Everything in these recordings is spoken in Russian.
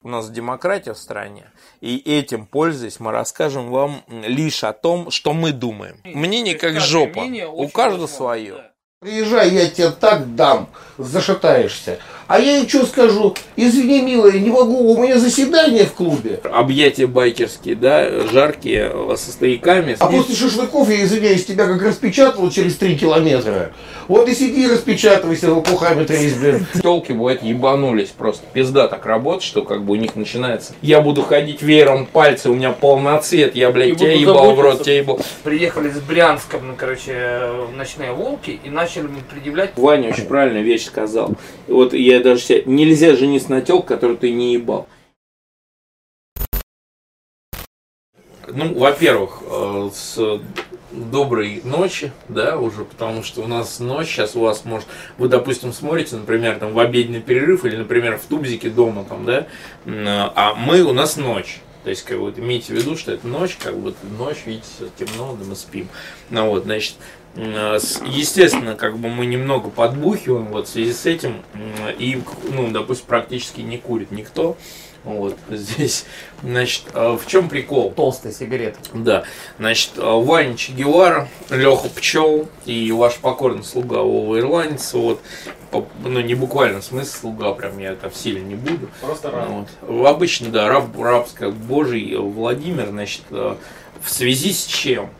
У нас демократия в стране, и этим пользуясь, мы расскажем вам лишь о том, что мы думаем. Мнение как жопа, у каждого свое. Приезжай, я тебе так дам, зашатаешься. А я ей что скажу? Извини, милая, не могу, у меня заседание в клубе. Объятия байкерские, да, жаркие, со стояками. А после шашлыков, я извиняюсь, тебя как распечатал через три километра. Вот и сиди распечатывайся лопухами тресь, блин. Телки, бывает, ебанулись просто. Пизда так работает, что как бы у них начинается. Я буду ходить веером пальцы, у меня полноцвет, я, блядь, тебя ебал в рот, тебя ебал. Приехали с Брянска, ну, короче, ночные волки и начали предъявлять. Ваня очень правильную вещь сказал. Вот я даже себе... Нельзя жениться на телке, которую ты не ебал. Ну, во-первых, э, с доброй ночи, да, уже, потому что у нас ночь, сейчас у вас может, вы, допустим, смотрите, например, там в обеденный перерыв или, например, в тубзике дома там, да, а мы, у нас ночь. То есть, как бы, имейте в виду, что это ночь, как бы ночь, видите, темно, да мы спим. Ну вот, значит, естественно, как бы мы немного подбухиваем вот в связи с этим, и, ну, допустим, практически не курит никто. Вот здесь, значит, а в чем прикол? Толстая сигарета. Да, значит, а Ваня Че Гевара, Леха Пчел и ваш покорный слуга Вова Ирландец, вот, ну не буквально в смысле слуга, прям я это в силе не буду. Просто раб. Вот. Обычно, да, раб, рабская божий Владимир, значит, в связи с чем?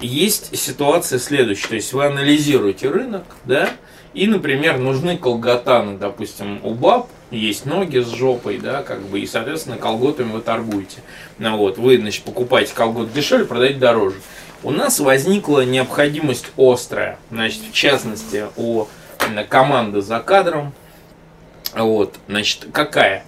Есть ситуация следующая, то есть вы анализируете рынок, да, и, например, нужны колготаны, допустим, у баб, есть ноги с жопой, да, как бы, и, соответственно, колготами вы торгуете. Ну, вот, вы, значит, покупаете колгот дешевле, продаете дороже. У нас возникла необходимость острая, значит, в частности, у команды за кадром, вот, значит, какая?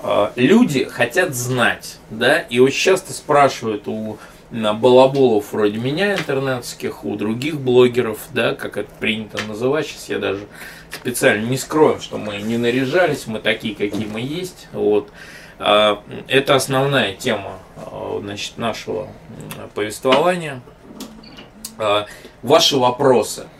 А, люди хотят знать, да, и очень часто спрашивают у балаболов вроде меня интернетских, у других блогеров, да, как это принято называть, сейчас я даже специально не скрою, что мы не наряжались, мы такие, какие мы есть, вот. А, это основная тема а, значит, нашего повествования. А, ваши вопросы –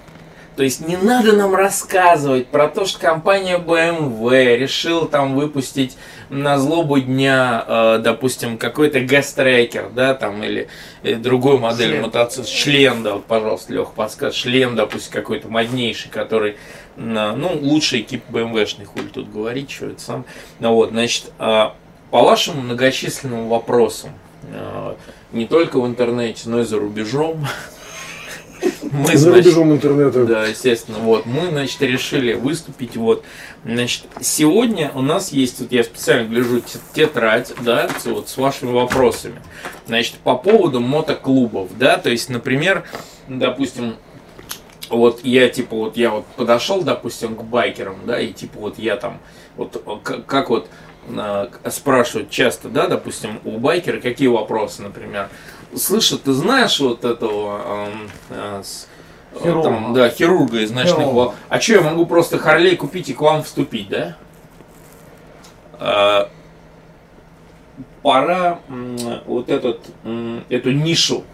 то есть не надо нам рассказывать про то, что компания BMW решила там выпустить на злобу дня, э, допустим, какой-то гастрекер, да, там, или, или другой модель шлем. мотоцикла. Шлем, да, вот, пожалуйста, Лех, подскажет. Шлем, допустим, какой-то моднейший, который, ну, лучший экип BMW-шный, хуй тут говорить, что это сам. Ну, вот, значит, э, по вашим многочисленным вопросам, э, не только в интернете, но и за рубежом, мы, За рубежом интернета. Да, естественно. Вот, мы, значит, решили выступить. Вот, значит, сегодня у нас есть, вот я специально гляжу тетрадь, да, вот с вашими вопросами. Значит, по поводу мотоклубов, да, то есть, например, допустим, вот я типа вот я вот подошел, допустим, к байкерам, да, и типа вот я там вот как, вот э, спрашивают часто, да, допустим, у байкера какие вопросы, например, слышит, ты знаешь вот этого э, с, хирурга. Там, да, хирурга из ночных волн. А что, я могу просто Харлей купить и к вам вступить, да? Э, пора вот этот, эту нишу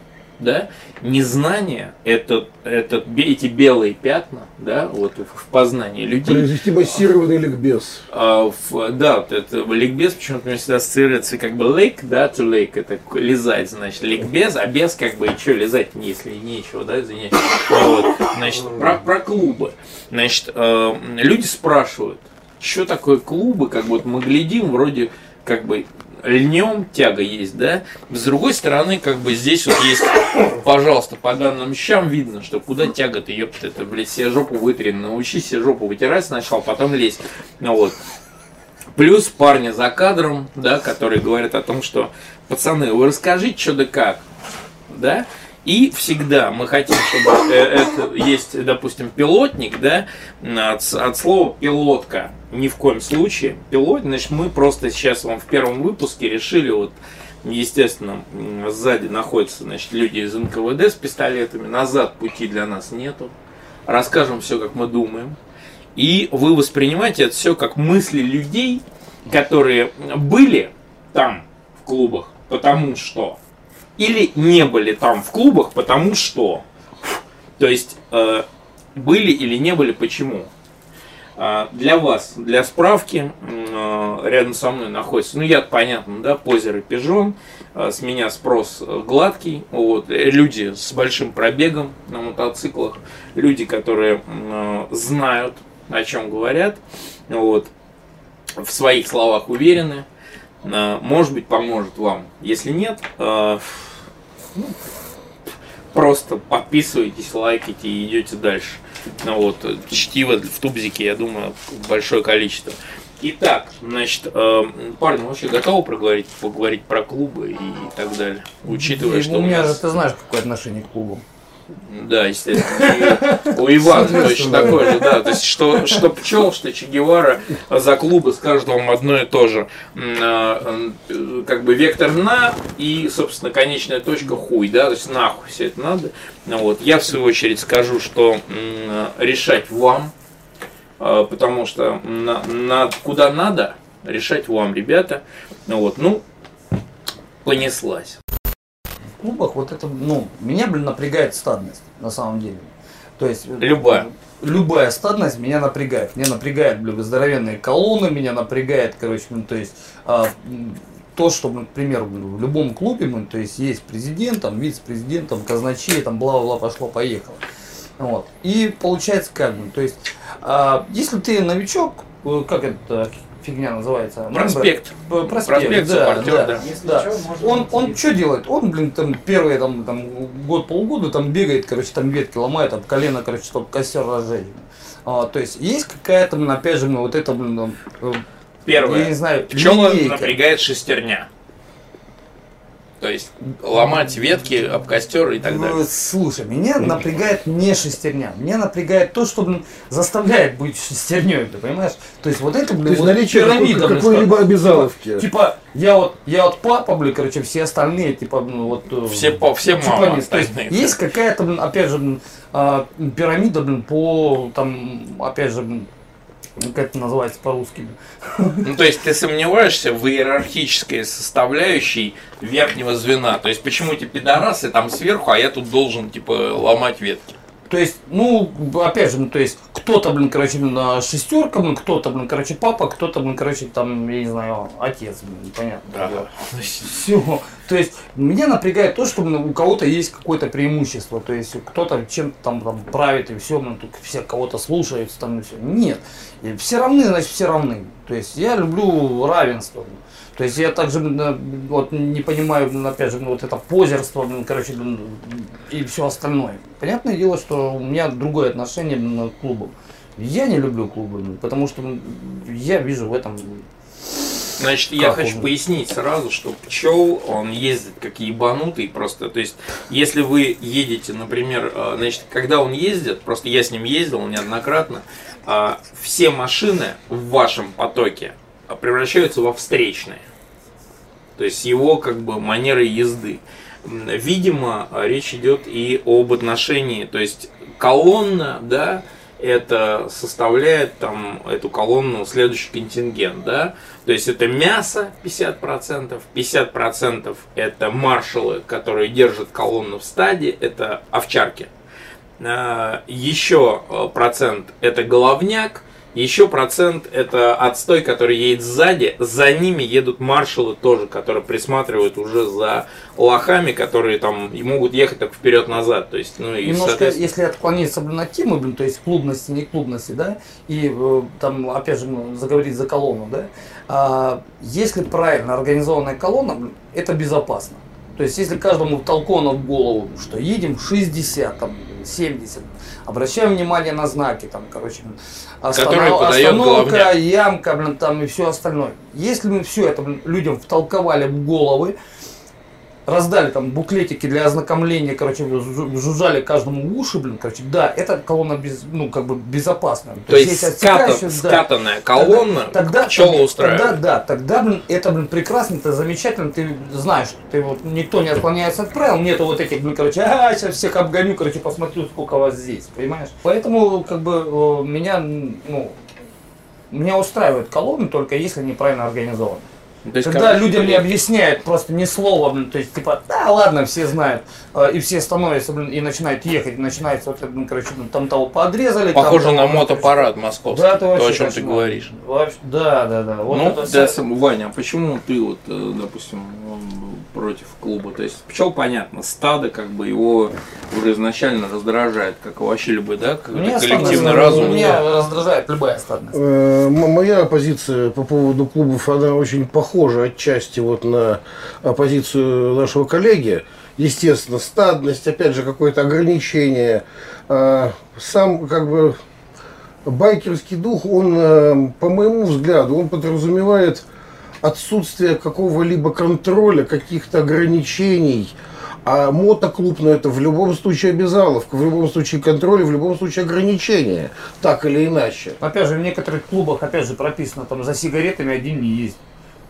да, незнание, это, это, эти белые пятна, да, вот в познании людей. Произвести массированный ликбез. А, в, да, вот это ликбез почему-то мне всегда ассоциируется как бы lake, да, to lake, это лизать, значит, ликбез, а без как бы, и что лизать, если нечего, да, извиняюсь. Вот, значит, про, про клубы. Значит, э, люди спрашивают, что такое клубы, как вот мы глядим, вроде как бы льнем тяга есть, да. С другой стороны, как бы здесь вот есть, пожалуйста, по данным щам видно, что куда тяга-то, ёпта, это, блядь, себе жопу вытри, научись себе жопу вытирать сначала, потом лезть. Ну вот. Плюс парни за кадром, да, которые говорят о том, что, пацаны, вы расскажите, что да как, да, и всегда мы хотим, чтобы э, это есть, допустим, пилотник, да, от, от слова пилотка, ни в коем случае. Пилот, значит, мы просто сейчас вам в первом выпуске решили вот Естественно, сзади находятся значит, люди из НКВД с пистолетами. Назад пути для нас нету. Расскажем все, как мы думаем. И вы воспринимаете это все как мысли людей, которые были там в клубах, потому что или не были там в клубах, потому что. То есть э, были или не были, почему. Э, для вас, для справки, э, рядом со мной находится, ну я понятно, да, позер и пижон, э, с меня спрос э, гладкий, вот, э, люди с большим пробегом на мотоциклах, люди, которые знают, о чем говорят, вот, в своих словах уверены, может быть, поможет вам. Если нет, э, ну, просто подписывайтесь, лайкайте и идете дальше. Ну вот, чтиво в тубзике, я думаю, большое количество. Итак, значит, э, парни, вы вообще готовы проговорить, поговорить про клубы и так далее? Учитывая, И что у у меня же нас... ты знаешь, какое отношение к клубу. Да, естественно. И у Ивана точно такое же, да. То есть, что, что пчел, что Че Гевара за клубы скажут вам одно и то же. А, Как бы вектор на и, собственно, конечная точка хуй, да, то есть нахуй все это надо. Вот. Я, в свою очередь, скажу, что решать вам, а, потому что на, на- куда надо, решать вам, ребята. Вот. Ну, понеслась. Клубах вот это, ну, меня, блин, напрягает стадность, на самом деле. То есть... э, Любая. Любая стадность меня напрягает. Меня напрягает, блин, здоровенные колонны, меня напрягает, короче, ну, то есть... а, то, что, блин, к примеру, в любом клубе, блин, то есть есть президент, там, вице-президент, там, казначей, там, бла-бла-бла, пошло-поехало. Вот. И получается как бы, то есть, а, если ты новичок, э, как это фигня называется? Проспект. Проспект, Проспект, да, саппортер, да. да. Если Да. можно Он, он что делает? Он, блин, там первые там, там год полгода там бегает, короче, там ветки ломает, об колено, короче, чтобы костер разжечь. А, то есть есть какая-то, блин, опять же, блин, вот это, блин, там, э, Первое. я не знаю, Пчела линейка. напрягает шестерня. То есть ломать ветки об костер и так далее. Ну, Слушай, меня напрягает не шестерня, меня напрягает то, что заставляет быть шестерней, ты понимаешь? То есть вот это, То блин, есть вот наличие пирамида, какой-либо обязаловки. Типа, я вот, я вот папа, блин, короче, все остальные, типа, ну, вот... э, Все, по, все типа нет. То есть остальные. есть какая-то, опять же, а, пирамида, блин, по, там, опять же, блин, как это называется по-русски? Ну, то есть ты сомневаешься в иерархической составляющей верхнего звена. То есть почему эти пидорасы там сверху, а я тут должен, типа, ломать ветки. То есть, ну, опять же, ну, то есть, кто-то, блин, короче, блин, а, шестерка, блин, кто-то, блин, короче, папа, кто-то, блин, короче, там, я не знаю, отец, блин, понятно. дело. Все. То есть меня напрягает то, что блин, у кого-то есть какое-то преимущество. То есть кто-то чем-то там, там правит и все, блин, тут все кого-то слушаются там и все. Нет. Все равны, значит все равны. То есть я люблю равенство. блин. То есть я также вот не понимаю, блин, опять же, блин, вот это позерство, блин, короче, и все остальное. Понятное дело, что у меня другое отношение к клубам. Я не люблю клубы, потому что я вижу в этом Значит, я Как хочу он? пояснить сразу, что пчел, он ездит как ебанутый просто. То есть, если вы едете, например, э, значит, когда он ездит, просто я с ним ездил неоднократно, а, все машины в вашем потоке превращаются во встречные. То есть его как бы манеры езды. Видимо, а, речь идет и об отношении, то есть колонна, да, это составляет там эту колонну следующий контингент, да, то есть это мясо 50%, 50% это маршалы, которые держат колонну в стаде, это овчарки. А, Еще процент это головняк, еще процент это отстой, который едет сзади, за ними едут маршалы тоже, которые присматривают уже за лохами, которые там и могут ехать так вперед-назад, то есть, ну и Немножко, соответственно- если отклониться блин, от темы, блин, то есть клубности, не клубности, да, и э, там, опять же, ну, заговорить за колонну, да, а, если правильно организованная колонна, блин, это безопасно. То есть, если каждому втолковано в голову, что едем 60, там, 70, обращаем внимание на знаки, там, короче, останов- остановка, ямка, блин, там и все остальное. Если мы все это блин, людям втолковали в головы, раздали там буклетики для ознакомления, короче, жу- жужжали каждому уши, блин, короче, да, эта колонна без, ну, как бы безопасная. То есть если ската- отсекаешь, да. скатанная колонна Тогда, пчела тогда, устраивает. да, тогда, блин, это, блин, прекрасно, это замечательно, ты знаешь, ты вот, никто не отклоняется от правил, нету вот этих, блин, короче, а, сейчас всех обгоню, короче, посмотрю, сколько вас здесь, понимаешь? Поэтому, как бы, э, меня, ну, меня устраивают колонны, только если неправильно организованы. То есть, Когда короче, людям не объясняют просто ни слова, блин, то есть типа, да ладно, все знают, э, и все становятся, блин, и начинают ехать, начинается вот это, блин, короче, ну, там того подрезали. там Похоже того, на блин, мотопарад московский. Да, то, вообще о чем ты кошмар. говоришь. Вообще, да, да, да. Вот ну, это да, вся- сам- Ваня, а почему ты вот, э, допустим, против клуба? То есть пчел, понятно, стадо, как бы его уже изначально раздражает, как и вообще любой, да, как Меня коллективный разум. Меня раздражает любая стадность. Э, Моя позиция по поводу клубов, она очень похожа отчасти вот на позицию нашего коллеги. Естественно, стадность, опять же, какое-то ограничение. А, Сам как бы байкерский дух, он, э, по моему взгляду, он подразумевает отсутствие какого-либо контроля, каких-то ограничений. А мотоклуб, ну это в любом случае обязаловка, в любом случае контроль, в любом случае ограничения, так или иначе. Опять же, в некоторых клубах, опять же, прописано, там, за сигаретами один не есть.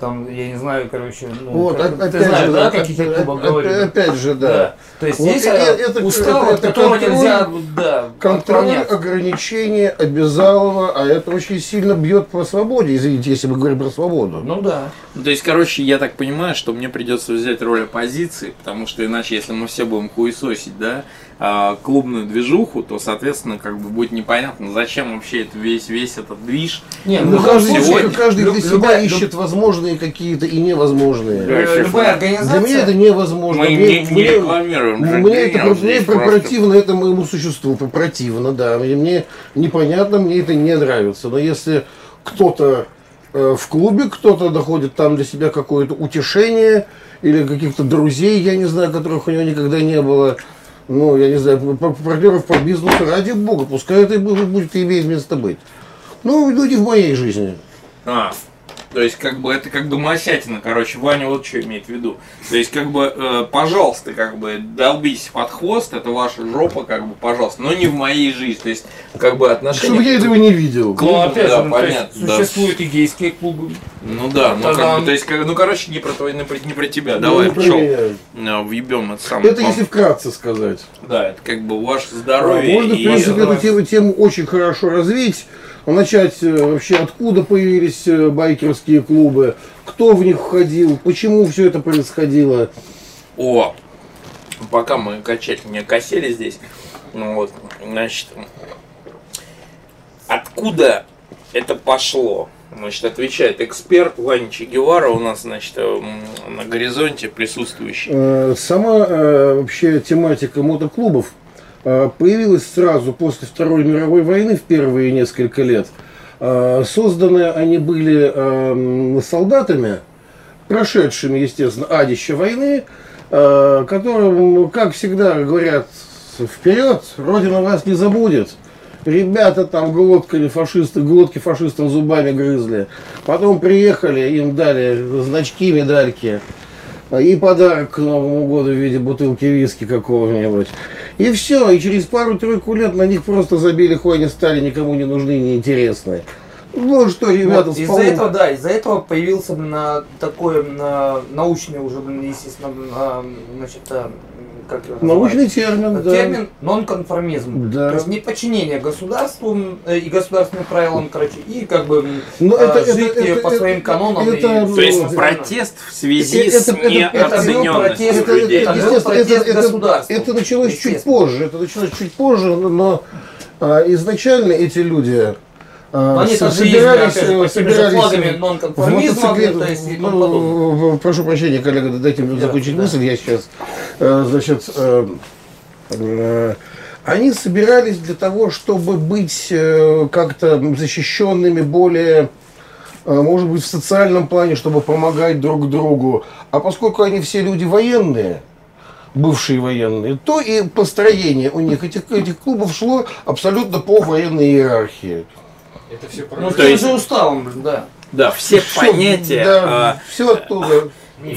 Там, я не знаю, короче, ну, Вот, как- опять ты же, знаешь, да, да, каких я опять- клубах говорю? опять же, да. То есть Вот есть э- это- устав, это- от которого контроль- нельзя, да, Контроль, ограничения, обязалово, а это очень сильно бьет по свободе, извините, если мы говорим про свободу. Ну да. Ну, То есть, короче, я так понимаю, что мне придется взять роль оппозиции, потому что иначе, если мы все будем хуесосить, да, клубную движуху, то, соответственно, как бы будет непонятно, зачем вообще это весь, весь этот движ. Не, Ну, в любом каждый, человек- каждый для себя любая- ищет возможные какие-то и невозможные. Любая организация... Для меня это невозможно. Мы мне, не, не мне- рекламируем мне это мне здесь про- просто- противно, это моему существу про- противно, да. Мне, мне непонятно, мне это не нравится. Но если кто-то э, в клубе, кто-то находит там для себя какое-то утешение или каких-то друзей, я не знаю, которых у него никогда не было, ну, я не знаю, партнеров по бизнесу, ради бога, пускай это бу- будет иметь место быть. Ну, люди в моей жизни. А, то есть, как бы, это как бы масятина, короче, Ваня вот что имеет в виду. То есть, как бы, э, пожалуйста, как бы, долбись под хвост, это ваша жопа, как бы, пожалуйста, но не в моей жизни. То есть, как бы, отношения... Чтобы я этого не видел. Клуб, Ну, опять да, же, ну, понятно, да. существуют и гейские клубы. Ну да, ну как бы, то есть, как- ну короче, не про твой, не про, не про тебя, Ну, давай, про пчел, меня. въебем это самое. Это если вкратце сказать. Да, это как бы ваше А, здоровье Можно, в и... принципе, давай. эту тему, тему очень хорошо развить. Начать э, вообще, откуда появились э, байкерские клубы, кто в них входил, почему все это происходило. О, пока мы качать не косели здесь, ну вот, значит, откуда это пошло? Значит, отвечает эксперт Ваня Че Гевара у нас, значит, м, на горизонте присутствующий. Э, Сама э, вообще тематика мотоклубов э, появилась сразу после Второй мировой войны в первые несколько лет. Э, Созданы они были э, солдатами, прошедшими, естественно, адище войны, э, которым, как всегда говорят, вперед, Родина вас не забудет. Ребята там глоткали фашисты, глотки фашистов зубами грызли. Потом приехали, им дали значки, медальки. И подарок к Новому году в виде бутылки виски какого-нибудь. И все, и через пару-тройку лет на них просто забили хуй, они стали никому не нужны, не интересны. Ну что, ребята, Вот, из-за этого, да, из-за этого появился на такой на, научный уже, естественно, блин, а, значит, а, как его научный термин, да. термин нонконформизм. Да. То есть неподчинение государству э, и государственным правилам, короче, и как бы м, Ну, а, это- это- жить это- по это- своим канонам. это- и- То есть Ну, протест в связи это- с это- это- неоцененностью протест, Это, людей. это, Это протест это- это- государства. это началось чуть позже. Это началось чуть позже, но а, изначально эти люди Но они ездили, собирались, же, э, собирались флагами нонконформизма, мотоциклет- то есть и ну, прошу прощения, коллега, дайте мне закончить да. мысль, я сейчас, э, значит, э, они собирались для того, чтобы быть как-то защищенными более может быть, в социальном плане, чтобы помогать друг другу. А поскольку они все люди военные, бывшие военные, то и построение у них этих, этих клубов шло абсолютно по военной иерархии. Это все Ну, то есть- же уставом, блин, да. Да, все Всё, понятия, Да, а, все оттуда.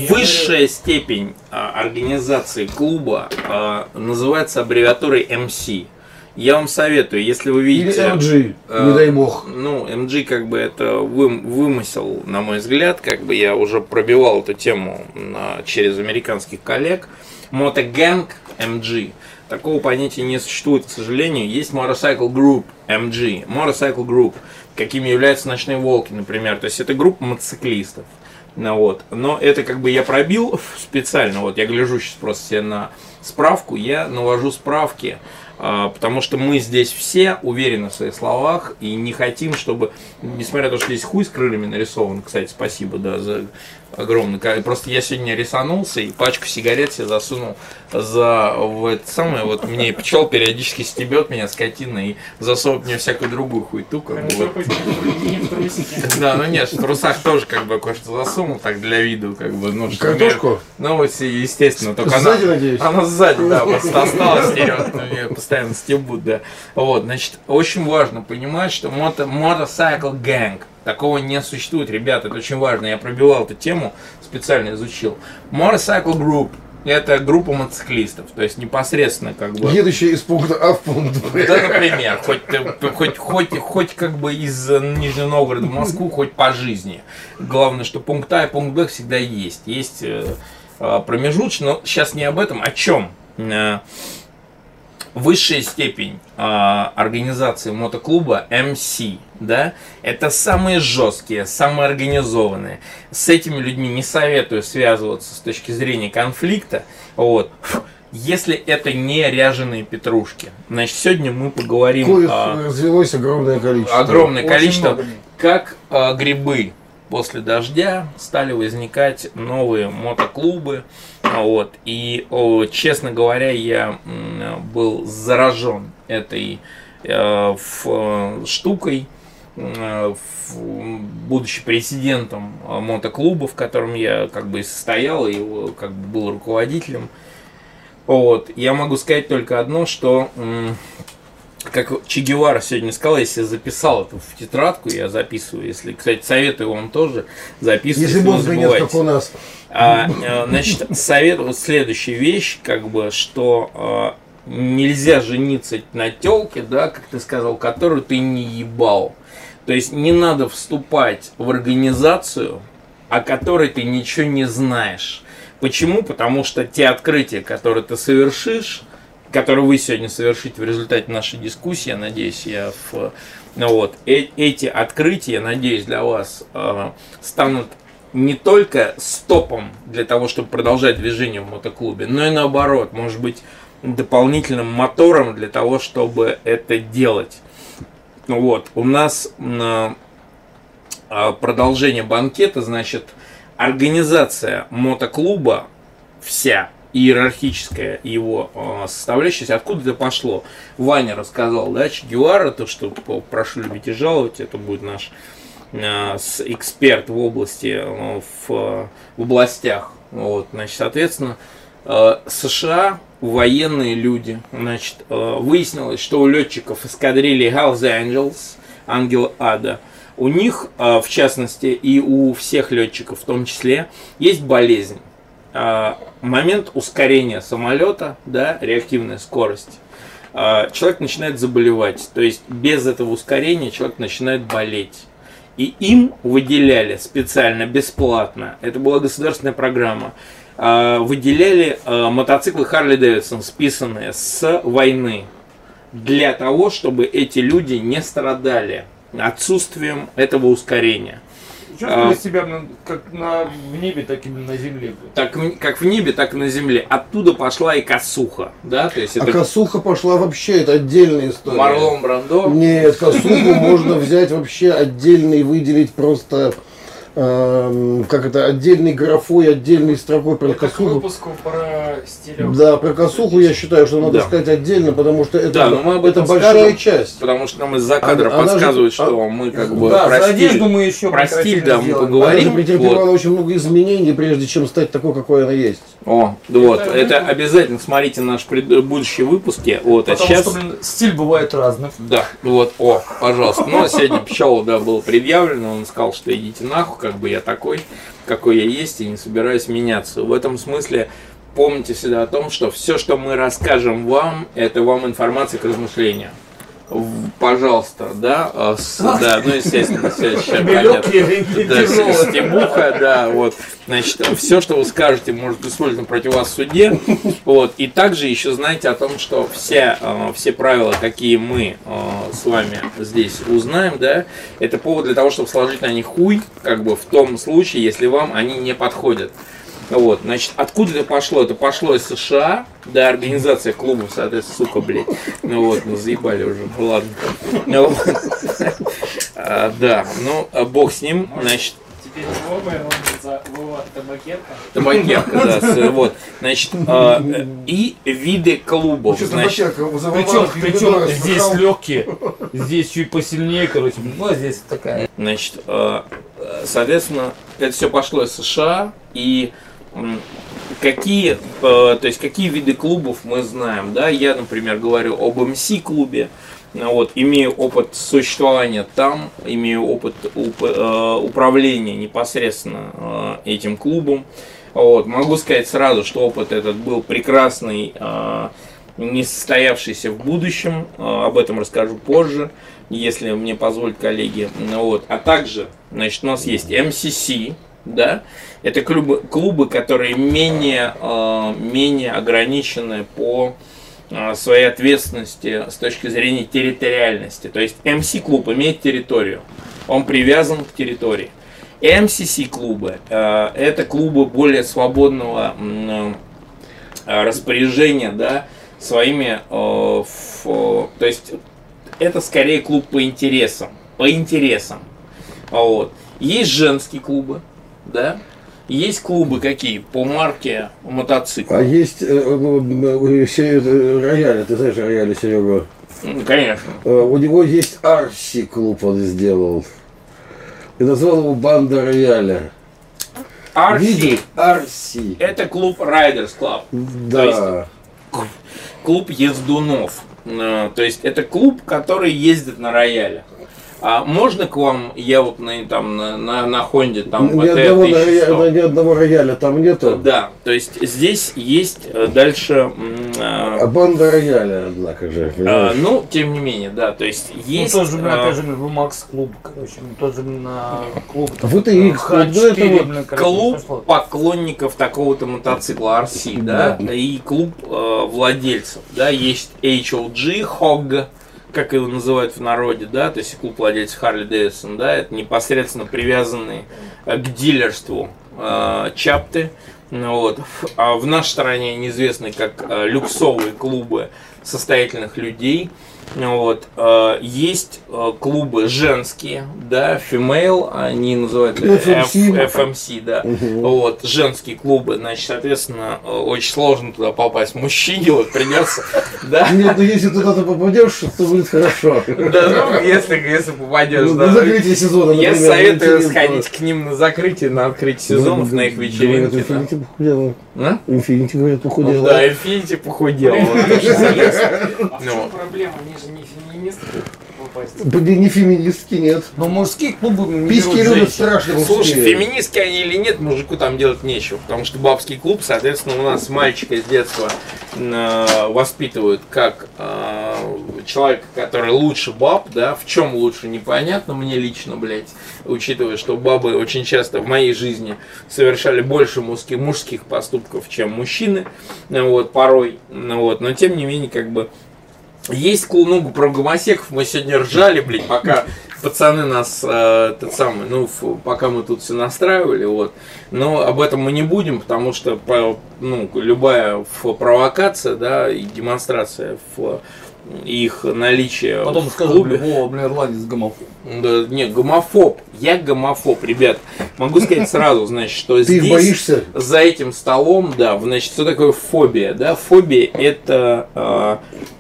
высшая степень а, организации клуба а, называется аббревиатурой MC. Я вам советую, если вы Или видите... MG, э, не дай бог. Ну, MG как бы это вым- вымысел, на мой взгляд, как бы я уже пробивал эту тему на- через американских коллег. Мотогэнг MG. Такого понятия не существует, к сожалению. Есть Motorcycle Group, MG, Motorcycle Group, какими являются Ночные Волки, например. То есть это группа мотоциклистов. Ну, вот. Но это как бы я пробил специально. Вот я гляжу сейчас просто себе на справку, я навожу справки а, потому что мы здесь все уверены в своих словах и не хотим, чтобы, несмотря на то, что здесь хуй с крыльями нарисован, кстати, спасибо, да, за огромный. Просто я сегодня рисанулся и пачку сигарет себе засунул за в это самое, вот мне пчел периодически стебет меня скотина и засовывает мне всякую другую хуйту. Как бы, вот. Да, ну нет, в трусах тоже как бы кое-что засунул, так для виду, как бы, ну что. Картошку? Ну, вот, естественно, только сзади, она, надеюсь? она сзади, да, просто осталась ее постоянно стебут, да. Вот, значит, очень важно понимать, что мото, мотоцикл гэнг, Такого не существует, ребята, это очень важно. Я пробивал эту тему, специально изучил. Motorcycle Group это группа мотоциклистов, то есть непосредственно как бы... Едущие из пункта А в пункт Б. Да, например, хоть, хоть, хоть, хоть как бы из Нижнего Новгорода в Москву, хоть по жизни. Главное, что пункт А и пункт Б всегда есть. Есть э, э, промежуточно, но сейчас не об этом, о чем? Э, высшая степень э, организации мотоклуба MC, да, это самые жесткие, самые организованные. С этими людьми не советую связываться с точки зрения конфликта, вот. Если это не ряженые петрушки. Значит, сегодня мы поговорим... Коих а, развелось огромное количество. Огромное Очень количество. Много. Как а, грибы после дождя стали возникать новые мотоклубы. Вот. И, о, честно говоря, я был заражен этой э, в, штукой, э, в, будучи президентом мотоклуба, в котором я как бы состоял и как бы был руководителем. Вот. Я могу сказать только одно, что как Че Гевара сегодня сказал, если записал это в тетрадку, я записываю, если, кстати, советую вам тоже записывать. Если мозга нет, как у нас. А, э, значит, совет, вот следующая вещь, как бы, что а, нельзя жениться на телке, да, как ты сказал, которую ты не ебал. То есть не надо вступать в организацию, о которой ты ничего не знаешь. Почему? Потому что те открытия, которые ты совершишь, который вы сегодня совершите в результате нашей дискуссии, я надеюсь, я в, ну вот, э, эти открытия, надеюсь, для вас э, станут не только стопом для того, чтобы продолжать движение в мотоклубе, но и наоборот, может быть, дополнительным мотором для того, чтобы это делать. Ну вот, у нас э, продолжение банкета, значит, организация мотоклуба вся иерархическая его э, составляющая, откуда это пошло. Ваня рассказал, да, Че Гевара, то, что прошу любить и жаловать, это будет наш э, эксперт в области, в, в областях. Вот, значит, соответственно, США военные люди, значит, выяснилось, что у летчиков эскадрильи Hells Angels, Ангел Ада, у них, в частности, и у всех летчиков в том числе, есть болезнь. Момент ускорения самолета, да, реактивная скорость, человек начинает заболевать. То есть без этого ускорения человек начинает болеть. И им выделяли специально, бесплатно, это была государственная программа, выделяли мотоциклы Харли Дэвидсон, списанные с войны, для того, чтобы эти люди не страдали отсутствием этого ускорения. Чувствовали а, себя как на, в небе, так и на земле. Так, как в небе, так и на земле. Оттуда пошла и косуха. Да? То есть а это... косуха пошла вообще, это отдельная история. Марлон Брандо? Нет, косуху можно взять вообще отдельно и выделить просто Эм, как это, отдельной графой, отдельной строкой про это косуху. выпуску про стиль. Да, про косуху я считаю, что надо да. сказать отдельно, потому что это, да, но мы об этом это большая скажем, часть. Потому что нам из-за кадра она, подсказывают, она же, что а, мы как бы да, про стиль, мы еще про стиль, да, мы поговорим. Она же претерпевала вот. очень много изменений, прежде чем стать такой, какой она есть. О, вот, это, это обязательно смотрите наши пред... будущие выпуски. Вот, а Потому а сейчас... что, блин, стиль бывает разный. Да, вот, о, пожалуйста. Ну, сегодня Пчелу, да, было предъявлено, он сказал, что идите нахуй, как бы я такой какой я есть, и не собираюсь меняться. В этом смысле помните всегда о том, что все, что мы расскажем вам, это вам информация к размышлению. Пожалуйста, да, а, с- да, ну, естественно, и Да, стебуха, да, вот. Значит, все, что вы скажете, может быть использовано против вас в суде. Вот. И также еще знаете о том, что все, э, все правила, какие мы э, с вами здесь узнаем, да, это повод для того, чтобы сложить на них хуй, как бы в том случае, если вам они не подходят. Вот, значит, откуда это пошло? Это пошло из США, да, организация клубов, соответственно, сука, блядь. Ну вот, ну заебали уже, ну ладно. Ну вот. А, Да, ну, а бог с ним, значит, табакерка. Да, вот, значит, э, и виды клубов, значит, Причем, причем здесь легкие, здесь чуть посильнее, короче. Ну, а здесь такая. значит, э, соответственно, это все пошло из США, и какие, э, то есть, какие виды клубов мы знаем, да, я, например, говорю об МС-клубе, вот, имею опыт существования там, имею опыт уп- э, управления непосредственно э, этим клубом. Вот, могу сказать сразу, что опыт этот был прекрасный, э, не состоявшийся в будущем. Э, об этом расскажу позже, если мне позволят коллеги. Вот. А также, значит, у нас есть MCC, да, это клубы, клубы которые менее, э, менее ограничены по э, своей ответственности с точки зрения территориальности. То есть MC-клуб имеет территорию, он привязан к территории. MCC-клубы э, это клубы более свободного э, распоряжения, да, своими, э, ф- то есть это скорее клуб по интересам, по интересам. Вот. Есть женские клубы, да, есть клубы какие по марке мотоцикла. А есть э, э, э, се- э, рояль, ты знаешь рояль, Серега? Ну, Конечно. Э, У него есть Арси клуб он сделал. И назвал его Банда Рояля. Видел? Арси. это клуб Riders Club, Да. клуб ездунов. Э, То есть это клуб, который ездит на рояле. А можно к вам, я вот на, там, на, на, на Хонде, там, ни, одного, 1100. роя- ни одного рояля там нету. Да, то есть здесь есть э, дальше, м, А э, банда рояля, однако же. э, ну, тем не менее, да, то есть есть... ну, тоже, блин, э, опять же, блин, Макс клуб, короче. Ну, тоже, на клуб. Вот и э, их клуб, Х4, да, это вот клуб поклонников такого-то мотоцикла RC, да, и клуб э, владельцев, да, есть HOG, HOG, как его называют в народе, да, то есть клуб владельцев Харли Дэвидсон, да, это непосредственно привязанные э, к дилерству э, чапты, вот, а в нашей стране они известны как э, люксовые клубы состоятельных людей, вот, э, есть э, клубы женские, да, female, они называют FMC. F- FMC, да, вот, женские клубы, значит, соответственно, э, очень сложно туда попасть мужчине, вот придется, да, Нет, ну если туда ты попадешь, то будет хорошо. да, ну, если, если попадешь, Ну, да. На закрытие сезона, Я советую сходить к ним на закрытие, на открытие сезонов, на их вечеринки. да. Инфинити похудела. А? Инфинити, говорят, Ну похудела. да, Infinity похудел. вот, тоже Они же не феминисты попасть. Блин, не феминистки, нет. Но мужские клубы Письки любят страшно Слушай, мужские. феминистки они или нет, мужику там делать нечего, потому что бабский клуб, соответственно, у нас мальчика с детства э, воспитывают как э, человека, который лучше баб, да, в чем лучше непонятно мне лично, блядь, учитывая, что бабы очень часто в моей жизни совершали больше мужских, мужских поступков, чем мужчины, вот, порой, ну вот, но тем не менее, как бы, есть клуб, ну, про гомосеков мы сегодня ржали, блядь, пока пацаны нас, э, тот самый, ну, ф- пока мы тут все настраивали, вот. Но об этом мы не будем, потому что, ну, любая провокация, да, и демонстрация в их наличие Потом в скажут, клубе. о, блин, ирландец гомофоб. Да, не, гомофоб. Я гомофоб, ребят. Могу сказать сразу, значит, что Ты здесь их боишься? за этим столом, да, значит, что такое фобия? Да, фобия это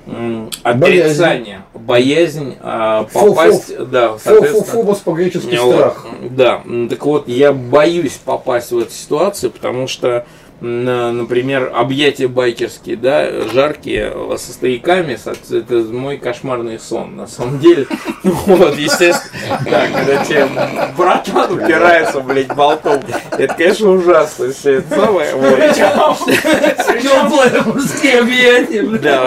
э, отрицание, боязнь, э, попасть, да, соответственно. Фобос по-гречески Вот, страх. Да, так вот, я боюсь попасть в эту ситуацию, потому что, например, объятия байкерские, да, жаркие, э, со стояками, со- это мой кошмарный сон, на самом деле. Ну Вот, естественно, да, когда тебе братан упирается, блядь, болтом, это, конечно, ужасно, все это самое, вот. Теплые мужские объятия. Да,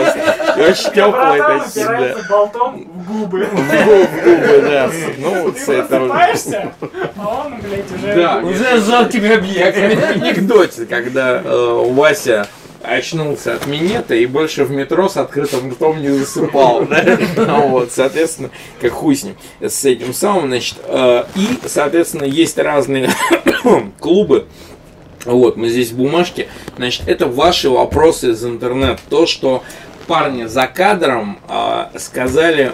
очень Братан такие, да. упирается болтом губы. В губы, в губы, да. Ну, Ты с этого... просыпаешься, а он, блядь, уже... Да. Уже с жалкими объектами. в анекдоте, когда э, Вася очнулся от минета и больше в метро с открытым ртом не засыпал, да? Ну Вот, соответственно, как хуй с ним, с этим самым, значит, э, и, соответственно, есть разные клубы, вот, мы здесь в бумажке, значит, это ваши вопросы из интернета, то, что парни за кадром а, сказали,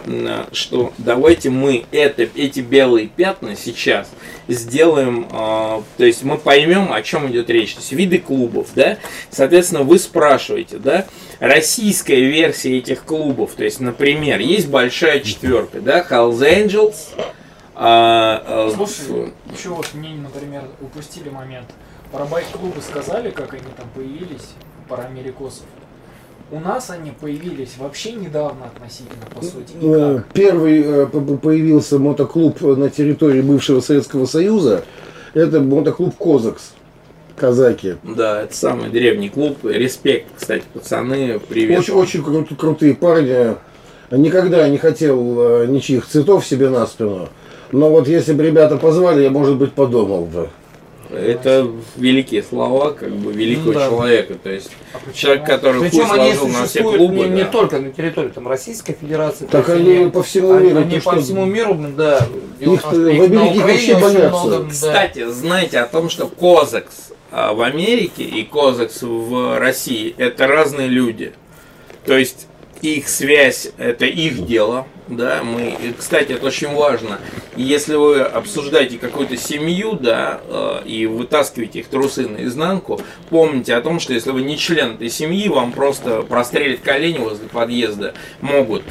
что давайте мы это, эти белые пятна сейчас сделаем, а, то есть мы поймем, о чем идет речь. То есть виды клубов, да? Соответственно, вы спрашиваете, да? Российская версия этих клубов, то есть, например, есть большая четверка, да? Hells Angels, а, а, Слушай, еще вот мне, например, упустили момент. Про байк-клубы сказали, как они там появились, про америкосов. У нас они появились вообще недавно относительно, по сути, Э, никак. Первый э, появился мотоклуб на территории бывшего Советского Союза. Это мотоклуб Козакс. Казаки. да, это самый древний клуб. Респект, кстати, пацаны, привет. Очень, очень кру- крутые парни. Никогда не хотел э, ничьих цветов себе на спину. Но вот если бы ребята позвали, я, может быть, подумал бы. Это великие слова, как бы великого Ну да. человека. То есть А человек, который хуй Причем они сложил на все клубы. не, не да. только на территории там, Российской Федерации. Так то есть они по всему они, миру. они по что, всему миру, да. Их, в Америке вообще боятся. много, да. Кстати, знаете о том, что Козакс а, в Америке и Козакс в России это разные люди. То есть их связь это их дело, да, мы, кстати, это очень важно. Если вы обсуждаете какую-то семью, да, э, и вытаскиваете их трусы наизнанку, помните о том, что если вы не член этой семьи, вам просто прострелить колени возле подъезда могут.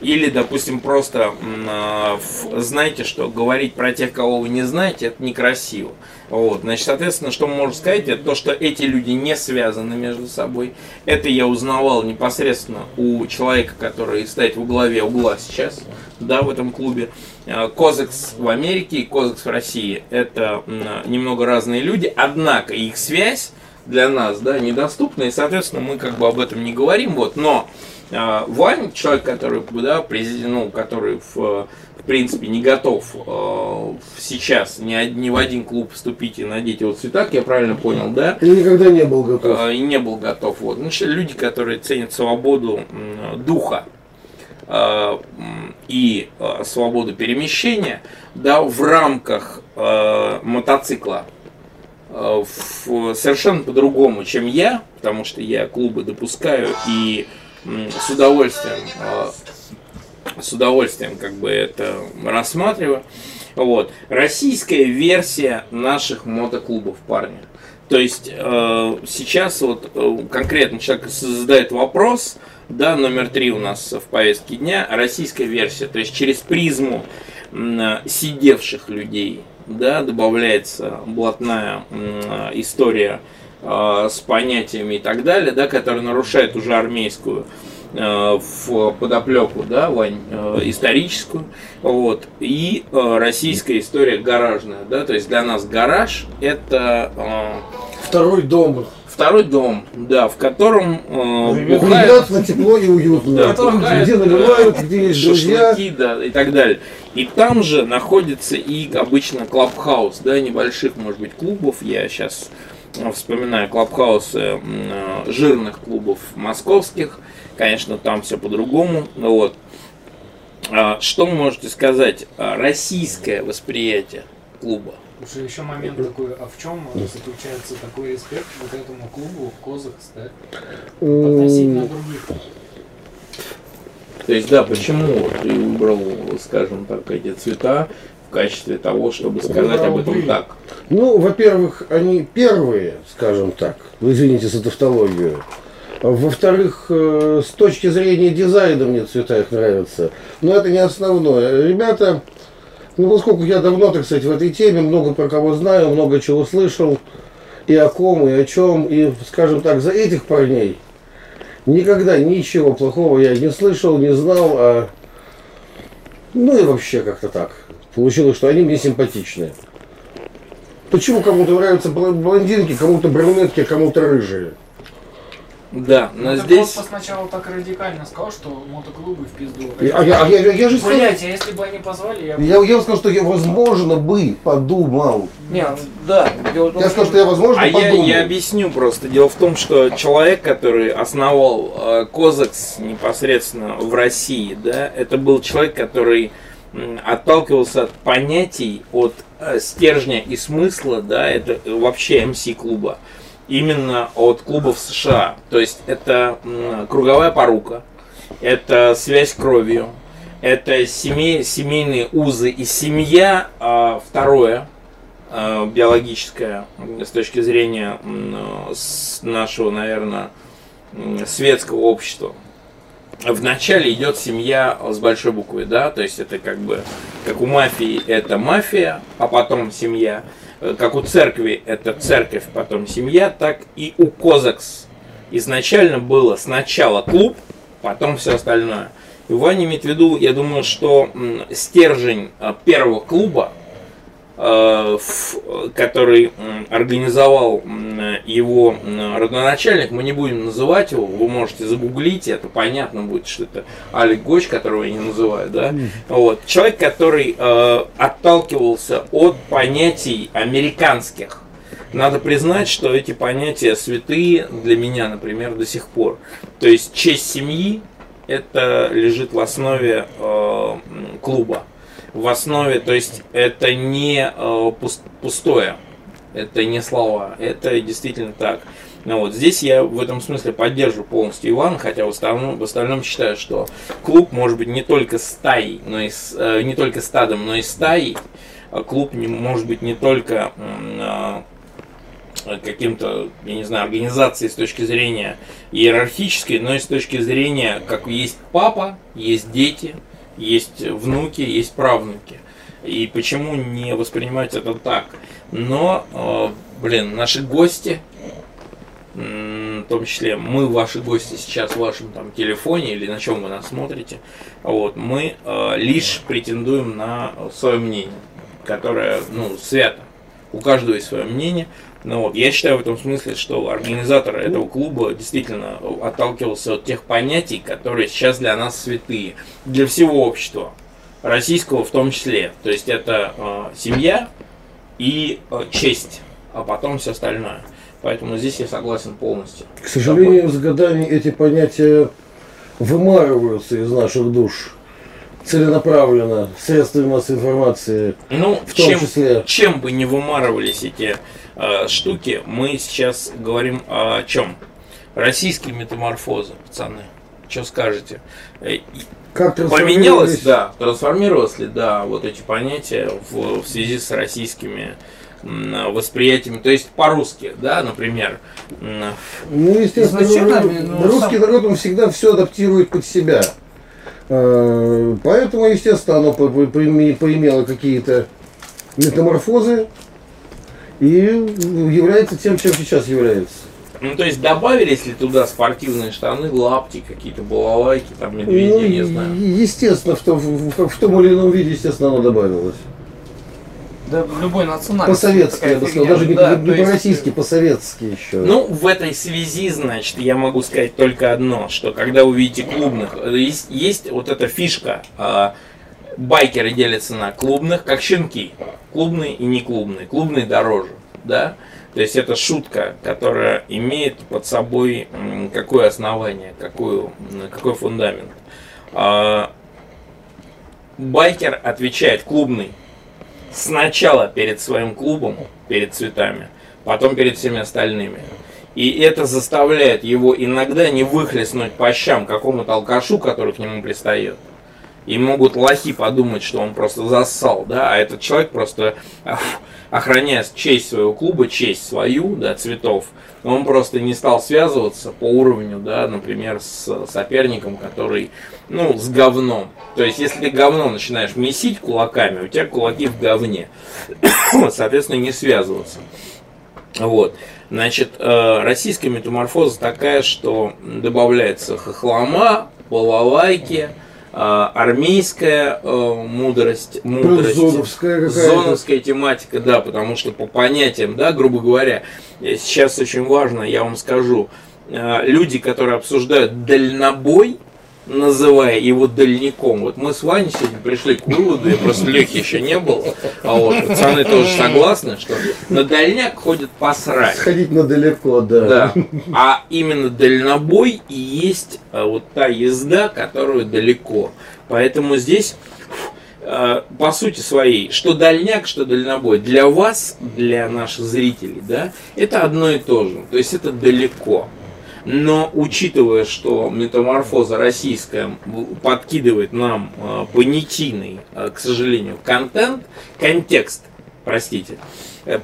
Или, допустим, просто а, знаете, что говорить про тех, кого вы не знаете, это некрасиво. Вот, значит, соответственно, что можем сказать, это то, что эти люди не связаны между собой. Это я узнавал непосредственно у человека, который стоит в главе угла сейчас, да, в этом клубе. А, Козакс в Америке и Козакс в России. Это немного разные люди, однако их связь для нас, да, недоступна, и, соответственно, мы как бы об этом не говорим, вот, но а, Вань, человек, который, да, президент, ну, который в, в принципе не готов э, сейчас ни, ни в один клуб вступить и надеть его цвета, я правильно понял, да? Я никогда не был готов. Э, и не был готов. Вот. Значит, люди, которые ценят свободу м, духа э, и э, свободу перемещения, да, в рамках э, мотоцикла э, в- совершенно по-другому, чем я, потому что я клубы допускаю и с удовольствием э, с удовольствием как бы это рассматриваю. Вот. Российская версия наших мотоклубов, парни. То есть э, сейчас вот э, конкретно человек задает вопрос, да, номер три у нас в повестке дня, российская версия, то есть через призму сидевших людей, да, добавляется блатная история с понятиями и так далее, да, которая нарушает уже армейскую э, в подоплеку, да, Вань, э, историческую, вот, и э, российская история гаражная, да, то есть для нас гараж это э, Второй дом. второй дом, да, в котором э, бухают, Приятно, тепло и уютно. да, бухают, где наливают, где есть друзья. шашлыки, да, и так далее. И там же находится и обычно клабхаус, да, небольших, может быть, клубов. Я сейчас вспоминаю клабхаусы э, жирных клубов московских. Конечно, там все по-другому. Вот. А, Что вы можете сказать? а, Российское восприятие клуба. Слушай, еще момент такой, а в чем заключается такой респект вот этому клубу Козакс, да? Относительно других. То есть, да, почему ты выбрал, скажем так, эти цвета в качестве того, чтобы сказать об этом так? Ну, во-первых, они первые, скажем так. Вы извините за тавтологию. Во-вторых, э, с точки зрения дизайна мне цвета их нравятся. Но это не основное. Ребята, ну поскольку я давно, так сказать, в этой теме, много про кого знаю, много чего слышал, и о ком, и о чем, и, скажем так, за этих парней никогда ничего плохого я не слышал, не знал, а ну и вообще как-то так. Получилось, что они мне симпатичные. Почему кому-то нравятся бл- блондинки, кому-то брюнетки, а кому-то рыжие? Да, но Ну, ты здесь... просто сначала так радикально сказал, что мотоклубы в пизду. Я, а я, а я- я же сказал, Блять, а если бы они позвали, я бы... я, я сказал, что я, возможно, бы подумал. Не, да. дело том, Я сказал, что я, возможно, А я, подумал. я объясню просто. Дело в том, что человек, который основал э, Козакс непосредственно в России, да, это был человек, который отталкивался от понятий, от э, стержня и смысла, да, это вообще МС-клуба, именно от клубов США. То есть это круговая порука, это связь кровью, это семей, семейные узы и семья, а, второе, э, биологическое с точки зрения э, нашего, наверное, светского общества. Вначале идет семья с большой буквы, да, то есть это как бы, как у мафии это мафия, а потом семья, Э, как у церкви это церковь, потом семья, так и у Козакс. Изначально было сначала клуб, потом все остальное. И Ваня имеет в виду, я думаю, что стержень э, первого клуба, который м, организовал его родоначальник, мы не будем называть его, вы можете загуглить, это понятно будет, что это Алик Гоч, которого я не называю, да, вот. Человек, который э, отталкивался от понятий американских. Надо признать, что эти понятия святые для меня, например, до сих пор. То есть честь семьи это лежит в основе э, клуба. В основе, то есть это не э, пус- пустое, это не слова, это действительно так. Ну вот здесь я в этом смысле поддерживаю полностью Ивана, хотя в остальном, в остальном считаю, что клуб может быть не только стаей, но и с- э, не только стадом, но и стаей. А Клуб не, может быть не только а, каким-то, я не знаю, организацией с точки зрения иерархической, но и с точки зрения, как есть папа, есть дети, есть внуки, есть правнуки. И почему не воспринимать это так? Но, э, блин, наши гости, в том числе мы, ваши гости сейчас в вашем там телефоне или на чем вы нас смотрите, вот, мы э, лишь претендуем на свое мнение, которое, ну, свято. У каждого есть свое мнение. Ну вот, я считаю в этом смысле, что организатор этого клуба действительно отталкивался от тех понятий, которые сейчас для нас святые, для всего общества, российского в том числе. То есть это э, семья и э, честь, а потом все остальное. Поэтому здесь я согласен полностью. К сожалению, с годами эти понятия вымарываются из наших душ целенаправленно, средствами массовой информации, Ну, в том чем, числе. чем бы не вымарывались эти штуки, мы сейчас говорим о чем? Российские метаморфозы, пацаны. Что скажете? Э, Как Поменялось, да, трансформировалось ли, да, вот эти понятия в, в связи с российскими восприятиями, то есть по-русски, да, например, Ну, естественно, Изначально, ну, русский сам- народ он всегда все адаптирует под себя. Э, Поэтому, естественно, оно по- по- поиме- поимело какие-то метаморфозы и является тем, чем сейчас является. ну, то есть добавились ли туда спортивные штаны, лапти, какие-то балалайки, там, медведи, Ну, не знаю. Естественно, в том, в, в- в том или ином виде, естественно, оно добавилось. Да, любой национальности. По-советски, я бы сказал, даже не, Да, не есть, по-российски, по-советски еще. Ну, в этой связи, значит, я могу сказать только одно, что когда увидите клубных, э, есть, есть вот эта фишка, а, байкеры делятся на клубных, как щенки, клубные и не клубные, клубные дороже, да, то есть это шутка, которая имеет под собой какое основание, какую, какой фундамент. А, Байкер отвечает клубный сначала перед своим клубом, перед цветами, потом перед всеми остальными. И это заставляет его иногда не выхлестнуть по щам какому-то алкашу, который к нему пристает. И могут лохи подумать, что он просто зассал, да, а этот человек просто охраняя честь своего клуба, честь свою, да, цветов, он просто не стал связываться по уровню, да, например, с соперником, который, ну, с говном. То есть, если ты говно начинаешь месить кулаками, у тебя кулаки в говне. Соответственно, не связываться. Вот. Значит, э, российская метаморфоза такая, что добавляется хохлома, балалайки, армейская э, мудрость, мудрость. зоновская зоновская тематика, да, потому что по понятиям, да, грубо говоря, э, сейчас очень важно, я вам скажу, э, люди, которые обсуждают дальнобой, называя его дальником. Вот мы с Ваней сегодня пришли к выводу, я просто Лехи еще не был, а вот пацаны тоже согласны, что на дальняк ходят посрать. Сходить на далеко, да. Да. А именно дальнобой и есть а, вот та езда, которую далеко. Поэтому здесь а, по сути своей, что дальняк, что дальнобой, для вас, для наших зрителей, да, это одно и то же. То есть это далеко. Но учитывая, что метаморфоза российская подкидывает нам э, понятийный, э, к сожалению, контент, контекст, простите,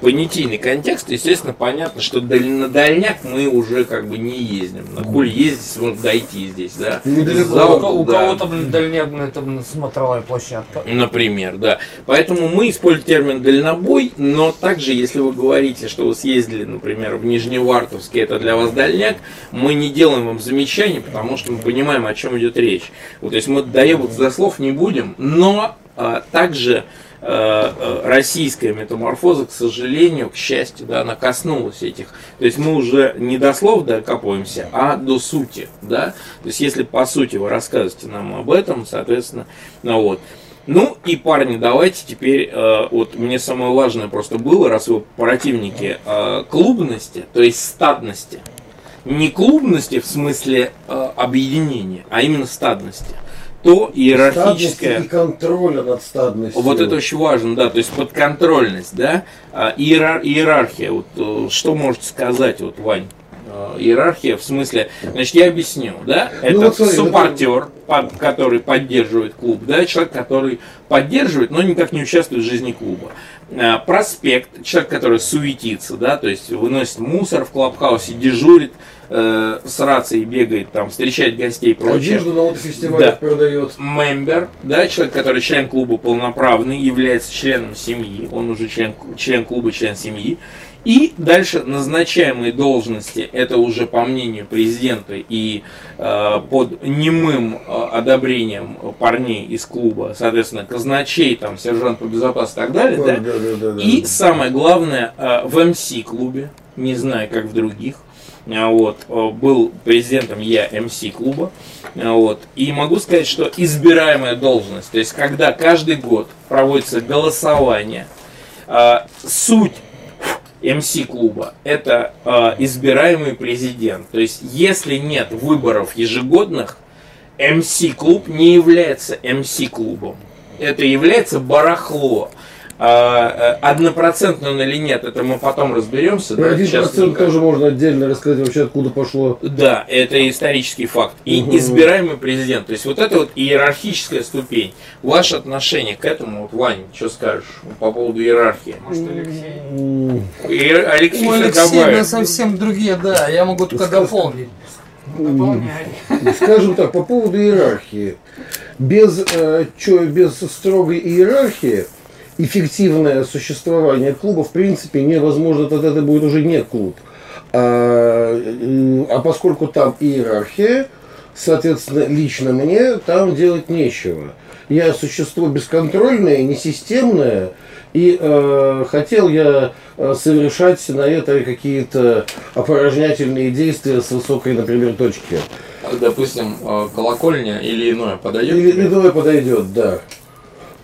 понятийный контекст, естественно, понятно, что на дальняк мы уже как бы не ездим. На хуй ездить, можно дойти здесь, да. Зал, у, да. кого-то, дальняк, это смотровая площадка. Например, да. Поэтому мы используем термин дальнобой, но также, если вы говорите, что вы съездили, например, в Нижневартовске, это для вас дальняк, мы не делаем вам замечаний, потому что мы понимаем, о чем идет речь. Вот, то есть мы доебаться до слов не будем, но а, также Э, э, российская метаморфоза, к сожалению, к счастью, да, она коснулась этих. То есть мы уже не до слов докапываемся, а до сути. Да? То есть если по сути вы рассказываете нам об этом, соответственно, ну вот. Ну и парни, давайте теперь, э, вот мне самое важное просто было, раз вы противники э, клубности, то есть стадности. Не клубности в смысле э, объединения, а именно стадности то иерархическое... и контроля над стадностью. Вот это очень важно, да, то есть подконтрольность, да, а, иерар, иерархия, вот э, что можете сказать, вот, Вань? Э, иерархия в смысле, значит, я объясню, да, ну, это вот, смотри, суппортер, под, который поддерживает клуб, да, человек, который поддерживает, но никак не участвует в жизни клуба. Э, проспект, человек, который суетится, да, то есть выносит мусор в клубхаусе, дежурит, э, с рацией бегает, там, встречает гостей и прочее. Одежду на фестивале да. продает. Мембер, да, человек, который член клуба полноправный, является членом семьи, он уже член, член клуба, член семьи. И дальше назначаемые должности, это уже по мнению президента и э, под немым э, одобрением парней из клуба, соответственно, казначей, там, сержант по безопасности и так далее. да? Да, да, да, и самое главное, э, в МС-клубе, не знаю, как в других, вот, э, был президентом я МС клуба, а, вот, и могу сказать, что избираемая должность, то есть когда каждый год проводится голосование, а, суть МС клуба это избираемый президент, то есть если нет выборов ежегодных, МС клуб не является МС клубом, это является барахло. А, э, однопроцентный он или нет, это мы потом разберемся. Про один процент тоже можно отдельно рассказать вообще, откуда пошло. Да, это исторический факт. И угу. избираемый президент. То есть вот это вот иерархическая ступень. Ваше отношение к этому, вот, Вань, что скажешь по поводу иерархии? Может, Алексей? И Алексей, У Алексея совсем другие, да, я могу только дополнить. Скажем так, по поводу иерархии. Без, э, чё, без строгой иерархии эффективное существование клуба в принципе невозможно, тогда это будет уже не клуб. А, а поскольку там иерархия, соответственно, лично мне там делать нечего. Я существо бесконтрольное, несистемное, и э, хотел я э, совершать на это какие-то опорожнительные действия с высокой, например, точки. Допустим, э, колокольня или иное подойдет? Или иное подойдет, да.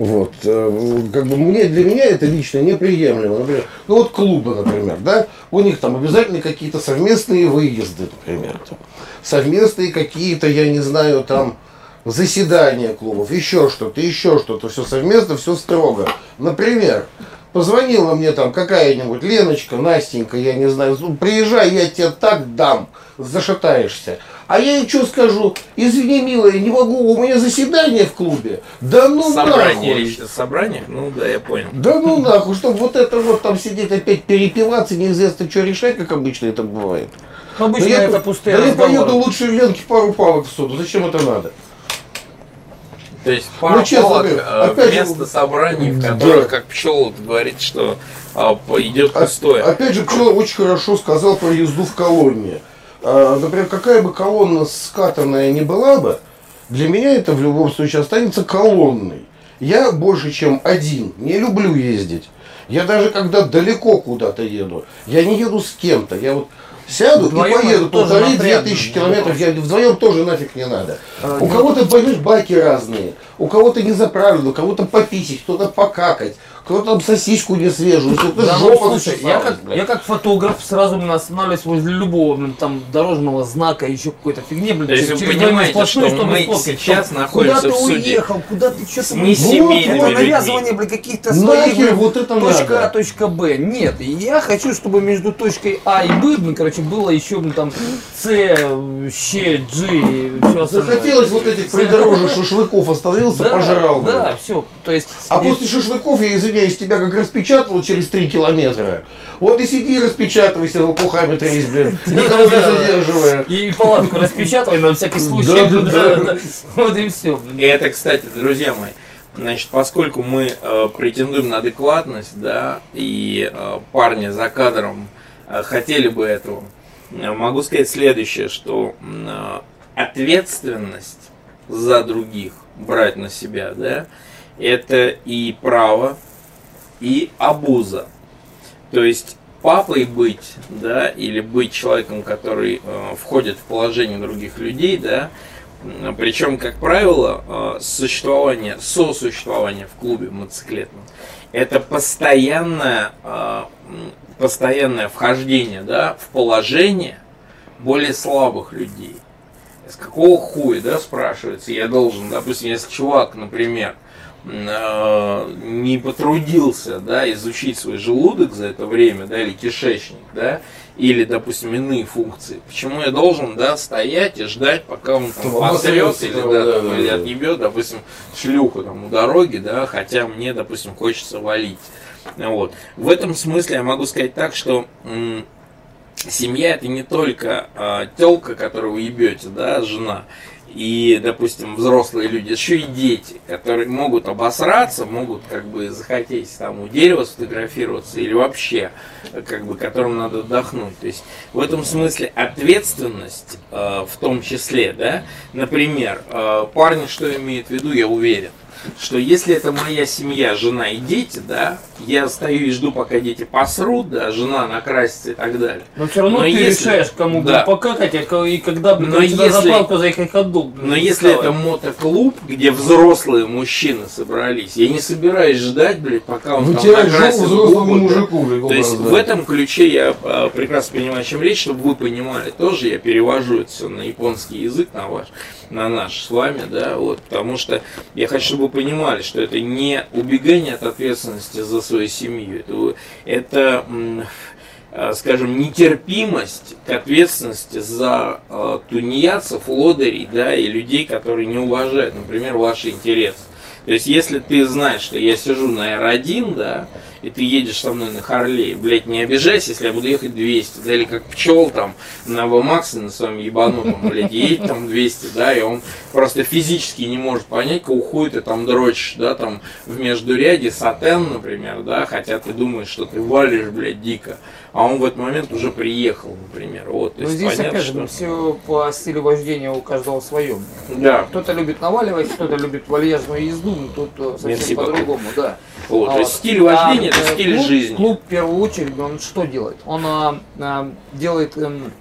Вот. Э, как бы мне, для меня это лично неприемлемо. Например, ну вот клубы, например, да, у них там обязательно какие-то совместные выезды, например. Там, совместные какие-то, я не знаю, там заседания клубов, еще что-то, еще что-то, все совместно, все строго. Например, позвонила мне там какая-нибудь Леночка, Настенька, я не знаю, приезжай, я тебе так дам, зашатаешься. А я ей что скажу? Извини, милая, не могу, у меня заседание в клубе. Да ну собрание, нахуй. Собрание? Ну да, я понял. Да ну нахуй, чтобы вот это вот там сидеть опять перепиваться, неизвестно что решать, как обычно это бывает. Ну, обычно да это я, пустые Да я поеду лучше в Ленке пару палок в суду. Зачем это надо? То есть пару ну, честно, палок, э, опять вместо же, собраний, в которых, да. как пчел говорит, что а, идет пустое. Опять же, пчел очень хорошо сказал про езду в колонне. А, например, какая бы колонна скатанная не была бы, для меня это в любом случае останется колонной. Я больше, чем один, не люблю ездить. Я даже когда далеко куда-то еду, я не еду с кем-то. Я вот Сяду Вдвоем и поеду напряжно. тысячи километров, я вдвоем тоже нафиг не надо. А, У кого-то, понимаешь, байки разные, у кого-то не заправлено, у кого-то пописить, кто-то покакать, кто-то там сосиску не свежую, кто-то Да, ну, жопа слушай, я как, я как фотограф сразу блин, останавливаюсь возле любого блин, там дорожного знака, еще какой-то фигни, блин, есть через- вы понимаете, сплошную, что чтобы мы сфоткать, сейчас что находимся Куда в ты суде. уехал, куда ты что-то... Несемейными вот, вот, людьми. навязывание, блин, каких-то своих, блин, вот это точка надо. А, точка Б. Нет, я хочу, чтобы между точкой А и Б, блин, короче, было еще, блин, там, С, Щ, G и все остальное. Захотелось вот этих придорожных шашлыков, остановился, Да, пожрал. Да, все, то есть... А после шашлыков, я извиняюсь, тебя как распечатало через три километра. Вот и сиди распечатывайся, лопухами тресь, блин, никого не задерживая. И палатку распечатывай на всякий случай. Да, да, да. да. Вот и все. И это, кстати, друзья мои, значит, поскольку мы э, претендуем на адекватность, да, и э, парни за кадром э, хотели бы этого, э, могу сказать следующее, что э, ответственность за других брать на себя, да, это и право, и обуза. То есть папой быть, да, или быть человеком, который э, входит в положение других людей, да, причем, как правило, э, существование, сосуществование в клубе мотоциклетном, это постоянное, э, постоянное вхождение, да, в положение более слабых людей. С какого хуя, да, спрашивается, я должен, допустим, если чувак, например, не потрудился, да, изучить свой желудок за это время, да, или кишечник, да, или, допустим, иные функции. Почему я должен, да, стоять и ждать, пока он там Ну, посрет обосрется или, да, да, там, да, или да. отъебет, допустим, шлюху там у дороги, да, хотя мне, допустим, хочется валить. Вот. В этом смысле я могу сказать так, что м, семья это не только э, телка, которую вы ебете, да, жена, и, допустим, взрослые люди, еще и дети, которые могут обосраться, могут как бы захотеть там у дерева сфотографироваться или вообще, как бы, которым надо отдохнуть. То есть в этом смысле ответственность э, в том числе, да, например, э, парни что имеют в виду, я уверен, что если это моя семья, жена и дети, да, я стою и жду, пока дети посрут, да, жена накрасится и так далее. Но все равно Но ты если- решаешь, кому Да. покакать, а и когда Но если- заправку заехать ходок. блин, Но если это мотоклуб, где взрослые мужчины собрались, я не собираюсь ждать, блядь, пока он там Вытирать накрасит губы, да. мужику, блин, То есть образно. в этом ключе я э, прекрасно понимаю, о чем речь, чтобы вы понимали. Тоже я перевожу это все на японский язык, на ваш, на наш с вами, да, вот, потому что я хочу, чтобы вы понимали, что это не убегание от ответственности за свою семью, это, это э, скажем, нетерпимость к ответственности за э, тунеядцев, лодырей, да, и людей, которые не уважают, например, ваши интересы. То есть, если ты знаешь, что я сижу на R1, да, и ты едешь со мной на Харлее, блядь, не обижайся, если я буду ехать 200, да, или как пчел там на VMAX на своем ебанутом, блядь, едет там 200, да, и он просто физически не может понять, хуя ты там дрочишь, да, там в междуряде сатен, например, да, хотя ты думаешь, что ты валишь, блядь, дико, а он в этот момент уже приехал, например, вот, то Ну, есть здесь понятно, опять же что... все по стилю вождения у каждого свое. Да, Кто-то любит наваливать, кто-то любит вальяжную езду, ну, тут э, совсем по-другому, да. Вот, то Вот. есть стиль вождения А, это стиль клуб, жизни. Клуб в первую очередь, он что делает? Он а, а, делает эм,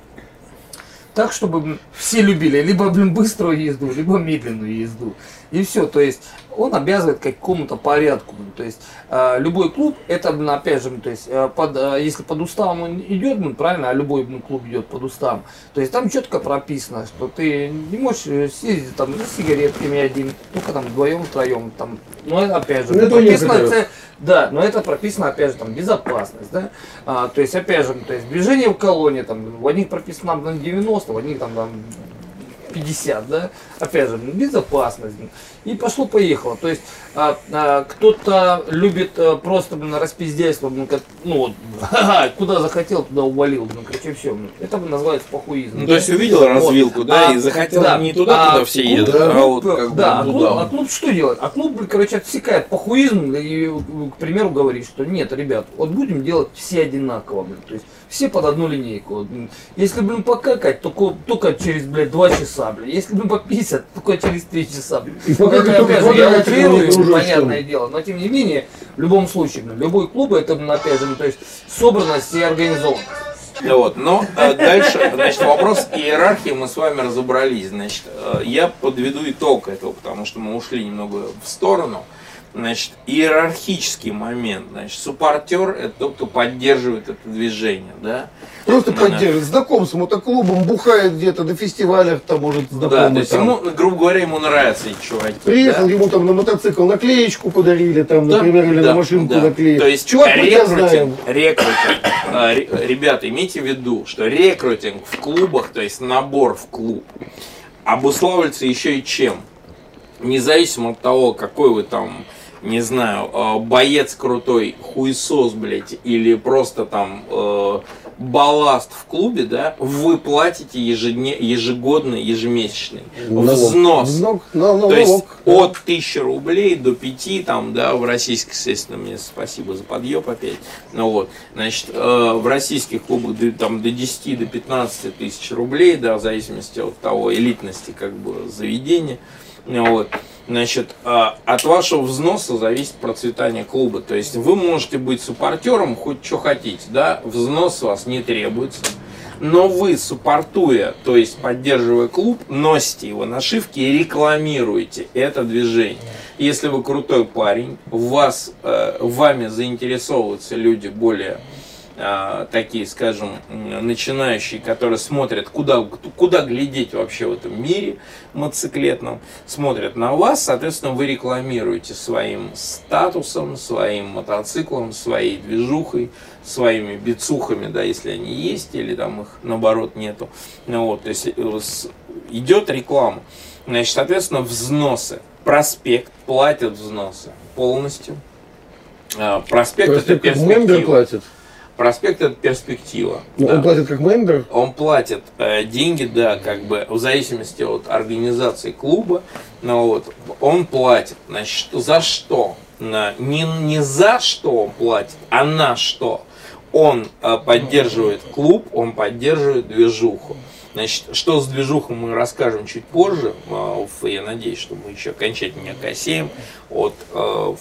так, чтобы все любили либо блин, быструю езду, либо медленную езду. И все, то есть он обязывает какому-то порядку. блин. То есть а, любой клуб, это, блин, опять же, блин, то есть, а, под, а, если под уставом он идет, блин, правильно, а любой клуб идет под уставом, то есть там четко прописано, что ты не можешь э, съездить там с сигаретками один, только там вдвоем, втроем, там, ну это опять же, Ну, это прописано, це- да, но это прописано, опять же, там, безопасность, да, а, то есть, опять же, то есть, движение в колонне, там, в одних прописано там, 90, в одних там, там 50, да, опять же, безопасность, и пошло-поехало, то есть, а, а, кто-то любит а, просто, блин, распиздяйство, блин, как, ну, вот, ха-ха, куда захотел, туда увалил, блин, короче, все, это блин, называется похуизм. Ну, то есть увидел развилку, да, А, и захотел да. не туда, А куда все клуб- едут, да, а вот клуб, как да, а бы клуб, туда. а клуб что делает? А клуб, блин, короче, отсекает похуизм и, к примеру, говорит, что нет, ребят, вот будем делать все одинаково, блин, то есть все под одну линейку. вот, блин. Если, блин, покакать, только, только через, блядь, два часа, блин. Если, блин, пописать, только через три часа, блин. Покакать это, только опять же, я утрирую, понятное дело, но тем не менее, в любом случае, блин, любой клуб, это, блин, опять же, то есть собранность и организованность. Вот. Но э, дальше, значит, вопрос иерархии мы с вами разобрались. Значит, э, я подведу итог этого, потому что мы ушли немного в сторону. Значит, иерархический момент. Значит, суппортер – это тот, кто поддерживает это движение, да? Просто поддерживает. Знаком с мотоклубом, бухает где-то на фестивалях, там может Да, знакомый то есть там. ему, грубо говоря, ему нравятся эти чуваки. Приехал, да? ему там на мотоцикл наклеечку подарили, там, Да, например, или да, на машинку да. наклеили. То есть Чувак, рекрутинг, рекрутинг. А, ре- Ребята, имейте в виду, что рекрутинг в клубах, то есть набор в клуб, обуславливается еще и чем? Независимо от того, какой вы там, не знаю, э, боец крутой, хуесос, блядь, или просто там э, балласт в клубе, да, вы платите ежедне, ежегодно, ежемесячный Налог. взнос. Взнос, на- То есть налог. от 1000 рублей до 5, там, да, в российских, естественно, мне спасибо за подъеб опять. Ну вот, значит, э, в российских клубах до, там, до 10, до 15 тысяч рублей, да, в зависимости от того, элитности, как бы, заведения. Вот. Значит, э, от вашего взноса зависит процветание клуба. То есть вы можете быть суппортером, хоть что хотите, да, взнос с вас не требуется. Но вы, суппортуя, то есть поддерживая клуб, носите его нашивки и рекламируете это движение. Если вы крутой парень, вас, э, вами заинтересовываются люди более такие, скажем, начинающие, которые смотрят, куда, куда глядеть вообще в этом мире мотоциклетном, смотрят на вас, соответственно, вы рекламируете своим статусом, своим мотоциклом, своей движухой, своими бицухами, да, если они есть, или там их наоборот нету. Ну вот, то есть э, идет реклама. Значит, соответственно, взносы. Проспект платит взносы полностью. А, Проспект есть это перспектива. платит. Проспект это перспектива. Ну, да. Он платит как мембер. Он платит э, деньги, да, как бы в зависимости от организации клуба. Ну, вот, он платит. Значит, за что? Не, не за что он платит, а на что. Он э, поддерживает клуб, он поддерживает движуху. Значит, что с движухой мы расскажем чуть позже. А, Я надеюсь, что мы еще окончательно не окосеем от э,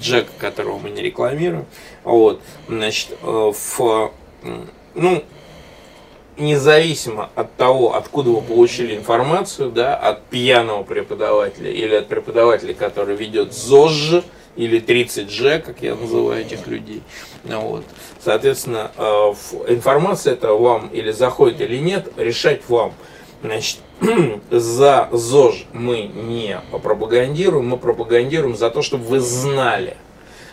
Джека, которого мы не рекламируем. Вот, значит, э, в, м, ну, независимо от того, откуда вы получили информацию, да, от пьяного преподавателя или от преподавателя, который ведет ЗОЖ или 30G, как я называю этих людей. Ну Вот. Соответственно, э, информация это вам или заходит или нет, решать вам. Значит, за ЗОЖ мы не пропагандируем, мы пропагандируем за то, чтобы вы знали,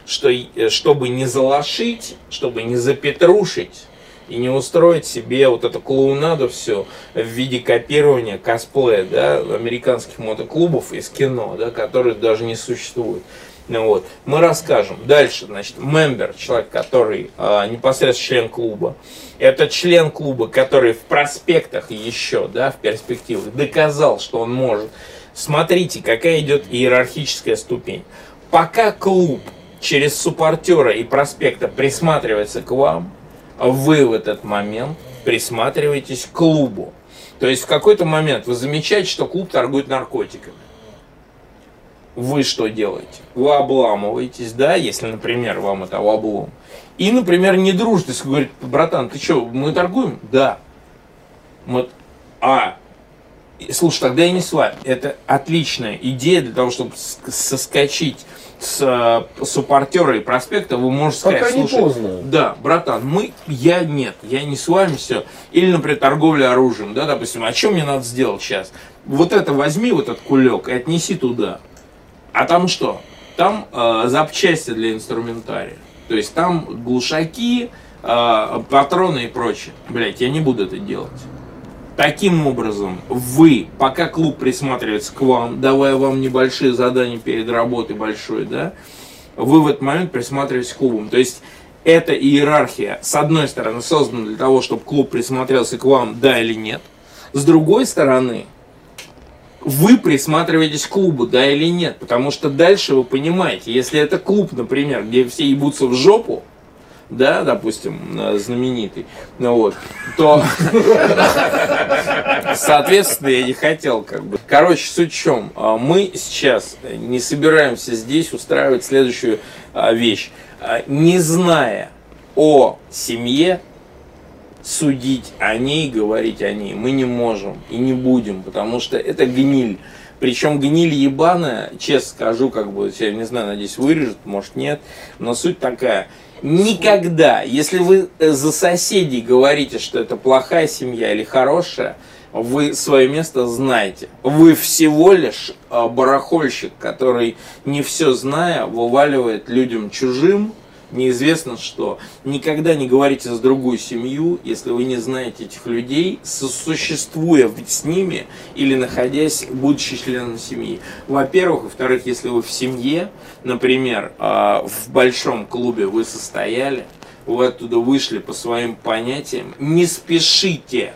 что э, чтобы не залошить, чтобы не запетрушить и не устроить себе вот эту клоунаду все в виде копирования косплея, да, американских мотоклубов из кино, да, которые даже не существуют. Ну вот, мы расскажем. Дальше, значит, мембер, человек, который а, непосредственно член клуба. Это член клуба, который в проспектах еще, да, в перспективах доказал, что он может. Смотрите, какая идет иерархическая ступень. Пока клуб через суппортера и проспекта присматривается к вам, вы в этот момент присматриваетесь к клубу. То есть в какой-то момент вы замечаете, что клуб торгует наркотиками. Вы что делаете? Вы обламываетесь, да, если, например, вам это облом. И, например, не дружите, если говорит, братан, ты что, мы торгуем? Да. Мы... А, слушай, тогда я не с вами. Это отличная идея для того, чтобы ск- соскочить с э, суппортера и проспекта. Вы можете сказать, Пока не слушай, поздно. да, братан, мы, я нет, я не с вами все. Или, например, торговля оружием, да, допустим, а что мне надо сделать сейчас? Вот это возьми, вот этот кулек, и отнеси туда. А там что? Там э, запчасти для инструментария. То есть там глушаки, э, патроны и прочее. Блять, я не буду это делать. Таким образом, вы, пока клуб присматривается к вам, давая вам небольшие задания перед работой большой, да, вы в этот момент присматриваетесь к клубам. То есть эта иерархия, с одной стороны, создана для того, чтобы клуб присмотрелся к вам, да или нет. С другой стороны, вы присматриваетесь к клубу, да или нет. Потому что дальше вы понимаете, если это клуб, например, где все ебутся в жопу, да, допустим, э, знаменитый, ну вот, то, соответственно, я не хотел, как бы. Короче, суть в чем? А, Мы сейчас не собираемся здесь устраивать следующую а, вещь. А, Не зная о семье, судить о ней, говорить о ней мы не можем и не будем, потому что это гниль. Причем гниль ебаная, честно скажу, как бы, я не знаю, надеюсь, вырежут, может нет, но суть такая. Никогда, если вы э, за соседей говорите, что это плохая семья или хорошая, вы свое место знаете. Вы всего лишь а, барахольщик, который не все зная, вываливает людям чужим неизвестно что. Никогда не говорите за другую семью, если вы не знаете этих людей, сосуществуя с ними или находясь, будучи членом семьи. Во-первых. Во-вторых, если вы в семье, например, а, в большом клубе вы состояли, вы оттуда вышли по своим понятиям, не спешите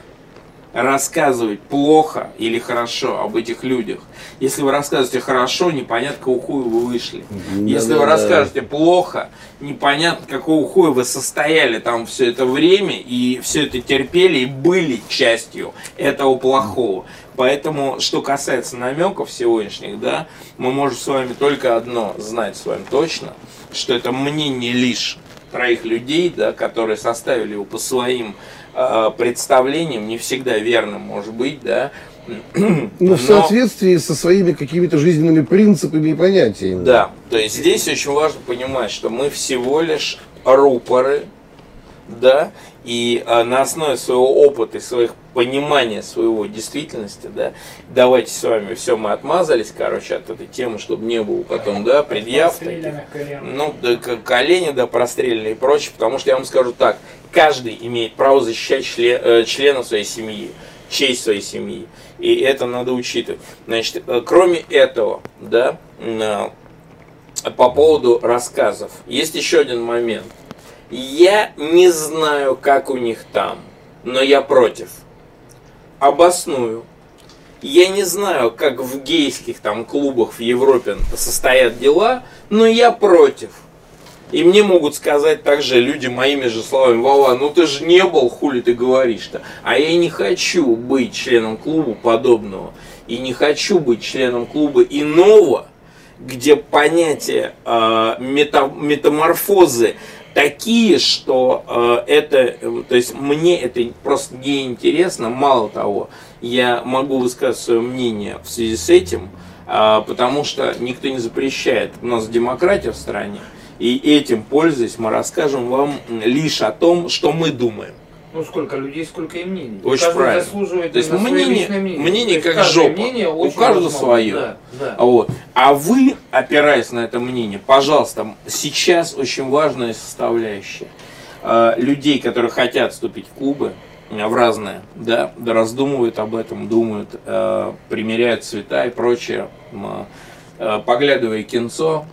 рассказывать плохо или хорошо об этих людях. Если вы рассказываете хорошо, непонятно, какого хуя вы вышли. Да, Если да, вы да. расскажете плохо, непонятно, какого хуя вы состояли там все это время и все это терпели и были частью этого плохого. Поэтому, что касается намеков сегодняшних, да, мы можем с вами только одно знать с вами точно, что это мнение лишь троих людей, да, которые составили его по своим представлением, не всегда верным, может быть, да. Но в соответствии со своими какими-то жизненными принципами и понятиями. Да, то есть здесь очень важно понимать, что мы всего лишь рупоры, да, и а, на основе своего опыта и своих понимания своего действительности, да, давайте с вами все мы отмазались, короче, от этой темы, чтобы не было потом, да, предъяв таких, ну, да, колени, да, простреленные и прочее, потому что я вам скажу так, каждый имеет право защищать член, э, члена своей семьи, честь своей семьи, и это надо учитывать. Значит, э, кроме этого, да, э, по поводу рассказов, есть еще один момент – я не знаю, как у них там, но я против. Обосную. Я не знаю, как в гейских там клубах в Европе состоят дела, но я против. И мне могут сказать также люди моими же словами, Вова, ну ты же не был, хули ты говоришь-то. А я не хочу быть членом клуба подобного. И не хочу быть членом клуба иного, где понятие э, мета, метаморфозы такие, что э, это, то есть мне это просто не интересно. Мало того, я могу высказать свое мнение в связи с этим, э, потому что никто не запрещает. У нас демократия в стране, и этим пользуясь, мы расскажем вам лишь о том, что мы думаем. Ну, сколько людей, сколько и мнений. Очень Каждый правильно. заслуживает То есть мнение, мнение. мнение как жопа. Мнение у каждого свое. Да, да. Вот. А вы, опираясь на это мнение, пожалуйста, сейчас очень важная составляющая. Э, людей, которые хотят вступить в клубы, в разные, да, да раздумывают об этом, думают, примеряют цвета и прочее, поглядывая кинцо,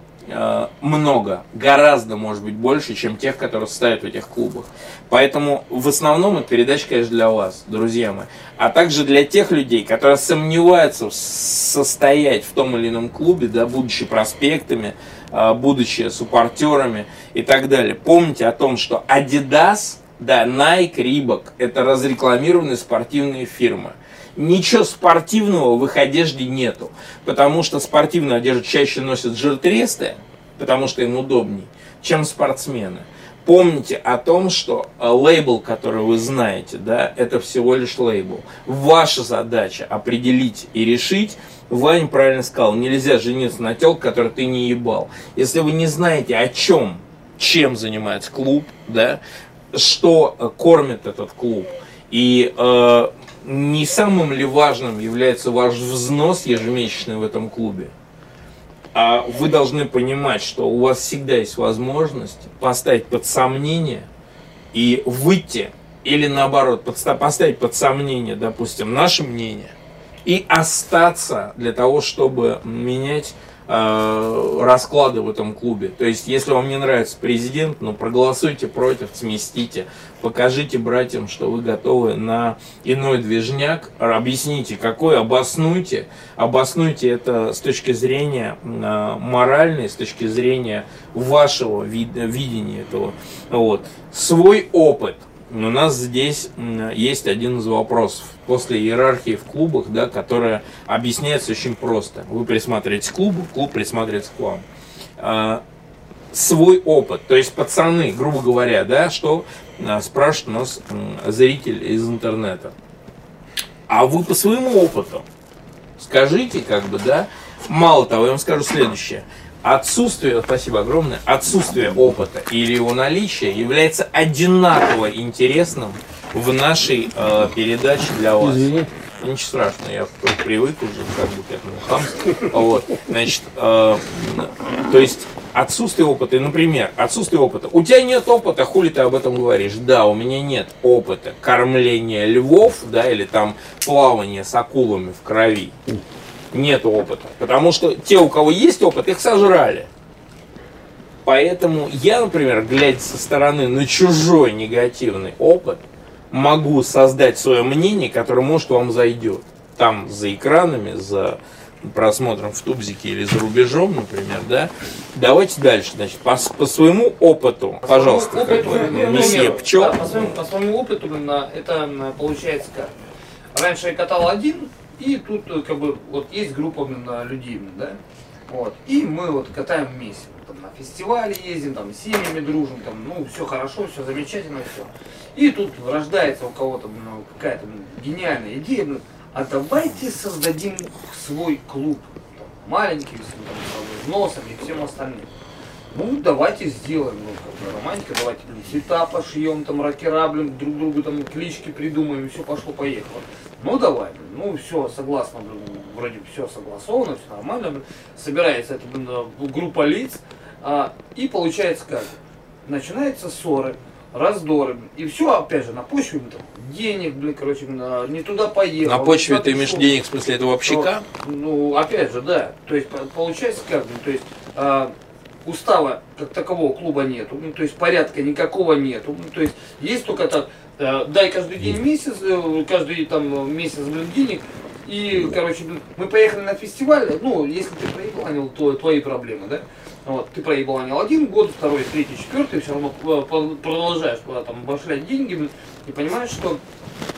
много, гораздо, может быть, больше, чем тех, которые стоят в этих клубах. Поэтому в основном эта передача, конечно, для вас, друзья мои. А также для тех людей, которые сомневаются состоять в том или ином клубе, да, будучи проспектами, э, будучи суппортерами и так далее. Помните о том, что Adidas, да, Nike, Reebok – это разрекламированные спортивные фирмы – ничего спортивного в их одежде нету. Потому что спортивную одежду чаще носят жиртресты, потому что им удобней, чем спортсмены. Помните о том, что э, лейбл, который вы знаете, да, это всего лишь лейбл. Ваша задача определить и решить, Вань правильно сказал, нельзя жениться на телке, которую ты не ебал. Если вы не знаете, о чем, чем занимается клуб, да, что э, кормит этот клуб, и э, не самым ли важным является ваш взнос ежемесячный в этом клубе? А вы должны понимать, что у вас всегда есть возможность поставить под сомнение и выйти, или наоборот, поставить под сомнение, допустим, наше мнение, и остаться для того, чтобы менять Э, расклады в этом клубе. То есть, если вам не нравится президент, ну проголосуйте против, сместите, покажите братьям, что вы готовы на иной движняк, объясните, какой, обоснуйте, обоснуйте это с точки зрения э, моральной, с точки зрения вашего вид, видения этого. Вот. Свой опыт – у нас здесь есть один из вопросов после иерархии в клубах, да, которая объясняется очень просто. Вы присматриваетесь к клубу, клуб присматривается к вам. А, свой опыт, то есть пацаны, грубо говоря, да, что а, спрашивает нас зритель из интернета. А вы по своему опыту скажите, как бы, да, мало того, я вам скажу следующее. Отсутствие, спасибо огромное, отсутствие опыта или его наличие является одинаково интересным в нашей э, передаче для вас. Извини. Ничего страшного, я при- привык уже как бы к этому хамству. Вот, значит, э, то есть отсутствие опыта, например, отсутствие опыта. У тебя нет опыта, хули ты об этом говоришь? Да, у меня нет опыта кормления львов, да, или там плавания с акулами в крови. Нет опыта. Потому что те, у кого есть опыт, их сожрали. Поэтому я, например, глядя со стороны на чужой негативный опыт, могу создать свое мнение, которое может вам зайдет. Там за экранами, за просмотром в Тубзике или за рубежом, например, да. Давайте дальше, значит, по, по своему опыту, пожалуйста, По как своему бы, опыту, месье например, Пчел. да, по, своему, по своему опыту, блин, это получается как. Раньше я катал один, и тут э, как бы вот есть группа блин, людей, блин, да. Вот. И мы вот катаем вместе. Там, на фестивале ездим, там с семьями дружим, там, ну, все хорошо, все замечательно, все. И тут рождается у кого-то ну, какая-то блин, гениальная идея, блин, а давайте создадим свой клуб. Там, маленький, с, там, с взносом и всем остальным. Ну, давайте сделаем, ну, как бы романтика, давайте, блин, цвета пошьем, там, ракера, блин, друг другу там клички придумаем, и все пошло-поехало. Ну, давай, блин, ну, все, согласно, блин, вроде все согласовано, все нормально, блин. Собирается эта, блин, э, группа лиц, а, и получается как? Начинаются ссоры, раздоры, и все, опять же, на почве, там, денег, блин, короче, блин, а, не туда поехал. На почве ты имеешь денег в смысле этого общака? Ну, опять же, да. То есть по- получается как бы, то есть а, устава как такового клуба нету, ну, то есть порядка никакого нету, ну, то есть есть только так, э, дай каждый день месяц, э, каждый там месяц, блин, денег, и, короче, мы поехали на фестиваль, ну, если ты проебанил, то твои проблемы, да? Вот, ты проебанил один год, второй, третий, четвертый, все равно э, продолжаешь э, там башлять деньги, и понимаешь, что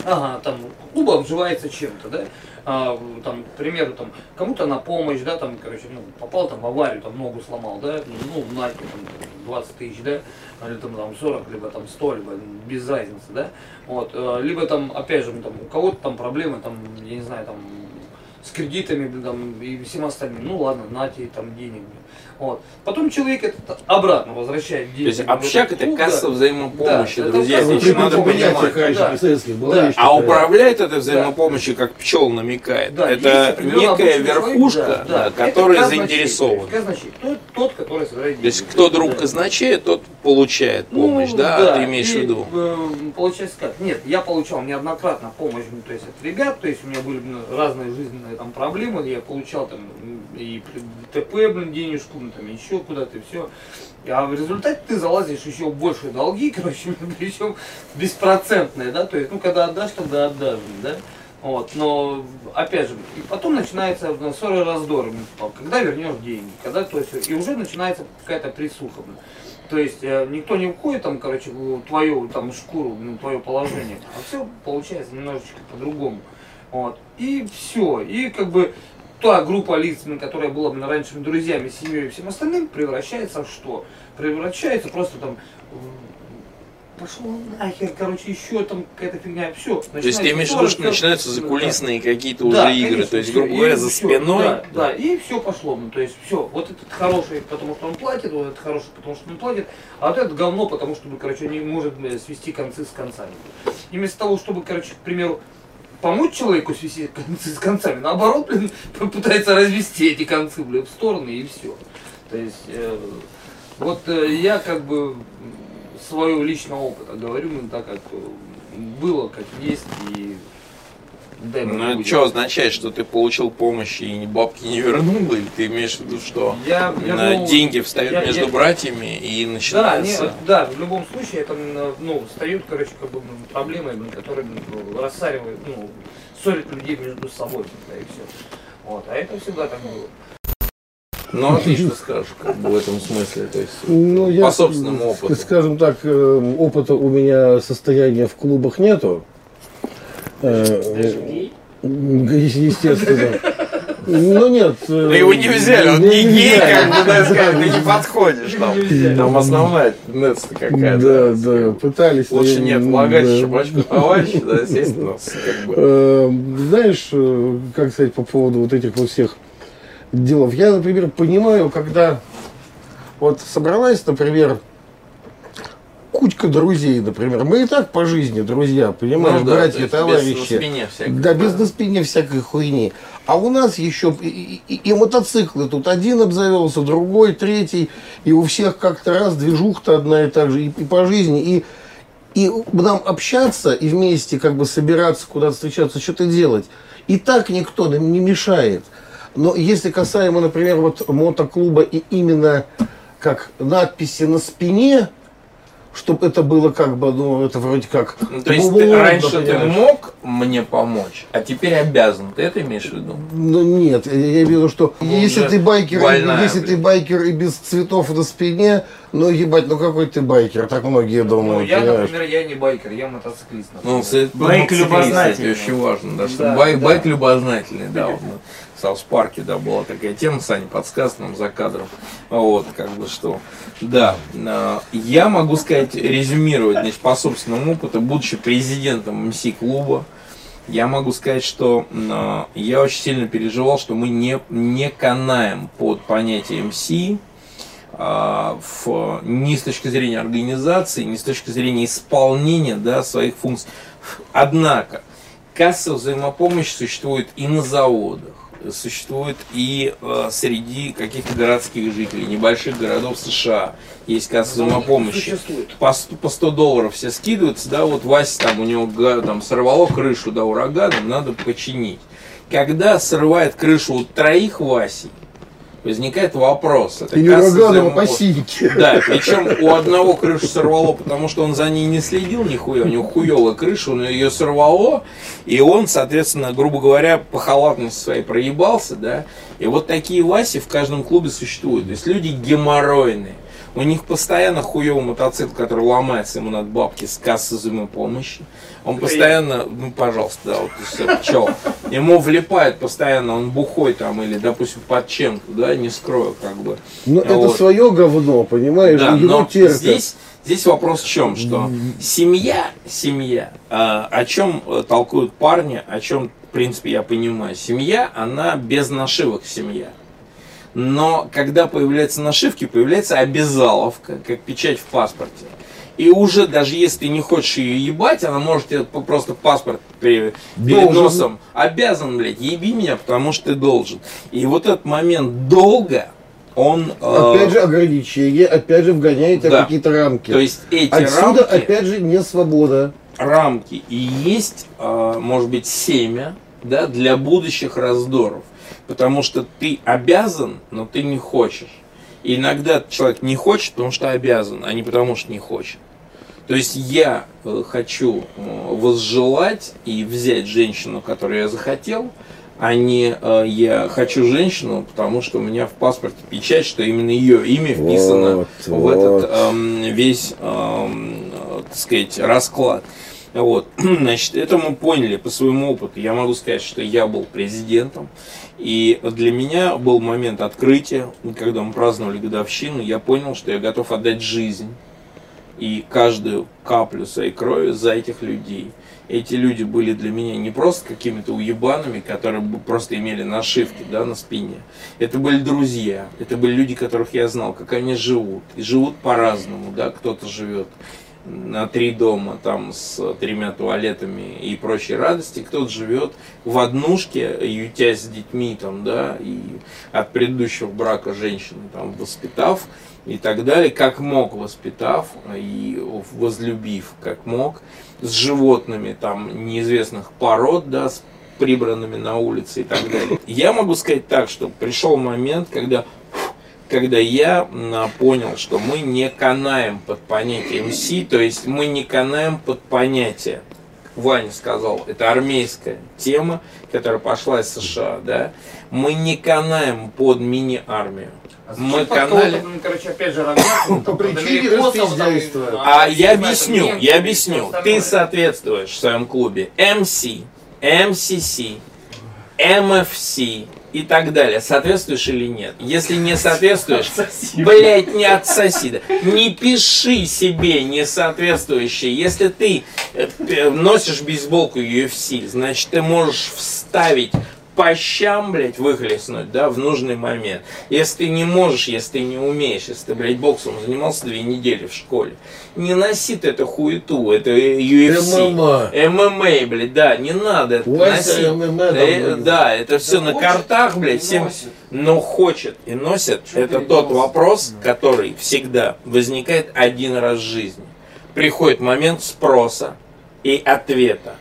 Ага, там клуб обживается чем-то, да, а, там, к примеру, там, кому-то на помощь, да, там, короче, ну, попал там в аварию, там, ногу сломал, да, ну, на там, 20 тысяч, да, или там, там 40, либо там 100, либо без разницы, да, вот, э, либо там, опять же, там, у кого-то там проблемы, там, я не знаю, там, с кредитами, там, и всем остальным, ну, ладно, на тебе там денег, блин. Вот. Потом человек это обратно возвращает деньги. То есть общак этот это клуб, касса да. взаимопомощи, Да, друзья, это еще надо взаимопомощи. понимать. Да. была Да. А такая. управляет этой взаимопомощью, как пчел намекает. Да, это некая обычный человек, верхушка, да, да, да. которая казначей, заинтересована. Казначей. Тот, тот, который собирает То есть деньги. кто друг Да. казначея, тот получает помощь, Ну, да? Ты имеешь и, в виду? э, получается как? Нет, я получал неоднократно помощь, ну, то есть от ребят, то есть у меня были ну, разные жизненные там проблемы, я получал там и ТП, блин, денежку, ну, там еще куда-то, все. А в результате ты залазишь еще в большие долги, короче, причем беспроцентные, да, то есть, ну, когда отдашь, тогда отдашь, да. Вот, но опять же, и потом начинается ну, ссоры раздоры, блин, типа, когда вернешь деньги, когда то есть, и уже начинается какая-то присуха. То есть э, никто не уходит там, короче, твою там шкуру, ну, твое положение, а все получается немножечко по-другому. Вот. И все. И как бы та группа лиц, которая была блин, раньше друзьями, семьей и всем остальным, превращается в что? Превращается просто там пошло нахер, короче, еще там какая-то фигня, все. То есть ты имеешь в виду, что начинаются закулисные какие-то Да, уже игры, конечно, то есть, грубо говоря, за всё, спиной. Да, да, и все пошло. Ну, то есть все. Вот этот хороший, потому что он платит, вот этот хороший, потому что он платит, а вот этот говно, потому что, ну, короче, не может бля, свести концы с концами. И вместо того, чтобы, короче, к примеру, помочь человеку свести концы с концами, наоборот, блин, пытается развести эти концы, блин, в стороны и все. То есть, э, вот э, я как бы своего личного опыта говорю, ну, так как э, было, как есть, и дай Ну, это что означает, что ты получил помощь и бабки не вернул? Или ты имеешь в виду, что Я на вернул- деньги встают я- между я- братьями и Да, не, начинается... да, в любом случае это, ну, встают, короче, как бы проблемы, которые рассаривают, ну, ссорят людей между собой, да, и все. Вот, а это всегда так было. Ну, а ты что скажешь, как бы в этом смысле? То есть, Ну, я, по собственному опыту. Скажем так, э, опыта у меня состояния в клубах нету. Э, Даже гей? э, Естественно. Ну нет. э, Да его не взяли, он не гей, как бы, да, сказать, ты не подходишь там. Там основная тенденция Да, какая-то. да, пытались. Лучше но- не отлагать да. шибачку товарища, да, естественно. Э, Знаешь, э, как сказать по поводу вот этих вот всех делов. Я, например, понимаю, когда вот собралась, например, кучка друзей, например. Мы и так по жизни друзья, понимаешь, Ну да, братья, есть без товарищи. на спине всякой. Да, без на спине всякой хуйни. А у нас еще и, и- и мотоциклы. Тут один обзавелся, другой, третий. И у всех как-то раз движуха-то одна и та же. И, и по жизни. И, и нам общаться и вместе как бы собираться, куда-то встречаться, что-то делать. И так никто нам не мешает. Но если касаемо, например, вот мотоклуба и именно как надписи на спине, чтобы это было как бы, ну, это вроде как... Ну, то есть ты, раньше ты понимаешь? мог мне помочь, а теперь обязан. Ты это имеешь в виду? Ну нет, я имею в виду, что Ну, если ты байкер, больная, если блин. ты байкер и без цветов на спине, ну ебать, ну какой ты байкер, так многие Ну, думают, я, понимаешь? например, я не байкер, я мотоциклист. Ну, например. с- Байк любознательный. Это очень важно, да, что Да, байк, да. байк любознательный, да, вот, ну, в South Park е, да, была такая тема, Саня подсказывает нам за кадром, вот, как бы что, да, а, я могу сказать, резюмировать, значит, по собственному опыту, будучи президентом MC-клуба, я могу сказать, что а, я очень сильно переживал, что мы не, не канаем под понятие MC, а, в, ни с точки зрения организации, ни с точки зрения исполнения да, своих функций. Однако, касса взаимопомощи существует и на заводах, существует и э, среди каких-то городских жителей, небольших городов США. Есть касса взаимопомощи по 100, по 100 долларов все скидываются, да, вот Вася там у него там сорвало крышу, да, ураганом, надо починить. Когда срывает крышу у троих Васей, возникает вопрос. Это И не касса ураганова по синьке. Да, причем у одного крышу сорвало, потому что он за ней не следил нихуя, у него хуевая крыша, он ее сорвало, и он, соответственно, грубо говоря, по халатности своей проебался, да, и вот такие Васи в каждом клубе существуют, то есть люди геморройные, у них постоянно хуевый мотоцикл, который ломается, ему надо бабки с кассы взаимопомощи. Он постоянно, ну, пожалуйста, да, вот все, чё, ему влипает постоянно, он бухой там, или, допустим, под чем-то, да, не скрою, как бы. Ну это Вот. свое говно, понимаешь, Да, его но терпят. здесь, здесь вопрос в чем, что семья, семья, а, о чем э, толкуют парни, о чем, в принципе, я понимаю, семья, она без нашивок семья. Но когда появляются нашивки, появляется обязаловка, как печать в паспорте. И уже даже если ты не хочешь ее ебать, она может тебе просто паспорт пере- перед Должен. носом обязан, блядь, еби меня, потому что ты должен. И вот этот момент долга, он... э, Опять же ограничения, опять же вгоняет Да. какие-то рамки. то есть эти Отсюда, рамки, опять же, не свобода. рамки и есть, э, может быть, семя да, для будущих раздоров. Потому что ты обязан, но ты не хочешь. И иногда человек не хочет, потому что обязан, а не потому что не хочет. То есть я э, хочу э, возжелать и взять женщину, которую я захотел, а не э, я хочу женщину, потому что у меня в паспорте печать, что именно ее имя вписано Вот, в вот. этот эм, весь, эм, э, так сказать, расклад. Вот, значит, это мы поняли по своему опыту. Я могу сказать, что я был президентом, и для меня был момент открытия, когда мы праздновали годовщину, я понял, что я готов отдать жизнь и каждую каплю своей крови за этих людей. Эти люди были для меня не просто какими-то уебанами, которые просто имели нашивки да, на спине. Это были друзья, это были люди, которых я знал, как они живут. И живут по-разному, да, кто-то живет на три дома, там с тремя туалетами и прочей радости, кто-то живет в однушке, ютясь с детьми, там, да, и от предыдущего брака женщины, там, воспитав, и так далее, как мог воспитав и возлюбив, как мог, с животными там неизвестных пород, да, с прибранными на улице и так далее. Я могу сказать так, что пришел момент, когда когда я м, понял, что мы не канаем под понятие МС, то есть мы не канаем под понятие, Ваня сказал, это армейская тема, которая пошла из США, да, мы не канаем под мини-армию. Мы Зачем канали... ну, короче, опять же, По причине распиздяйства. А я объясню, я объясню. Ты соответствуешь в своем клубе MC, MCC, MFC и так далее. Соответствуешь или нет? Если не соответствуешь, блять, не отсоси. да. Не пиши себе несоответствующее. Если ты э, носишь бейсболку UFC, значит ты можешь вставить по щам, блядь, выхлестнуть, да, в нужный момент. Если ты не можешь, если ты не умеешь, если ты, блядь, боксом занимался две недели в школе, не носи ты эту хуету, это UFC. ММА. ММА, блядь, да, не надо это носить. ММА Э. Да, это все на хочет картах, блядь, всем, носит. но хочет и носят, Чё это тот вопрос, который всегда возникает один раз в жизни. Приходит момент спроса и ответа.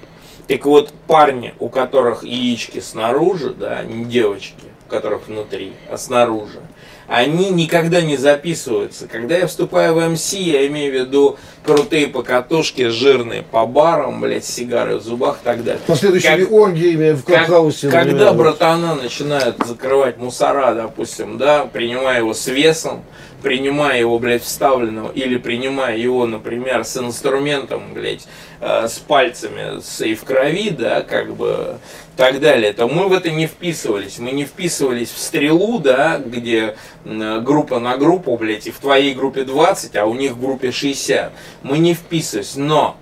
Так вот, парни, у которых яички снаружи, да, не девочки, у которых внутри, а снаружи, они никогда не записываются. Когда я вступаю в МС, я имею в виду крутые покатушки, жирные по барам, блядь, сигары в зубах и так далее. Последующими Как- оргиями в Как- клабхаусе. когда например, вот. братана начинают закрывать мусора, допустим, да, принимая его с весом, принимая его, блядь, вставленного, или принимая его, например, с инструментом, блядь, э, с пальцами, с и в крови, да, как бы, так далее, то мы в это не вписывались. Мы не вписывались в стрелу, да, где м, группа на группу, блядь, и в твоей группе 20, а у них в группе 60. Мы не вписывались, но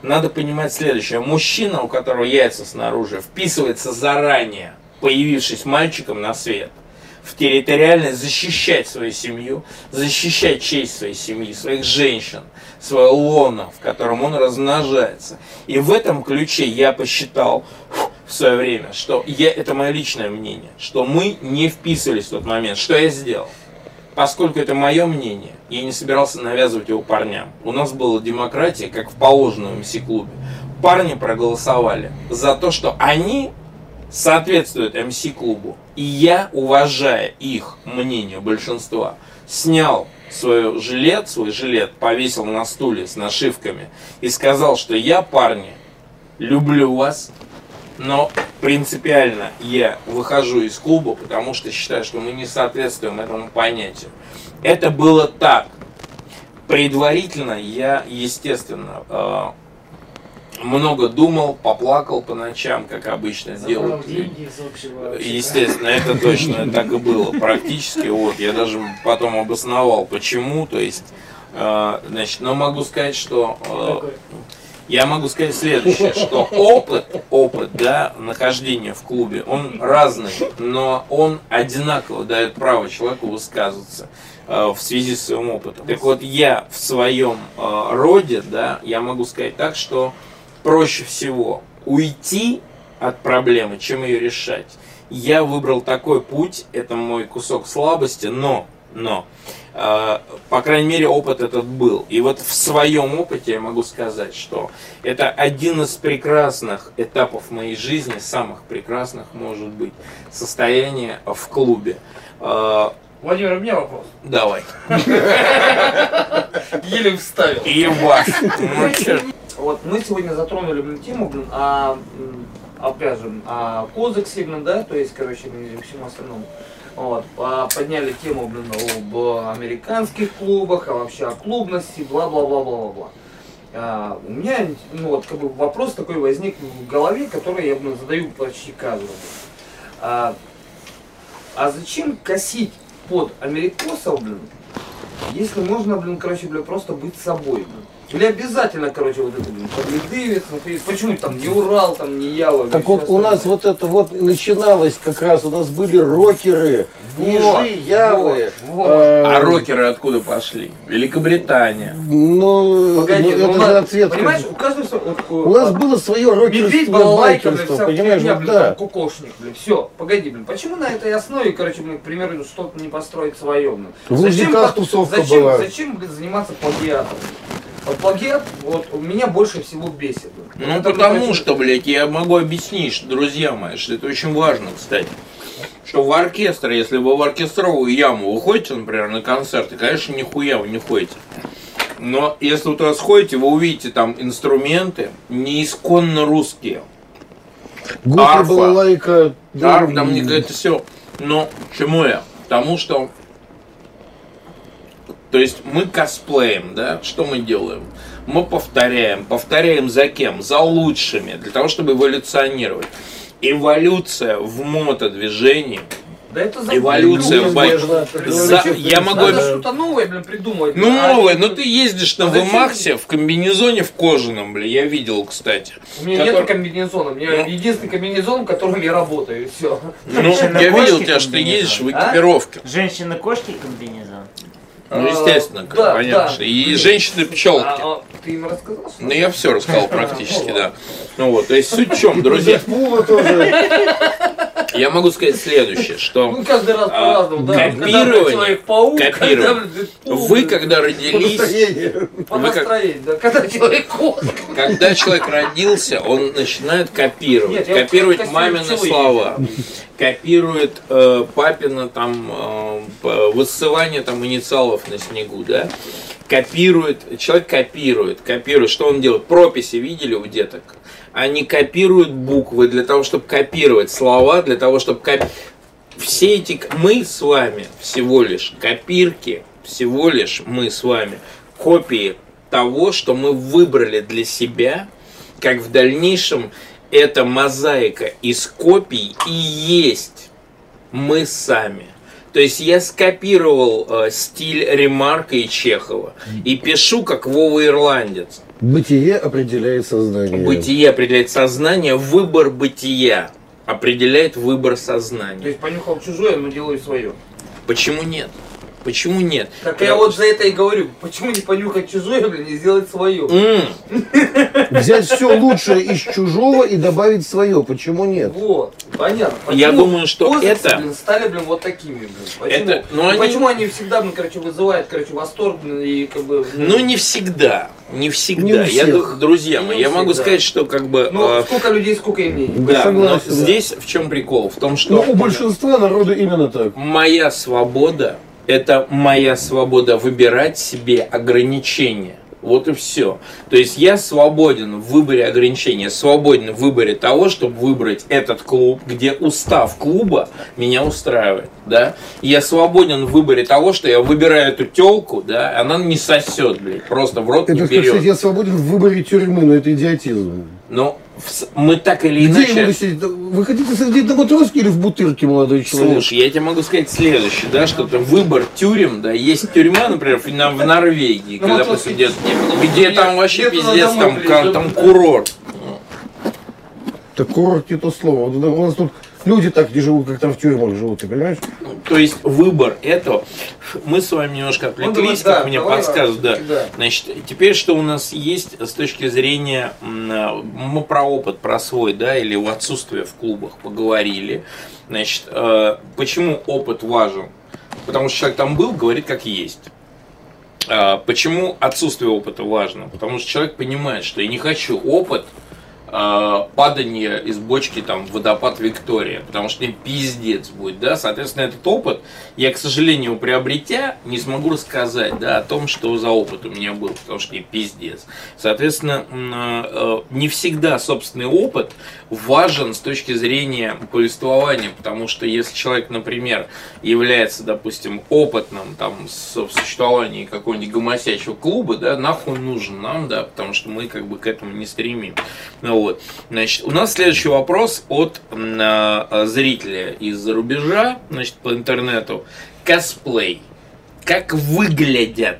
надо понимать следующее. Мужчина, у которого яйца снаружи, вписывается заранее, появившись мальчиком на свет, в территориальность защищать свою семью, защищать честь своей семьи, своих женщин, свое лоно, в котором он размножается. И в этом ключе я посчитал в свое время, что я, это мое личное мнение, что мы не вписывались в тот момент. Что я сделал? Поскольку это мое мнение, я не собирался навязывать его парням. У нас была демократия, как в положенном МС-клубе. Парни проголосовали за то, что они соответствуют МС-клубу. И я, уважая их мнение большинства, снял свой жилет, свой жилет, повесил на стуле с нашивками и сказал, что я, парни, люблю вас, но принципиально я выхожу из клуба, потому что считаю, что мы не соответствуем этому понятию. Это было так. Предварительно я, естественно, э, много думал, поплакал по ночам, как обычно Забрал делают деньги из общего Естественно, это точно так и было практически. Вот, я даже потом обосновал, почему. То есть, э, значит, но могу сказать, что э, я могу сказать следующее, что опыт, опыт, да, нахождения в клубе, он разный, но он одинаково дает право человеку высказываться э, в связи с своим опытом. Так вот, я в своем э, роде, да, я могу сказать так, что проще всего уйти от проблемы, чем ее решать. Я выбрал такой путь, это мой кусок слабости, но, но, э, по крайней мере, опыт этот был. И вот в своем опыте я могу сказать, что это один из прекрасных этапов моей жизни, самых прекрасных, может быть, состояние в клубе. Э, Владимир, у меня вопрос. давай. Еле вставил. Ебать. Вот мы сегодня затронули тему, м, опять же, о кодексе, блин, да, то есть, короче, и всему остальному. Вот, а, подняли тему, блин, об американских клубах, а вообще о клубности, бла-бла-бла-бла-бла. А, у меня, ну вот, как бы вопрос такой возник в голове, который я, блин, задаю почти каждому. А, а зачем косить под америкосов, блин, если можно, блин, короче, блин, просто быть собой, блин. Или обязательно, короче, вот это, блин, подвидывец, почему там не Урал, там не Ява, блин, Так вот у нас вот это вот начиналось как раз, у нас были рокеры, нижи, явы. вот, вот. А рокеры откуда пошли? Великобритания. Ну, Погоди, ну, ну, это же ответ. понимаешь, у каждого вот, У нас было свое Медведь, рокерство, балалайка, блин, байкерство, вся понимаешь, блин, да. кукошник, блин, все, погоди, блин, почему на этой основе, короче, блин, к примеру, что-то не построить свое, блин? В по- тусовка зачем, была. зачем, блин, заниматься плагиатом? Вот плагиат, вот, у меня больше всего бесит. Ну, Это, потому блин, что, блядь, я могу объяснить, что, друзья мои, что это очень важно, кстати. Что в оркестр, если вы в оркестровую яму выходите, например, на концерты, конечно, нихуя вы не ходите. Но если вот раз ходите, вы увидите там инструменты не исконно русские. Арфа. балалайка. Да, ну, там не это все. Но чему я? Тому что то есть мы косплеем, да? Что мы делаем? Мы повторяем. Повторяем за кем? За лучшими, для того, чтобы эволюционировать. эволюция в мотодвижении, Да это за эволюция в байке. Неизбежно. За- я могу Надо что-то новое, блин, придумывать. Ну, А новое, ну ты ездишь на А зачем? В комбинезоне в кожаном, бля, я видел, кстати. У меня который- нет комбинезона. У меня Ну. единственный комбинезон, в котором я работаю, и все. Ну, я видел тебя, что ты ездишь в А? экипировке. Женщина-кошки комбинезон. Ну, естественно, как да, понятно. да. И женщины-пчелки. А, а, ты им рассказал? что Ну, я все рассказал практически, да. Ну вот, то есть суть в чем, друзья, я могу сказать следующее, что Ну, каждый раз А, да. копирование, копирование. когда, вы, когда родились, Настроение. по вы как- настроению, да. Когда человек родился, он начинает копировать, Нет, копировать мамины слова, копирует э, папина там э, высывание там инициалов на снегу, да, копирует, человек копирует, копирует, что он делает, прописи видели у деток? Они копируют буквы для того, чтобы копировать слова, для того, чтобы копировать. Все эти, мы с вами всего лишь копирки, всего лишь мы с вами копии того, что мы выбрали для себя, как в дальнейшем эта мозаика из копий и есть мы сами. То есть я скопировал э, стиль Ремарка и Чехова и пишу как Вова Ирландец. Бытие определяет сознание. Бытие определяет сознание, выбор бытия определяет выбор То сознания. есть понюхал чужое, но делаю свое. Почему нет? Почему нет? Так я вот за это и говорю, почему не понюхать чужое, блин, не сделать свое? Взять все лучшее из чужого и добавить свое. Почему нет? Вот, понятно. Я Почему думаю, что козырцы, это- блин, стали, блин, вот такими, блин. Почему? Это- ну, И они- почему они всегда, блин, короче, вызывают, короче, восторг, блин, и как бы... Ну, не всегда. Не всегда. Не у я, друзья Не мои, я всех, могу да. сказать, что как бы... Ну, э, сколько людей, сколько и мнений. да, Согласен, но да. здесь в чем прикол? В том, Ну, что у большинства народа именно так. моя свобода – это моя свобода выбирать себе ограничения. Вот и все. То есть я свободен в выборе ограничения, свободен в выборе того, чтобы выбрать этот клуб, где устав клуба меня устраивает. Да? Я свободен в выборе того, что я выбираю эту телку, да, она не сосет, блядь, просто в рот не Это, как берет. я свободен в выборе тюрьмы, но это идиотизм. С- мы так или Где иначе... буду сидеть? Вы хотите сидеть на матроске или в бутырке, молодой человек? Слушай, я тебе могу сказать следующее, да, что то выбор тюрем, да, есть тюрьма, например, в, на- в Норвегии, Ну, когда после вот где, там вообще пиздец, там, там курорт. Так курорт не то слово. У нас тут люди так не живут, как там в тюрьмах живут, ты понимаешь? То есть выбор этого, мы с вами немножко отвлеклись, Ну, да, как мне давай, подсказывают, да. да. Значит, теперь что у нас есть с точки зрения, мы про опыт, про свой, да, или в отсутствие в клубах поговорили. Значит, э, почему опыт важен? Потому что человек там был, говорит как есть. А, Почему отсутствие опыта важно? Потому что человек понимает, что я не хочу опыт а, падания из бочки там водопад Виктория, потому что мне пиздец будет, да, соответственно, этот опыт я, к сожалению, приобретя, не смогу рассказать, да, о том, что за опыт у меня был, потому что мне пиздец. Соответственно, м, э, не всегда собственный опыт важен с точки зрения повествования, потому что если человек, например, является, допустим, опытным там в существовании какого-нибудь гомосячего клуба, да, нахуй нужен нам, да, потому что мы как бы к этому не стремим. Вот, значит, у нас следующий вопрос от м, а, зрителя из-за рубежа, значит, по интернету. Косплей. Как выглядят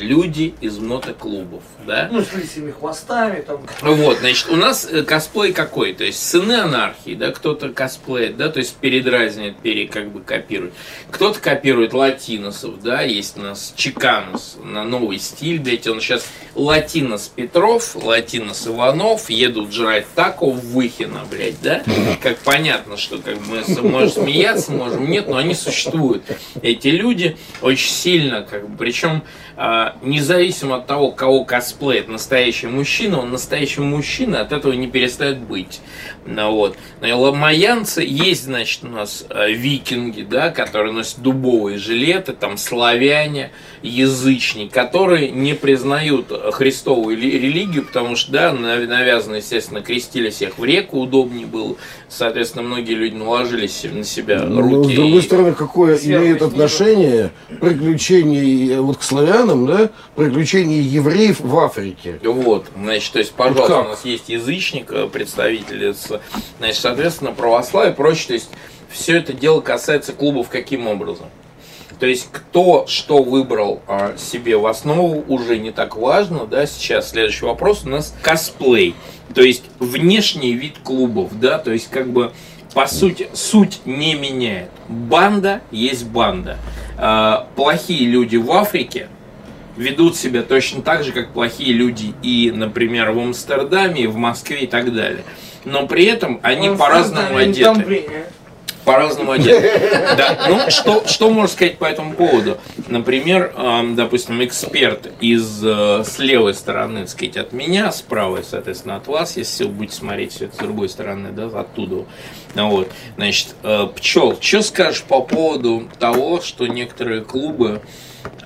люди из мотоклубов, да? Ну, с лысыми хвостами, там. Вот, значит, у нас э, косплей какой? То есть сыны анархии, да, кто-то косплеит, да, то есть передразнивает, пере, как бы копирует. Кто-то копирует латиносов, да, есть у нас Чиканос на новый стиль, блядь, он сейчас латинос Петров, латинос Иванов едут жрать тако в Выхино, блядь, да? Как понятно, что как мы можем смеяться, можем нет, но они существуют. Эти люди очень сильно, как бы, причем а, независимо от того, кого косплеит настоящий мужчина, он настоящий мужчина от этого не перестает быть. Ну, вот. Но Майянцы есть, значит, у нас э, викинги, да, которые носят дубовые жилеты, там славяне, язычники, которые не признают христовую ли- религию, потому что, да, нав- навязано, естественно, крестили всех в реку, удобнее было. Соответственно, многие люди наложили се- на себя Но, руки. с другой и- стороны, какое имеет отношение приключений э, вот к славянам, да, да? Приключения евреев в Африке. Вот, значит, то есть, пожалуйста, как? у нас есть язычник, э, представитель, с- значит, соответственно, православие и прочее, то есть, все это дело касается клубов каким образом? То есть, кто что выбрал а, себе в основу, уже не так важно, да, сейчас следующий вопрос у нас косплей, то есть, внешний вид клубов, да, то есть, как бы, по сути, суть не меняет. Банда есть банда. А, плохие люди в Африке, ведут себя точно так же, как плохие люди и, например, в Амстердаме, в Москве и так далее. Но при этом они по-разному одеты. По-разному одеты. Да, ну, что, что можно сказать по этому поводу? Например, допустим, эксперт из э, с левой стороны, так сказать, от меня, с правой, соответственно, от вас, если вы будете смотреть все это с другой стороны, да, оттуда. Вот. Значит, э, пчел, что скажешь по поводу того, что некоторые клубы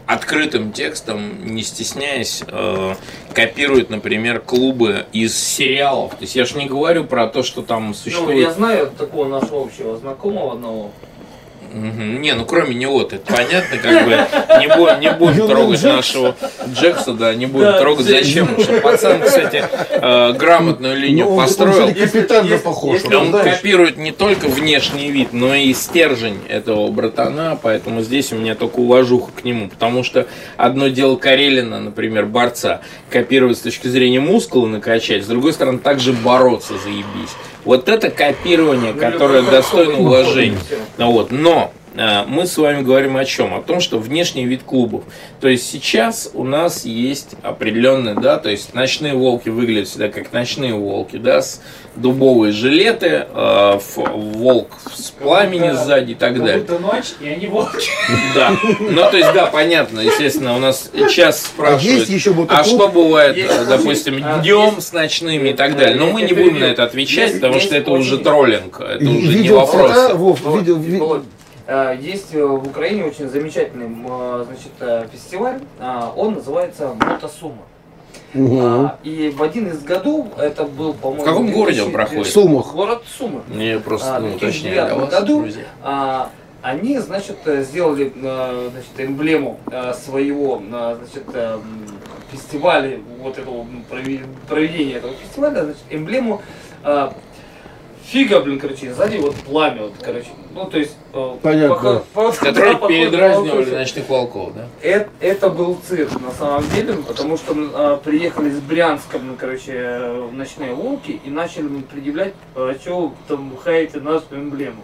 открытым текстом, не стесняясь, э, копируют, например, клубы из сериалов. То есть я же не говорю про то, что там Ну, существует... я знаю такого нашего общего знакомого одного. Мгм. Не, ну кроме него, это понятно, как бы не будем, не будем трогать нашего Джекса, да, не будем Да, трогать. Джекс. Зачем? Потому что пацан, кстати, э, грамотную линию Ну, он- он построил. же капитально Если- похож. если он, Он знаешь. копирует не только внешний вид, но и стержень этого братана, поэтому здесь у меня только уважуха к нему, потому что одно дело Карелина, например, борца, копировать с точки зрения мускула накачать, с другой стороны также бороться заебись. Вот это копирование, Ну, которое достойно уважения. Вот. Но мы с вами говорим о чем? О том, что внешний вид клубов. То есть сейчас у нас есть определенные, да, то есть ночные волки выглядят всегда как ночные волки, да, с дубовые жилеты, э, волк с пламени Да. сзади и так Как далее. будто ночь, и они волки. Да. Ну, то есть, да, понятно, естественно, у нас сейчас А есть спрашивают, еще вот а что бывает, Есть, допустим, а, днем есть- с ночными и так далее. Но Я мы не будем на это отвечать, Есть- потому есть что это уже троллинг, это уже не вопрос. Вов, Вот, видел, Есть э, в Украине очень замечательный э, значит, э, фестиваль, он называется Мотосума. Мгм. А, И в один из годов, это был, по-моему... В каком городе он 2000 проходит? В Сумах. Город Сумы. Мне просто А, ну, в уточняю для 2009 вас, году. А, они, значит, э, сделали э, значит, эмблему э, своего э, значит, э, фестиваля, вот этого проведения этого фестиваля, значит, эмблему э, фига, блин, короче, сзади вот пламя, вот, короче, ну, то есть... э, Понятно. пока- по- Которые да, передразнивали ночных волков, да? Это, это был цирк на самом деле, потому что э, приехали из Брянска, ну, короче, э, ночные волки и начали мне предъявлять, а что там хаете нашу эмблему.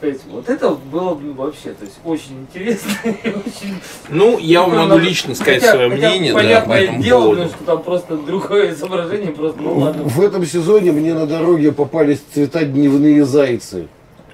То есть вот это было блин, вообще, то есть очень интересно очень... Ну, я вам Ну, могу надо- лично сказать хотя- свое хотя мнение, да, по понятное этому дело, поводу. потому что там просто другое изображение, просто, ну ладно. В этом сезоне мне на дороге попались цвета дневные зайцы.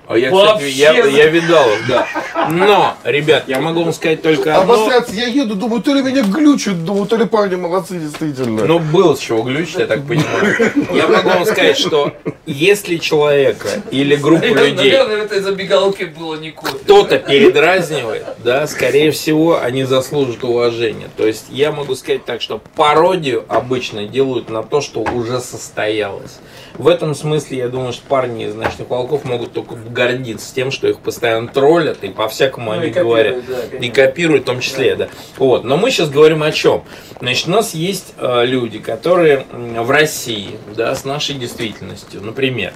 А я, кстати, Вообще я, за- я видал их, да. Но, ребят, я могу вам сказать только одно. Обосраться, я еду, думаю, то ли меня глючат, думаю, то ли парни молодцы действительно. Ну, было с чего глючить, я так понимаю. Я могу вам сказать, что если человека или группу людей Наверное, в этой забегаловке было не кто-то передразнивает, да, скорее всего, они заслужат уважения. То есть я могу сказать так, что пародию обычно делают на то, что уже состоялось. В этом смысле, я думаю, что парни из «Ночных волков» могут только гордиться тем, что их постоянно троллят и по-всякому Ну, они говорят. да, И копируют в том числе, да. Вот. Но мы сейчас говорим о чем? Значит, у нас есть э, люди, которые в России, да, с нашей действительностью, например,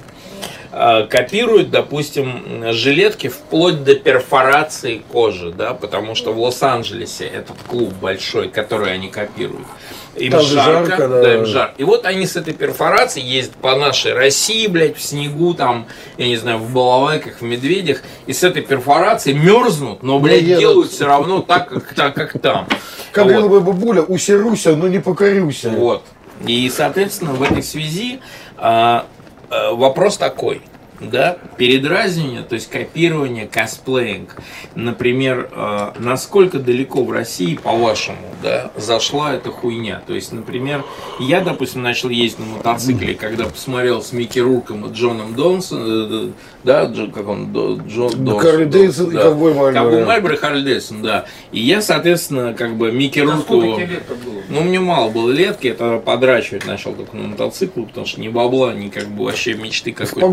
э, копируют, допустим, жилетки вплоть до перфорации кожи, да, потому что в Лос-Анджелесе этот клуб большой, который они копируют. Им Там жарко, жарко, да. да. им жарко. И вот они с этой перфорацией ездят по нашей России, блядь, в снегу, там, я не знаю, в балалайках, в медведях, и с этой перфорацией мерзнут, но, блядь, едут. делают все равно так, как, так, как там. Как Вот. бы бабуля, усеруся, но не покорюся. Вот. И, соответственно, в этой связи а, а, вопрос такой. Да, передразнивание, то есть копирование, косплеинг. Например, а, насколько далеко в России, по-вашему, да, зашла эта хуйня? То есть, например, я, допустим, начал ездить на мотоцикле, когда посмотрел с Микки Рурком и Джоном Донсоном, э, да, Джо- как он, До- Джон Да, Донсон, Харли Дэвидсон и да. Ковбой Мальборо. Ковбой Мальборо и Харли Дэвидсон, да. И я, соответственно, как бы Микки Да Рурку... Ну, мне мало было летки, это подрачивать начал только на мотоциклу, потому что ни бабла, ни как бы вообще мечты В какой-то.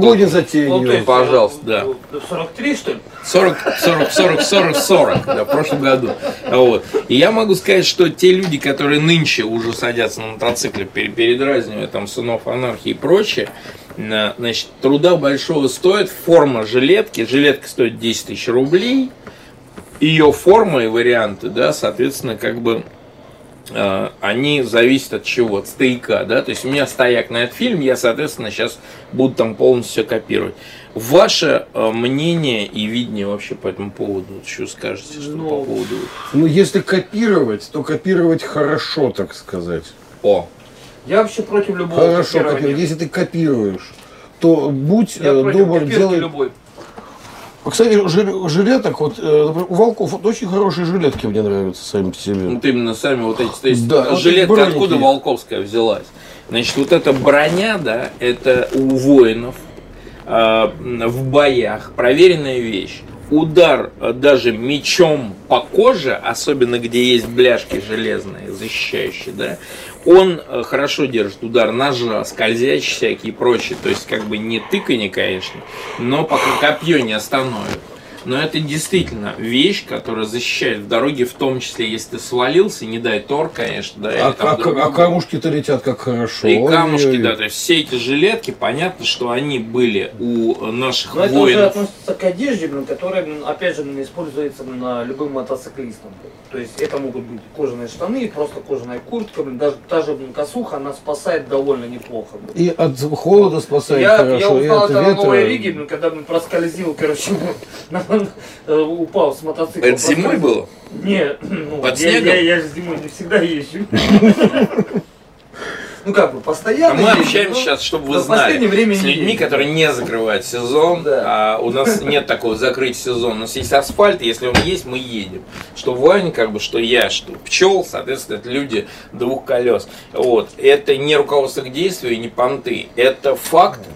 Погоне Ну, то есть, Пожалуйста, да. э, 43, что ли? 40, 40, 40, 40, 40, да, в прошлом году. Вот. И я могу сказать, что те люди, которые нынче уже садятся на мотоцикле, пере- передразнивая там сынов анархии и прочее, на- значит, труда большого стоит форма жилетки. Жилетка стоит 10 тысяч рублей. Ее форма и варианты, да, соответственно, как бы они зависят от чего? От стояка, да, то есть у меня стояк на этот фильм, я, соответственно, сейчас буду там полностью все копировать. Ваше э, мнение и видение вообще по этому поводу, что скажете, что Ну, по поводу... Ну, если копировать, то копировать хорошо, так сказать. О, Я вообще против любого Хорошо копирования. копировать. Если ты копируешь, то будь Я э, добр, делай... любой. А, Кстати, жил- жилеток, вот э, у волков вот очень хорошие жилетки мне нравятся сами по себе. вот именно сами вот эти, то есть Да, вот жилетка броники. откуда Волковская взялась? Значит, вот эта броня, да, это у воинов э, в боях проверенная вещь. Удар э, даже мечом по коже, особенно где есть бляшки железные, защищающие, да, он э, хорошо держит удар ножа, скользящие всякие и прочие. То есть, как бы не тыканье, конечно, но пока копье не остановит. Но это действительно вещь, которая защищает в дороге, в том числе, если ты свалился, не дай тор, конечно, да, А, а- другой а камушки-то летят как хорошо. и камушки, Ой-ой-ой. да, то есть все эти жилетки, понятно, что они были у наших Но это уже воинов. относится к одежде, блин, которая, блин, опять же, используется блин, на любым мотоциклистом. То есть это могут быть кожаные штаны, просто кожаная куртка, блин, даже та же блин, косуха, она спасает довольно неплохо. блин. И от холода спасает Я, хорошо, я и узнал от это на новой блин, когда блин, проскользил, короче, на- э, упал с мотоцикла. Это зимой было? Нет, ну, Под я, снегом? я, я же зимой не всегда езжу. Ну как бы, А постоянно мы езжу, общаемся но сейчас, чтобы вы в последнее знали, время с не людьми, езжу. которые не закрывают сезон, Да. а у нас нет такого закрыть сезон. У нас есть асфальт, и если он есть, мы едем. Что Ваня, как бы, что я, что пчел, соответственно, это люди двух колес. Вот. Это не руководство к действию и не понты. Это факт, а,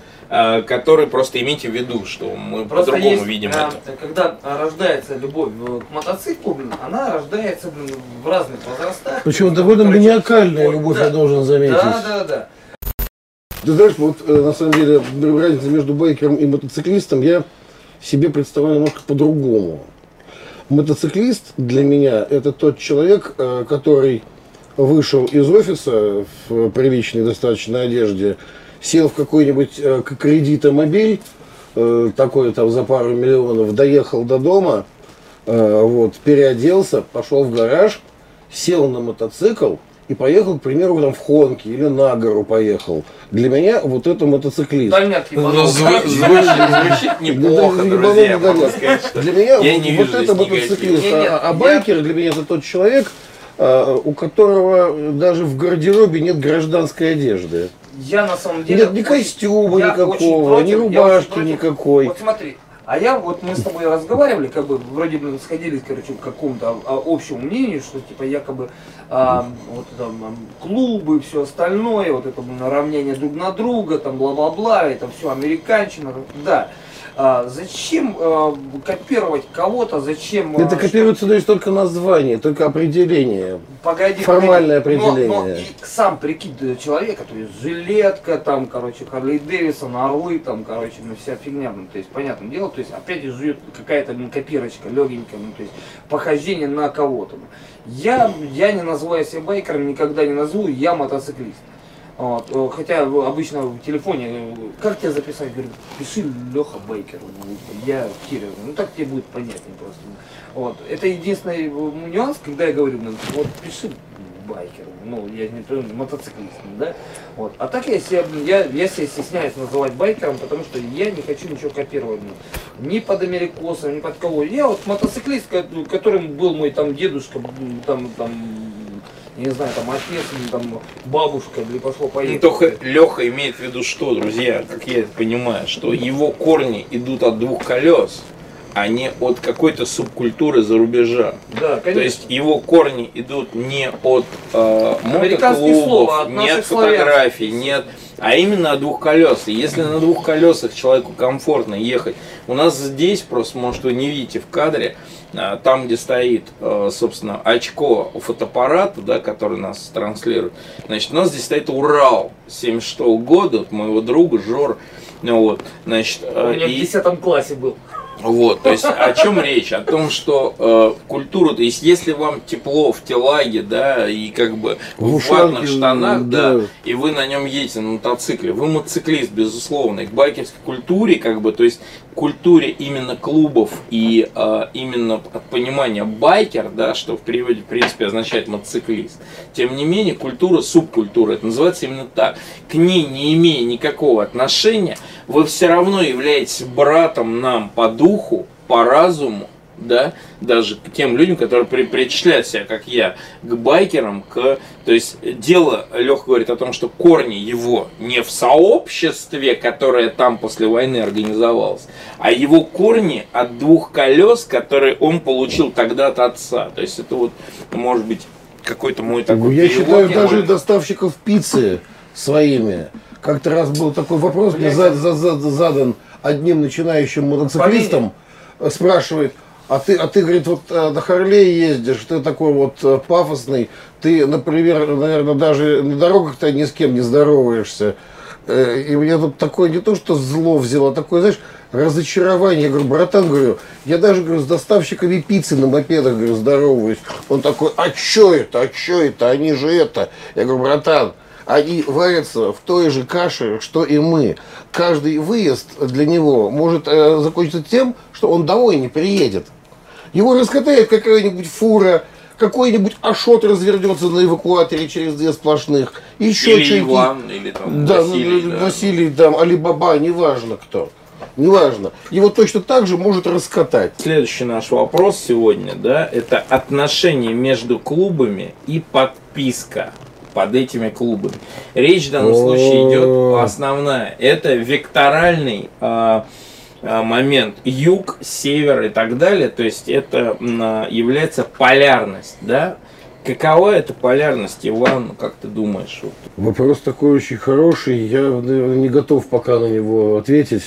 который просто имейте в виду, что мы Просто по-другому видим а, это. когда рождается любовь э, к мотоциклу, блин, она рождается, блин, в разных возрастах. Причем довольно маниакальная любовь, да. я должен заметить. Да, да, да. Ты знаешь, вот э, на самом деле разница между байкером и мотоциклистом я себе представляю немножко по-другому. Мотоциклист для меня это тот человек, э, который вышел из офиса в приличной достаточно одежде, сел в какой-нибудь э, кредитомобиль, э, такой там за пару миллионов, доехал до дома, э, вот, переоделся, пошел в гараж, сел на мотоцикл и поехал, к примеру, там в Хонке или на гору поехал. Для меня вот это мотоциклист. Дальняк Ну, ебанул. звучит, звучит неплохо, Да, друзья, сказать, что Для меня Я вот, не вот вижу это мотоциклист. А, Нет, а байкер для меня это тот человек, а, у которого даже в гардеробе нет гражданской одежды. Я на самом деле... Нет ни костюма я никакого, ни рубашки никакой. Вот смотри, а я вот мы с тобой разговаривали, как бы вроде бы сходились, короче, к какому-то а, общему мнению, что типа якобы а, вот там ам, клубы, все остальное, вот это равнение друг на друга, там бла-бла-бла, это все американщина, да. А, зачем а, копировать кого-то, зачем... а, Это копируется то есть только название, только определение. Погоди, Формальное погоди. Но- определение. Но, и сам прикид э, человека, то есть жилетка, там, короче, Харли Дэвисон, орлы, там, короче, ну, вся фигня, ну, то есть, понятное дело, то есть, опять же, живет какая-то ну, копирочка легенькая, ну, то есть, похождение на кого-то. Я, я не называю себя байкером, никогда не назову, я мотоциклист. Вот, э, хотя обычно в телефоне, э, как тебя записать, говорю, пиши Леха Байкер, ну, я Кирилл, ну так тебе будет понятнее просто. Вот. Это единственный э, нюанс, когда я говорю, ну, вот пиши байкер, ну, я не то, мотоциклист, да, вот. А так я себя, я, я себя стесняюсь называть байкером, потому что я не хочу ничего копировать, ни под америкосом, ни под кого. Я вот мотоциклист, ко- которым был мой там дедушка, там, там, я не знаю, там отец, или там бабушка, или пошло Ну, поехало. только Леха имеет в виду что, друзья, как я это понимаю, что его корни идут от двух колес, а не от какой-то субкультуры за рубежа. Да, То конечно. есть его корни идут не от э, мотоклубов, не от фотографий, нет, а именно от двух колес. И если на двух колесах человеку комфортно ехать, у нас здесь просто, может, вы не видите в кадре, а, там, где стоит, э, собственно, очко у фотоаппарата, да, который нас транслирует, значит, у нас здесь стоит Урал 76 года, от моего друга Жор, ну вот, значит, э, У меня в и- 10 классе был. Вот, то есть о чем речь? О том, что э, культура, то есть если вам тепло в телаге, да, и как бы В в ватных штанах, да. да. и вы на нем едете на мотоцикле, вы мотоциклист, безусловно, и к байкерской культуре, как бы, то есть культуре именно клубов и э, именно от понимания байкер, да, что в переводе, в принципе, означает мотоциклист. Тем не менее, культура, субкультура, это называется именно так. К ней не имея никакого отношения, вы все равно являетесь братом нам по духу, по разуму, да, даже к тем людям, которые при- причисляют себя, как я, к байкерам, к... То есть дело, Лех говорит о том, что корни его не в сообществе, которое там после войны организовалось, а его корни от двух колес, которые он получил тогда от отца. То есть это вот, может быть, какой-то мой такой Ну, Я перевод считаю, даже невольный. доставщиков пиццы своими. Как-то раз был такой вопрос, мне за- за- за- задан одним начинающим мотоциклистом, э, спрашивает, а ты, а ты, говорит, вот э, на Харлее ездишь, ты такой вот э, пафосный, ты, например, наверное, даже на дорогах-то ни с кем не здороваешься. Э, И мне тут такое не то, что зло взяло, а такое, знаешь, разочарование. Я говорю, братан, говорю, я даже, говорю, с доставщиками пиццы на мопедах, говорю, здороваюсь. Он такой, а чё это, а чё это, они же это. Я говорю, братан, они варятся в той же каше, что и мы. Каждый выезд для него может э, закончиться тем, что он домой не приедет. Его раскатает какая-нибудь фура, какой-нибудь ашот развернется на эвакуаторе через две сплошных, еще Или что-нибудь. Иван, или там Да, Василий, ну, да. Василий, там, Алибаба, неважно кто. Неважно. Его точно так же может раскатать. Следующий наш вопрос сегодня, да, это отношения между клубами и подписка под этими клубами. Речь в данном случае идет основная. Это векторальный а, а, момент. Юг, север и так далее. То есть это а, является полярность, да? Какова эта полярность, Иван, как ты думаешь? Вопрос такой очень хороший. Я не готов пока на него ответить.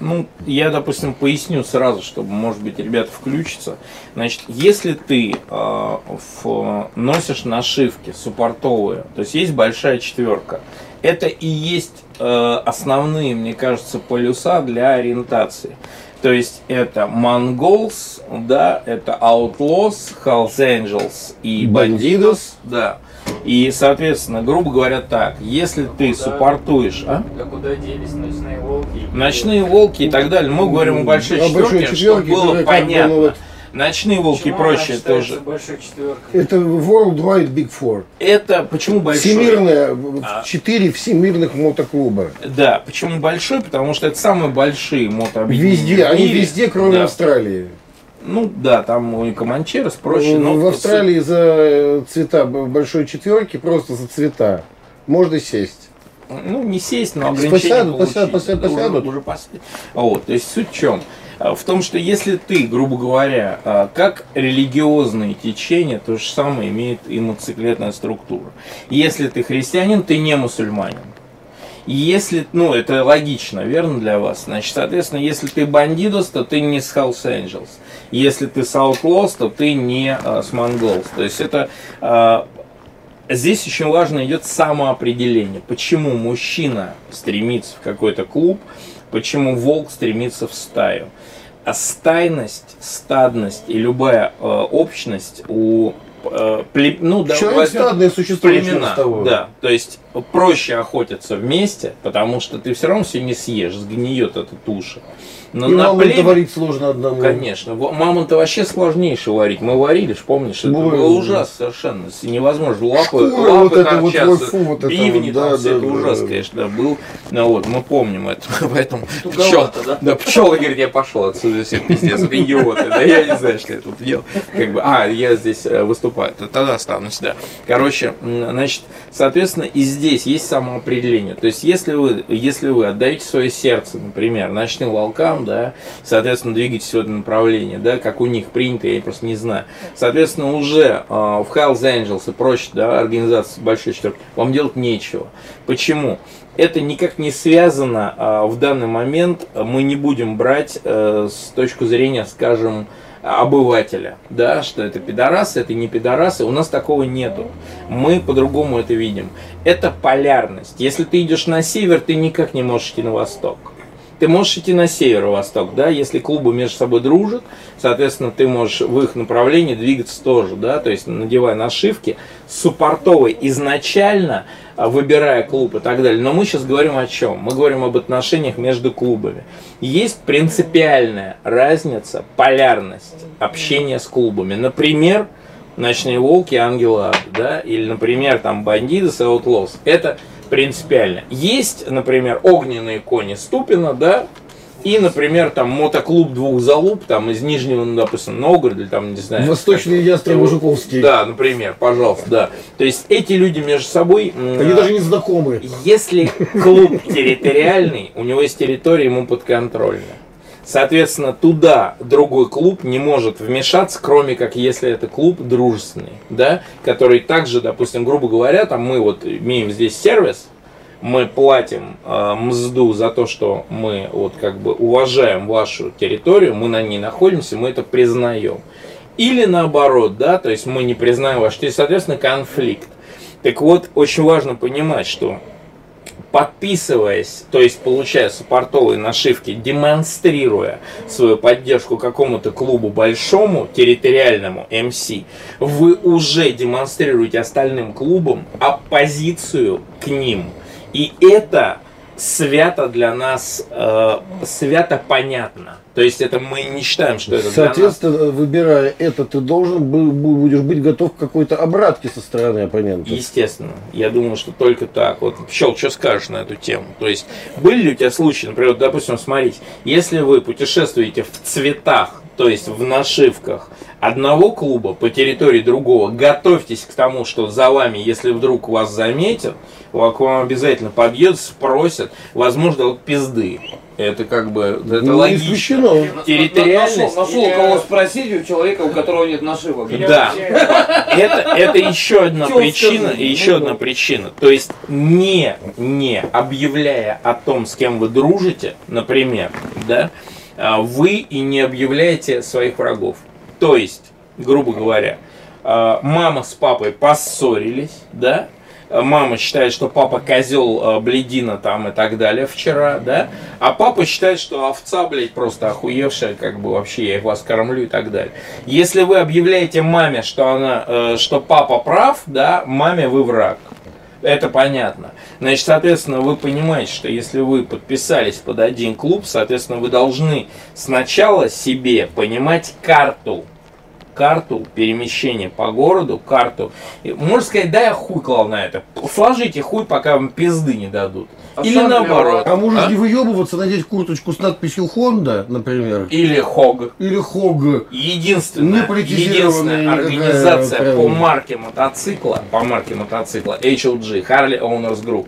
Ну, я, допустим, поясню сразу, чтобы, может быть, ребята включатся. Значит, если ты э, в- носишь нашивки суппортовые, то есть есть большая четверка, это и есть э, основные, мне кажется, полюса для ориентации. То есть это Mongols, да, это Outlaws, Hells Angels и Bandidos, да. И, соответственно, грубо говоря, так, если ты суппортуешь, а? А куда делись ночные волки? Ночные волки и так далее. Мы говорим о большой О большой четверке, чтобы четверке, было понятно. вот- Ночные волки и Почему она прочее тоже. Это Worldwide Big Four. Это почему большой? Всемирные, А. четыре всемирных мотоклуба. Да, почему большой? Потому что это самые большие мотообъединения Везде, они везде, кроме Да. Австралии. Ну да, там и Команчерос, прочее. но в Австралии за цвета б- большой четверки, просто за цвета. Можно сесть. Ну, не сесть, но ограничения Посядут, получить. посядут, посядут, Уже- посядут. Уже, посядут. Вот, то есть суть в чем? А, В том, что если ты, грубо говоря, а, как религиозные течения, то же самое имеет и мотоциклетная структура. Если ты христианин, ты не мусульманин. Если, ну, это логично, верно для вас? Значит, соответственно, если ты бандидос, то ты не с Hells Angels. Если ты с Outlaws, то ты не а, с Mongols. То есть это а, Здесь очень важно идет самоопределение. Почему мужчина стремится в какой-то клуб, почему волк стремится в стаю. А стайность, стадность и любая э, общность у э, пле- ну, да, Человек стадное существо племена, того. да, то есть проще охотиться вместе, потому что ты все равно все не съешь, сгниет эта туша. Но И на мамонта племя- варить сложно одному. Конечно. Мамонта вообще сложнейше варить. Мы варили, ж, помнишь? Это Ой, было ужас. ужасно совершенно. Невозможно. Лапы, Шкура лапы вот это вот, фу, вот это бивни вот, там да, все. да, это да, ужас, да. конечно, был. Ну вот, мы помним это. Поэтому пчел, да? да, пчелы говорит, я пошел отсюда, все пиздец, идиоты. Да я не знаю, что я тут делал. Как бы, а, я здесь э, выступаю выступают. Тогда останусь, да. Короче, значит, соответственно, и здесь есть самоопределение. То есть, если вы, если вы отдаете свое сердце, например, ночным волкам, да, соответственно, двигаетесь в этом направлении, да, как у них принято, я просто не знаю. Соответственно, уже э, в Hells Angels и прочие, да, организации большой четверки, вам делать нечего. Почему? это никак не связано а, в данный момент. Мы не будем брать а, с точки зрения, скажем, обывателя, да, что это пидорасы, это не пидорасы, у нас такого нету. Мы по-другому это видим. Это полярность. Если ты идешь на север, ты никак не можешь идти на восток. Ты можешь идти на северо-восток, да, если клубы между собой дружат, соответственно, ты можешь в их направлении двигаться тоже, да, то есть надевая нашивки, суппортовый изначально а, выбирая клуб и так далее. Но мы сейчас говорим о чем? Мы говорим об отношениях между клубами. Есть принципиальная разница, полярность общения с клубами. Например, Ночные волки, ангела, да, или, например, там бандиты, Outlaws. Это принципиально. Есть, например, огненные кони Ступина, да, и, например, там мотоклуб двух залуп, там из Нижнего, ну, допустим, Новгорода, или там, не знаю. Восточный ястреб Жуковский. Да, например, пожалуйста, да. То есть эти люди между собой... Они даже не знакомы. Если клуб территориальный, у него есть территория, ему подконтрольна. Соответственно, туда другой клуб не может вмешаться, кроме как если это клуб дружественный, да, который также, допустим, грубо говоря, там мы вот имеем здесь сервис, мы платим э, мзду за то, что мы вот как бы уважаем вашу территорию, мы на ней находимся, мы это признаем. Или наоборот, да, то есть мы не признаем ваш, то есть, соответственно, конфликт. Так вот, очень важно понимать, что подписываясь, то есть получая суппортовые нашивки, демонстрируя свою поддержку какому-то клубу большому, территориальному МС, вы уже демонстрируете остальным клубам оппозицию к ним – и это свято для нас, э, свято понятно. То есть это мы не считаем, что это Соответственно, для нас. выбирая это, ты должен будешь быть готов к какой-то обратке со стороны оппонента. Естественно. Я думаю, что только так. Вот, Пчел, что скажешь на эту тему? То есть, были ли у тебя случаи, например, допустим, смотрите, если вы путешествуете в цветах, то есть в нашивках, одного клуба по территории другого, готовьтесь к тому, что за вами, если вдруг вас заметят, к вам обязательно подъедут, спросят, возможно, вот пизды. Это как бы это ну, логично. Территориальность. Нашел, нашел кого спросить у человека, у которого нет нашивок. Да. Это, это еще одна причина. Еще одна причина. То есть не, не объявляя о том, с кем вы дружите, например, да, а, вы и не объявляете своих врагов. То есть, грубо говоря, а, мама с папой поссорились, да, мама считает, что папа козел а, бледина там и так далее вчера, да, а папа считает, что овца, блядь, просто охуевшая, как бы вообще я вас кормлю и так далее. Если вы объявляете маме, что она, э, что папа прав, да, маме вы враг. Это понятно. Значит, соответственно, вы понимаете, что если вы подписались под один клуб, соответственно, вы должны сначала себе понимать карту карту перемещения по городу, карту. Можно сказать, да, я хуй клал на это. Сложите хуй, пока вам пизды не дадут. А Или наоборот. А можешь а? не выебываться, надеть курточку с надписью Honda, например. Или Хог. Или Хог. Единственная, единственная организация по марке мотоцикла, по марке мотоцикла HLG, Harley Owners Group,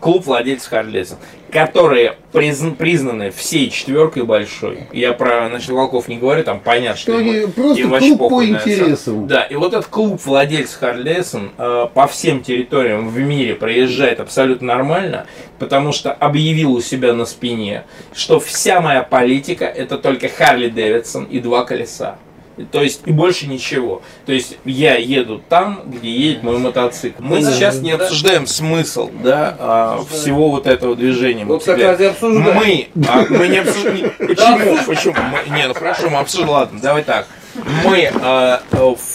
клуб владельцев Харли которые призн, признаны всей четверкой большой. Я про значит, волков не говорю, там понятно, что они просто клуб по интересам. Да, и вот этот клуб владельцев Харли э, по всем территориям в мире проезжает абсолютно нормально, потому что объявил у себя на спине, что вся моя политика это только Харли Дэвидсон и два колеса. То есть и больше ничего. То есть я еду там, где едет мой мотоцикл. Мы сейчас не обсуждаем смысл да, а, всего вот этого движения. Вот как раз и обсуждаем. Мы, а, мы не обсуждаем. Почему? Почему? Мы, не, ну хорошо, мы обсуждаем. Ладно, давай так. Мы, а,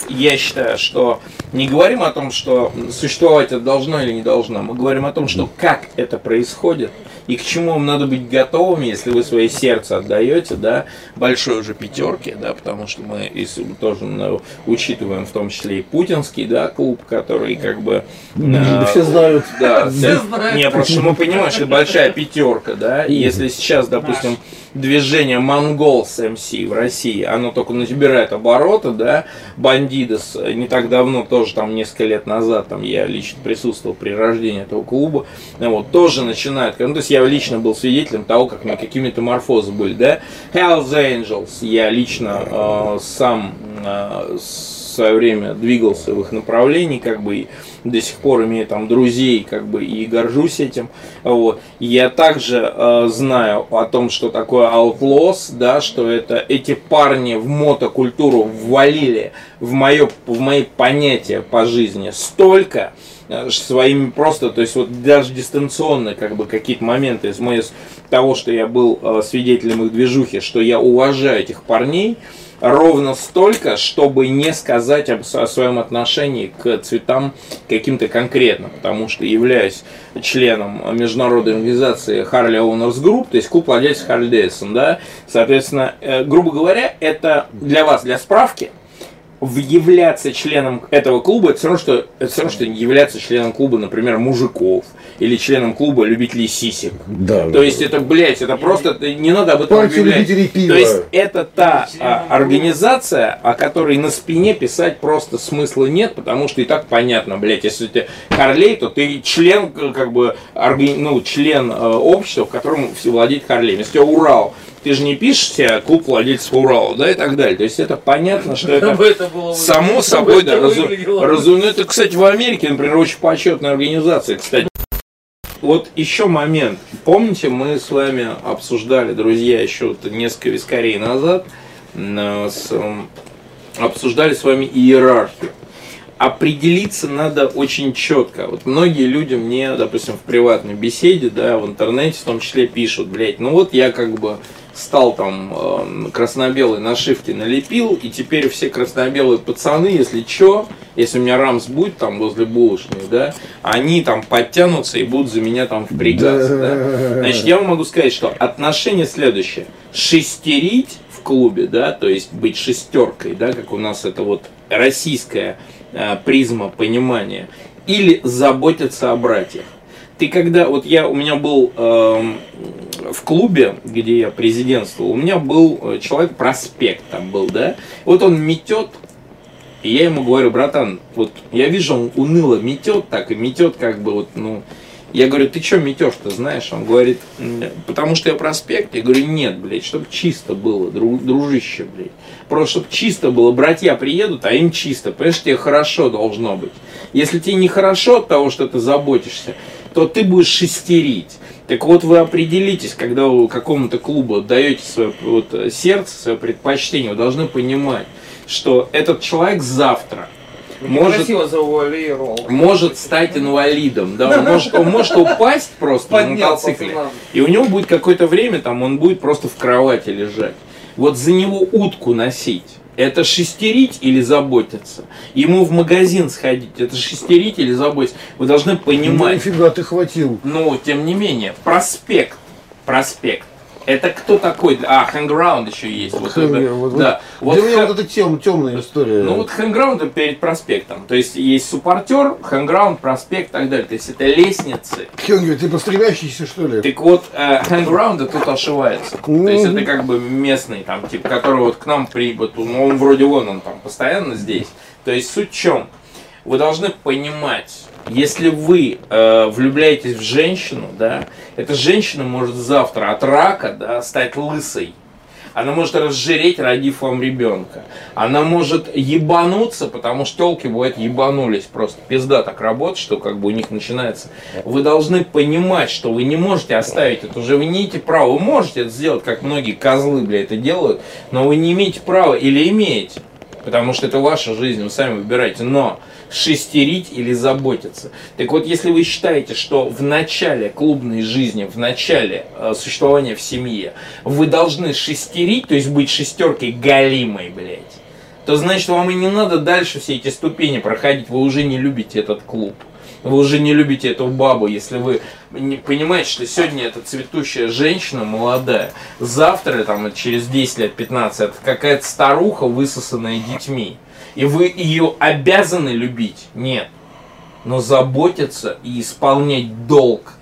я считаю, что не говорим о том, что существовать это должно или не должно. Мы говорим о том, что как это происходит и к чему вам надо быть готовыми, если вы свое сердце отдаете, да, большой уже пятерке, да, потому что мы тоже ну, учитываем в том числе и путинский, да, клуб, который как бы... Э, все знают. Да, все знают. Не, просто мы понимаем, что большая пятерка, да, и если сейчас, допустим, движение Mongols MC в России, оно только набирает обороты, да, Бандидос не так давно, тоже там несколько лет назад, там я лично присутствовал при рождении этого клуба, вот, тоже начинает, ну, то есть я лично был свидетелем того, как мы какими метаморфозы были, да, Hells Angels, я лично э, сам э, в свое время двигался в их направлении, как бы, и до сих пор имею там друзей, как бы, и горжусь этим. Вот. Я также э, знаю о том, что такое Outlaws, да, что это эти парни в мотокультуру ввалили в, мое, в мои понятия по жизни столько, своими просто, то есть вот даже дистанционно как бы какие-то моменты из моего того, что я был э, свидетелем их движухи, что я уважаю этих парней, ровно столько, чтобы не сказать об, о своем отношении к цветам каким-то конкретно, потому что являюсь членом международной организации Harley Owners Group, то есть клуб владельцев Harley Davidson, да, соответственно, э, грубо говоря, это для вас, для справки, являться членом этого клуба, это все равно, что, это все равно, что являться членом клуба, например, мужиков, или членом клуба любителей сисек. Да. То есть это, блядь, это просто, не надо об этом Партия объявлять. любителей пива. То есть это та а, организация, о которой на спине писать просто смысла нет, потому что и так понятно, блядь, если ты Харлей, то ты член, как бы, органи- ну, член э, общества, в котором все владеет Харлей. Если у тебя Урал, ты же не пишешь себе клуб владельцев Урала, да, и так далее. То есть это понятно, что это Чтобы это было само собой, да, разу-. Это, кстати, в Америке, например, очень почетная организация, кстати. Вот еще момент. Помните, мы с вами обсуждали, друзья, еще вот несколько вискарей назад, с, обсуждали с вами иерархию. Определиться надо очень четко. Вот многие люди мне, допустим, в приватной беседе, да, в интернете в том числе пишут, блядь, ну вот я как бы стал там э, красно-белой нашивки налепил, и теперь все красно-белые пацаны, если чё, если у меня рамс будет там возле булочной, да, они там подтянутся и будут за меня там впрягаться, да. Значит, я вам могу сказать, что отношение следующее. Шестерить в клубе, да, то есть быть шестеркой, да, как у нас это вот российская э, призма понимания, или заботиться о братьях. Ты когда, вот я, у меня был эм, в клубе, где я президентствовал, у меня был э, человек, проспект там был, да, вот он метет, и я ему говорю, братан, вот я вижу, он уныло метет так, и метет как бы вот, ну, я говорю, ты что метешь-то, знаешь? Он говорит, «М, потому что я проспект. Я говорю, нет, блядь, чтобы чисто было, дру- дружище, блядь. Просто чтобы чисто было, братья приедут, а им чисто. Понимаешь, тебе хорошо должно быть. Если тебе нехорошо от того, что ты заботишься, то ты будешь шестерить. Так вот вы определитесь, когда вы какому-то клубу даете свое вот, э, сердце, свое предпочтение, вы должны понимать, что этот человек завтра может может стать инвалидом, да, он может, он может упасть просто на Поднял мотоцикле, пацана. и у него будет какое-то время, там, он будет просто в кровати лежать. Вот за него утку носить, это шестерить или заботиться? Ему в магазин сходить, это шестерить или заботиться? Вы должны Ну, понимать. нифига ты хватил. Но, тем не менее, prospect, prospect. Это кто такой? А, hangaround еще есть. Вот это- Hanger, вот- да. Для Вот меня ха- вот эта тем, темная история. ну вот hangaround это перед prospect ом. То есть есть supporter, hangaround, prospect и так далее. То есть это лестницы. Hanger, ты постреляющийся, что ли? Так вот, э, hangaround тут ошивается. То есть Мгм. это как бы местный, там, типа, который вот к нам прибыл, ну он вроде вон он там постоянно здесь. То есть суть в чем? Вы должны понимать, если вы э, влюбляетесь в женщину, да, эта женщина может завтра от рака, да, стать лысой. Она может разжиреть, родив вам ребенка. Она может ебануться, потому что телки, бывает, ебанулись просто. Пизда так работает, что как бы у них начинается. Вы должны понимать, что вы не можете оставить это уже. Вы не имеете права. Вы можете это сделать, как многие козлы, бля, это делают, но вы не имеете права или имеете. Потому что это ваша жизнь, вы сами выбираете. Но шестерить или заботиться. Так вот, если вы считаете, что в начале клубной жизни, в начале э, существования в семье, вы должны шестерить, то есть быть шестеркой галимой, блядь, то значит вам и не надо дальше все эти ступени проходить. Вы уже не любите этот клуб. Вы уже не любите эту бабу, если вы не понимаете, что сегодня это цветущая женщина молодая, завтра, там, через 10 лет, 15, это какая-то старуха, высосанная детьми. И вы ее обязаны любить? Нет. Но заботиться и исполнять долг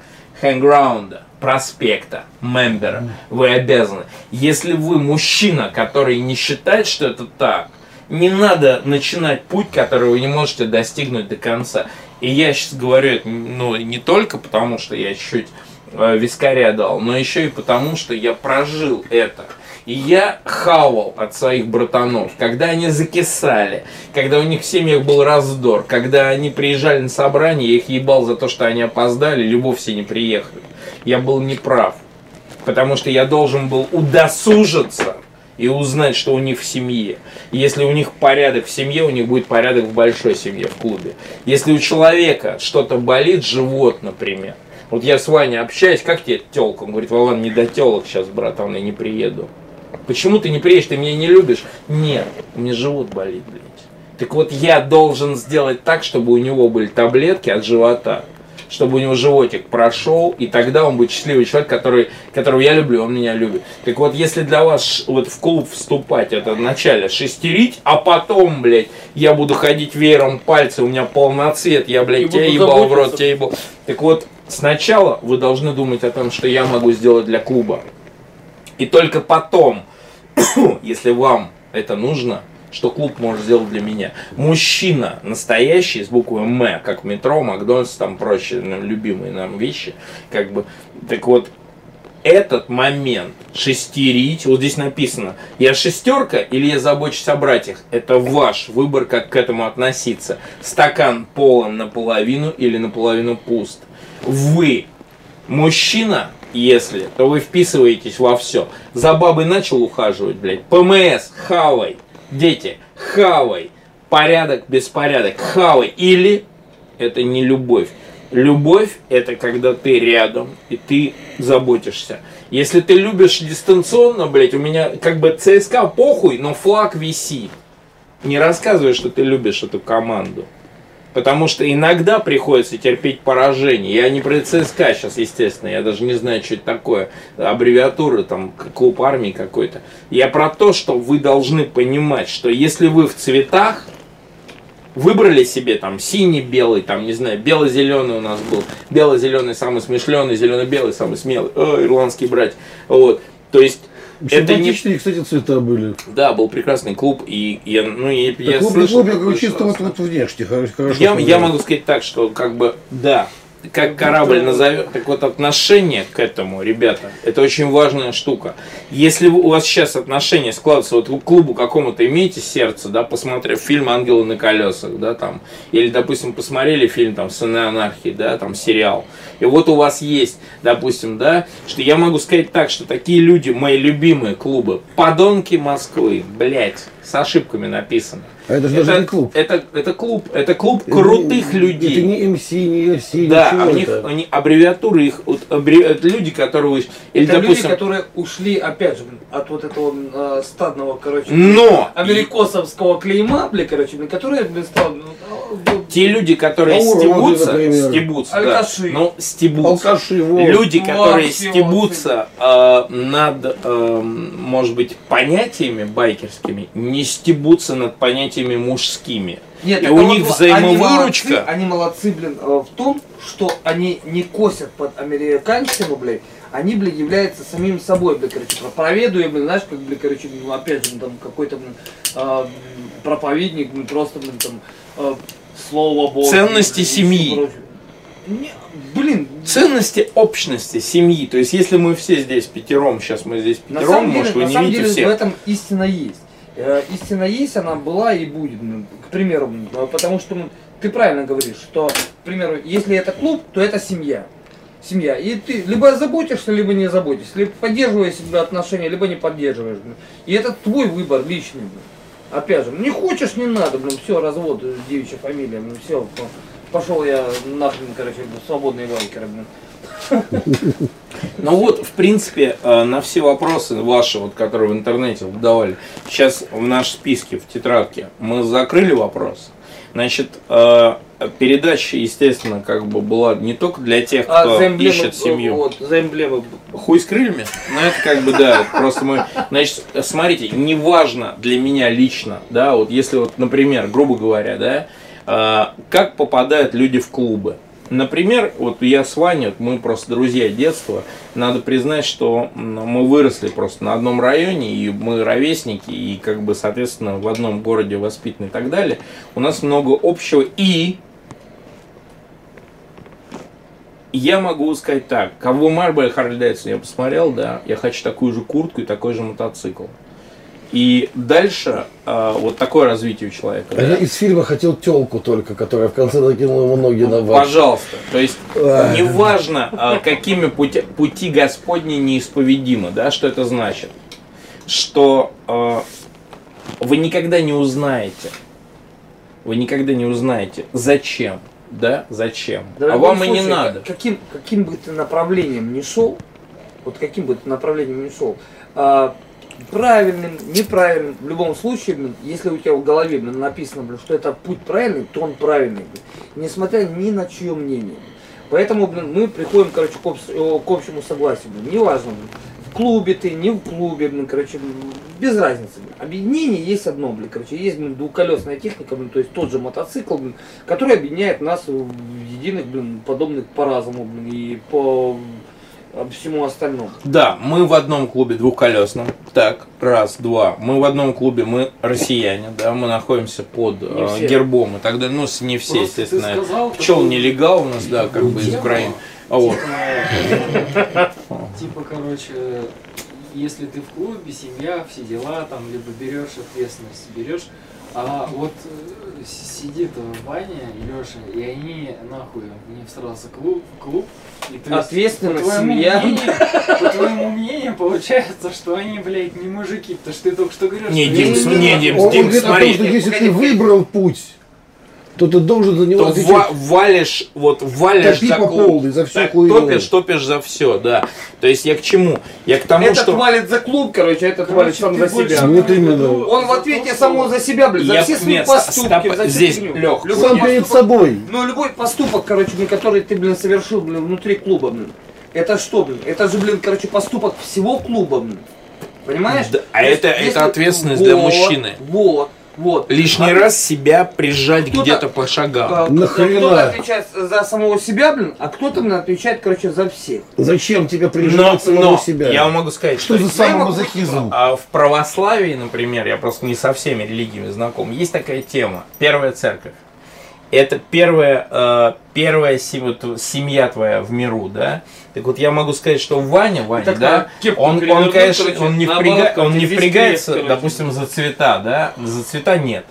хэнграунда проспекта, мембера. Вы обязаны. Если вы мужчина, который не считает, что это так, не надо начинать путь, который вы не можете достигнуть до конца. И я сейчас говорю это ну, не только потому, что я чуть э, вискаря дал, но еще и потому, что я прожил это. И я хавал от своих братанов, когда они закисали, когда у них в семьях был раздор, когда они приезжали на собрание, я их ебал за то, что они опоздали, либо вовсе не приехали. Я был неправ, потому что я должен был удосужиться и узнать, что у них в семье. Если у них порядок в семье, у них будет порядок в большой семье, в клубе. Если у человека что-то болит, живот, например. Вот я с Ваней общаюсь, как тебе телка? Он говорит, Вован, не до телок сейчас, братан, я не приеду. Почему ты не приедешь, ты меня не любишь? Нет, у меня живот болит, блядь. Так вот, я должен сделать так, чтобы у него были таблетки от живота чтобы у него животик прошел, и тогда он будет счастливый человек, который, которого я люблю, он меня любит. Так вот, если для вас вот в клуб вступать, это вначале шестерить, а потом, блядь, я буду ходить веером пальцы, у меня полноцвет, я, блядь, тебя ебал в рот, тебя ебал. Так вот, сначала вы должны думать о том, что я могу сделать для клуба. И только потом, если вам это нужно, что клуб может сделать для меня. Мужчина настоящий с буквой М, как метро, Макдональдс, там прочие ну, любимые нам вещи, как бы, так вот, этот момент шестерить, вот здесь написано, я шестерка или я забочусь о братьях, это ваш выбор, как к этому относиться. Стакан полон наполовину или наполовину пуст. Вы мужчина, если, то вы вписываетесь во все. За бабой начал ухаживать, блядь, ПМС, хавай, дети, хавай, порядок, беспорядок, хавай. Или это не любовь. Любовь – это когда ты рядом, и ты заботишься. Если ты любишь дистанционно, блядь, у меня как бы ЦСКА похуй, но флаг висит. Не рассказывай, что ты любишь эту команду. Потому что иногда приходится терпеть поражение. Я не про ЦСКА сейчас, естественно, я даже не знаю, что это такое. Аббревиатура, там, клуб армии какой-то. Я про то, что вы должны понимать, что если вы в цветах, выбрали себе там синий, белый, там, не знаю, бело-зеленый у нас был. Бело-зеленый самый смышленый, зелено-белый самый смелый. О, ирландский брать. Вот. То есть это не... кстати, цвета были. Да, был прекрасный клуб, и я, ну, я, я клуб, слышал, клуб, я чисто вот, вот внешне, хорошо. Я, я могу сказать так, что как бы, да, как корабль назовет, так вот отношение к этому, ребята, это очень важная штука. Если у вас сейчас отношения складываются, вот к клубу какому-то имеете сердце, да, посмотрев фильм «Ангелы на колесах», да, там, или, допустим, посмотрели фильм, там, «Сыны анархии», да, там, сериал, и вот у вас есть, допустим, да, что я могу сказать так, что такие люди, мои любимые клубы, подонки Москвы, блять, с ошибками написано. А это же это, даже не клуб. Это, это клуб, это клуб это крутых не, людей. Это не МС, не UFC, Да, а у них они аббревиатуры их, вот, аббреви, это люди, которые или, это допустим, люди, которые ушли, опять же, от вот этого э, стадного, короче, но америкосовского клейма, бля, короче, на которые, блин, стал, ну, те люди, которые а стебутся, уроды, стебутся, Алкаши. да, ну, стебутся. Алкаши, вот. Люди, которые Максимум. стебутся э, над, э, может быть, понятиями байкерскими, не стебутся над понятиями мужскими. Нет, и у них вот, взаимовыручка. Они молодцы, они молодцы, блин, э, в том, что они не косят под американщину, блядь, они, блин, являются самим собой, блин, короче, проповедуя, блин, знаешь, как, блин, короче, ну, опять же, там, какой-то, блин, э, проповедник, блин, просто, блин, там, э, слово Бога. Ценности и, семьи. Не, блин. Ценности общности, семьи. То есть, если мы все здесь пятером, сейчас мы здесь пятером, может, деле, вы не видите всех. в этом истина есть. Э, истина есть, она была и будет. К примеру, потому что ну, ты правильно говоришь, что, к примеру, если это клуб, то это семья. Семья. И ты либо заботишься, либо не заботишься. Либо поддерживаешь себя отношения, либо не поддерживаешь. И это твой выбор личный. Опять же, не хочешь, не надо, блин, все, развод, девичья фамилия, блин, все, пошел я нахрен, короче, свободный вайкер, блин. Ну вот, в принципе, э, на все вопросы ваши, вот, которые в интернете давали, сейчас в нашем списке, в тетрадке, мы закрыли вопрос. Значит, э, передача, естественно, как бы была не только для тех, а кто а эмблемы, ищет семью. Вот, за эмблемы. Хуй с крыльями? Ну, это как бы, да, просто мы... Значит, смотрите, неважно для меня лично, да, вот если вот, например, грубо говоря, да, э, как попадают люди в клубы. Например, вот я с Ваней, вот мы просто друзья детства, надо признать, что мы выросли просто на одном районе, и мы ровесники, и как бы, соответственно, в одном городе воспитаны и так далее. У нас много общего, и я могу сказать так, кого Марбель Харли Дэвидсон я посмотрел, да, я хочу такую же куртку и такой же мотоцикл. И дальше а, вот такое развитие у человека. А да. я из фильма хотел телку только, которая в конце накинула ему ноги на вату. Пожалуйста. То есть неважно, а, какими пути, пути Господни неисповедимы, да, что это значит? Что а, вы никогда не узнаете, вы никогда не узнаете, зачем, да, зачем. В а вам и не надо. как- Каким, каким бы ты направлением ни шел, вот каким бы ты направлением ни шел, а, правильным, неправильным, в любом случае, блин, если у тебя в голове блин, написано, блин, что это путь правильный, то он правильный, блин, несмотря ни на чье мнение. Поэтому блин, мы приходим, короче, к, э, к общему согласию. Блин. Неважно, блин, в клубе ты, не в клубе, блин, короче, без разницы. Объединение есть одно, блин, короче, есть блин, двухколесная техника, блин, то есть тот же мотоцикл, блин, который объединяет нас в единых, блин, подобных по разуму, блин, и по э, всему остальному. Да, мы в одном клубе двухколесном. Так, раз, два. Мы в одном клубе, мы россияне, да, мы находимся под э, гербом и так далее. Ну, не все, Просто естественно. сказал Пчел такую нелегал у нас, да, как бы из тему, Украины. А вот. Типа, типа, короче, если ты в клубе, семья, все дела, там, либо берешь ответственность, берешь, а вот э, сидит Ваня и Леша, и они нахуй не всрался клуб, клуб, и то есть, Ответственность, по твоему семья. мнению- по твоему мнению, получается, что они, блядь, не мужики, потому что ты только что говорил, Не, что Дим, они см- не не, нахуй. Дим, Он Дим, говорит о том, смотри. что если ты выбрал путь, то ты должен за него То отвечать. ва- валишь, вот валишь Топи за по клуб. полной, за всю Так, хуйню. топишь, топишь за все, да. То есть я к чему? Я к тому, этот что... валит за клуб, короче, а этот валит Короче, сам ты за себя. Ну, вот именно. Он в ответе то, само что- за себя, блин, за Я- все свои нет, поступки, стоп, за здесь, фигню. Лёх, Любой Сам перед поступок- собой. Ну, любой поступок, короче, блин, который ты, блин, совершил, блин, внутри клуба, блин. Это что, блин? Это же, блин, короче, поступок всего клуба, блин. Понимаешь? Да, а это- это ответственность для мужчины. Вот, вот. Лишний А раз себя прижать где-то по шагам. Нахрена? Кто-то отвечает за самого себя, блин, а кто-то, отвечает, короче, за всех. Зачем тебя Но, прижимать самого но себя? я вам могу сказать, Что за я самомазохизм? А в православии, например, я просто не со всеми религиями знаком, есть такая тема. Первая церковь. Это первая, э, первая семья твоя в миру, да? Так вот я могу сказать, что Ваня, Ваня, Так, да, он, он, конечно, короче, он не, впряга- он не впрягается, короче. допустим, за цвета, да? За цвета нет.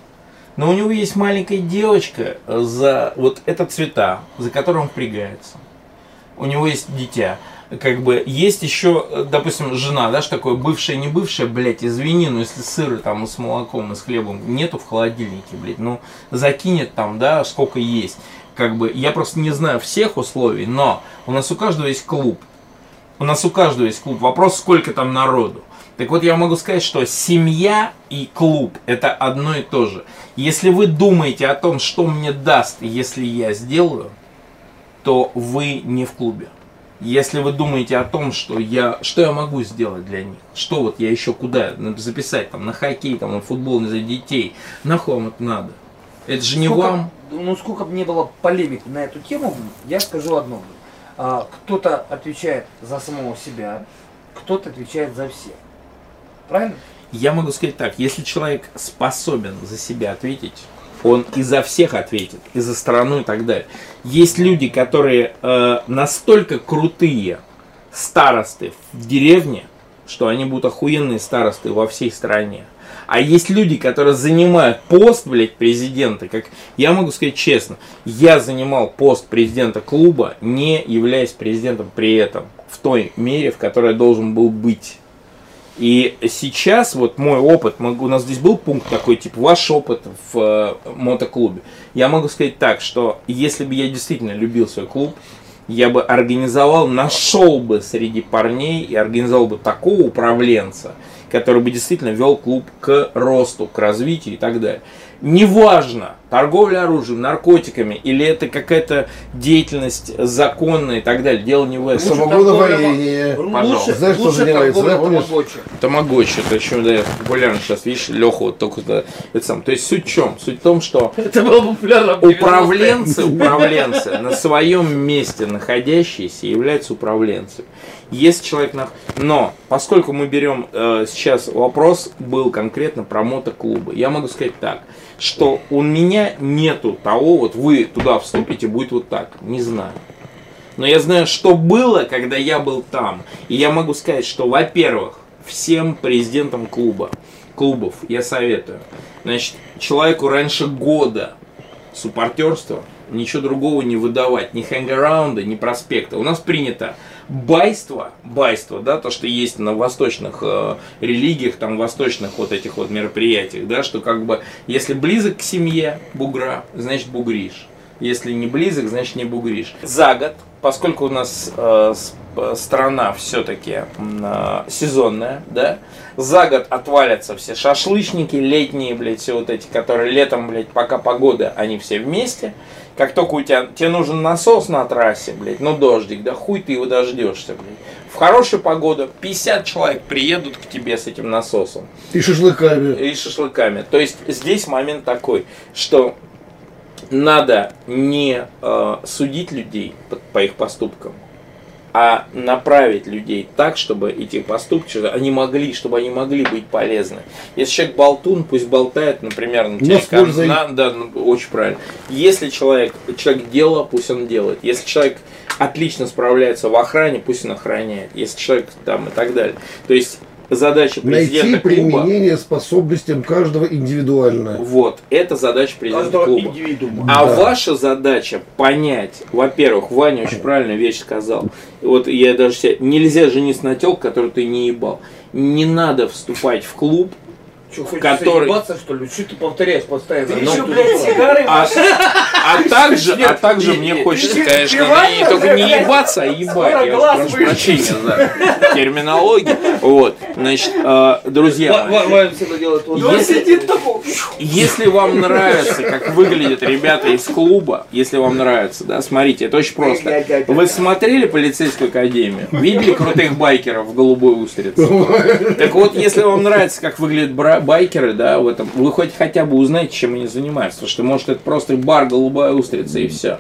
Но у него есть маленькая девочка за вот это цвета, за которым он впрягается. У него есть дитя. Как бы есть еще, э, допустим, жена, да, что такое бывшая, не бывшая, блядь, извини, но если сыры там с молоком, и с хлебом нету в холодильнике, блядь, ну закинет там, да, сколько есть. Как бы, я просто не знаю всех условий, но у нас у каждого есть клуб. У нас у каждого есть клуб. Вопрос, сколько там народу. Так вот, я могу сказать, что семья и клуб – это одно и то же. Если вы думаете о том, что мне даст, если я сделаю, то вы не в клубе. Если вы думаете о том, что я, что я могу сделать для них, что вот я еще куда записать, там, на хоккей, там, на футбол для детей, нахуй вам это надо? Это же не Сколько- вам. Ну, сколько бы не было полемик на эту тему, я скажу одно. А, кто-то отвечает за самого себя, кто-то отвечает за всех. Правильно? Я могу сказать так, если человек способен за себя ответить, он и за всех ответит, и за страну и так далее. Есть люди, которые э, настолько крутые старосты в деревне, что они будут охуенные старосты во всей стране. А есть люди, которые занимают пост, блядь, президента, как я могу сказать честно, я занимал пост президента клуба, не являясь президентом при этом, в той мере, в которой я должен был быть. И сейчас вот мой опыт, мы- у нас здесь был пункт такой, типа ваш опыт в э, мотоклубе. Я могу сказать так, что если бы я действительно любил свой клуб, я бы организовал, нашел бы среди парней и организовал бы такого управленца, который бы действительно вел клуб к росту, к развитию и так далее. Неважно, торговля оружием, наркотиками, или это какая-то деятельность законная и так далее. Дело не в этом. Самогоноварение. Пожалуйста. Знаешь, что Лучше занимается, да, тамагочи. Тамагочи, это еще да, популярно сейчас, видишь, Леха вот только это, это сам. То есть суть в чем? Суть в том, что Это было популярно. в 90-е. управленцы, управленцы на своем месте находящиеся являются управленцами. Если человек на... Но, поскольку мы берем э, сейчас вопрос был конкретно про мотоклубы, я могу сказать так, что у меня нету того, вот вы туда вступите, будет вот так, не знаю. Но я знаю, что было, когда я был там. И я могу сказать, что, во-первых, всем президентам клуба, клубов я советую. Значит, человеку раньше года супporтерства ничего другого не выдавать, ни хэнгараунда, ни проспекта. У нас принято байство, байство, да, то, что есть на восточных э, религиях, там, восточных вот этих вот мероприятиях, да, что как бы, если близок к семье бугра, значит бугришь. Если не близок, значит не бугришь. За год, поскольку у нас э, э, страна все-таки сезонная, да, за год отвалятся все шашлычники летние, блядь, все вот эти, которые летом, блядь, пока погода, они все вместе. Как только у тебя, тебе нужен насос на трассе, блядь, ну дождик, да хуй ты его дождешься, блядь. В хорошую погоду 50 человек приедут к тебе с этим насосом И шашлыками. и шашлыками. То есть здесь момент такой, что надо не э, судить людей по, по их поступкам, а направить людей так, чтобы эти поступки, чтобы они могли, чтобы они могли быть полезны. Если человек болтун, пусть болтает, например, на с пользой. на- да, ну, очень правильно. Если человек, человек дело, пусть он делает. Если человек отлично справляется в охране, пусть он охраняет. Если человек там и так далее. То есть задача президента Найти клуба. применение способностям каждого индивидуально. Вот, это задача президента Каждого клуба. индивидуума. А Да. ваша задача понять, во-первых, Ваня очень правильную вещь сказал. Вот я даже себе, нельзя жениться на телке, которую ты не ебал. Не надо вступать в клуб, Что, хочешь который- заебаться, что ли? Что ты повторяешь постоянно? Ты Ну, еще, блядь, сигары а, а также, а также мне хочется, конечно, не, только не ебаться, а ебать. скоро Я глаз прошу прощения за терминологию. Вот, значит, э, друзья Если- вам нравится, как выглядят ребята из клуба, если вам нравится, да, смотрите, это очень просто. Вы смотрели полицейскую академию? Видели крутых байкеров в голубой устрице? Так вот, если вам нравится, как выглядят бра- байкеры, да, в этом, вы хоть хотя бы узнаете, чем они занимаются. Потому что, может, это просто бар голубая устрица и все.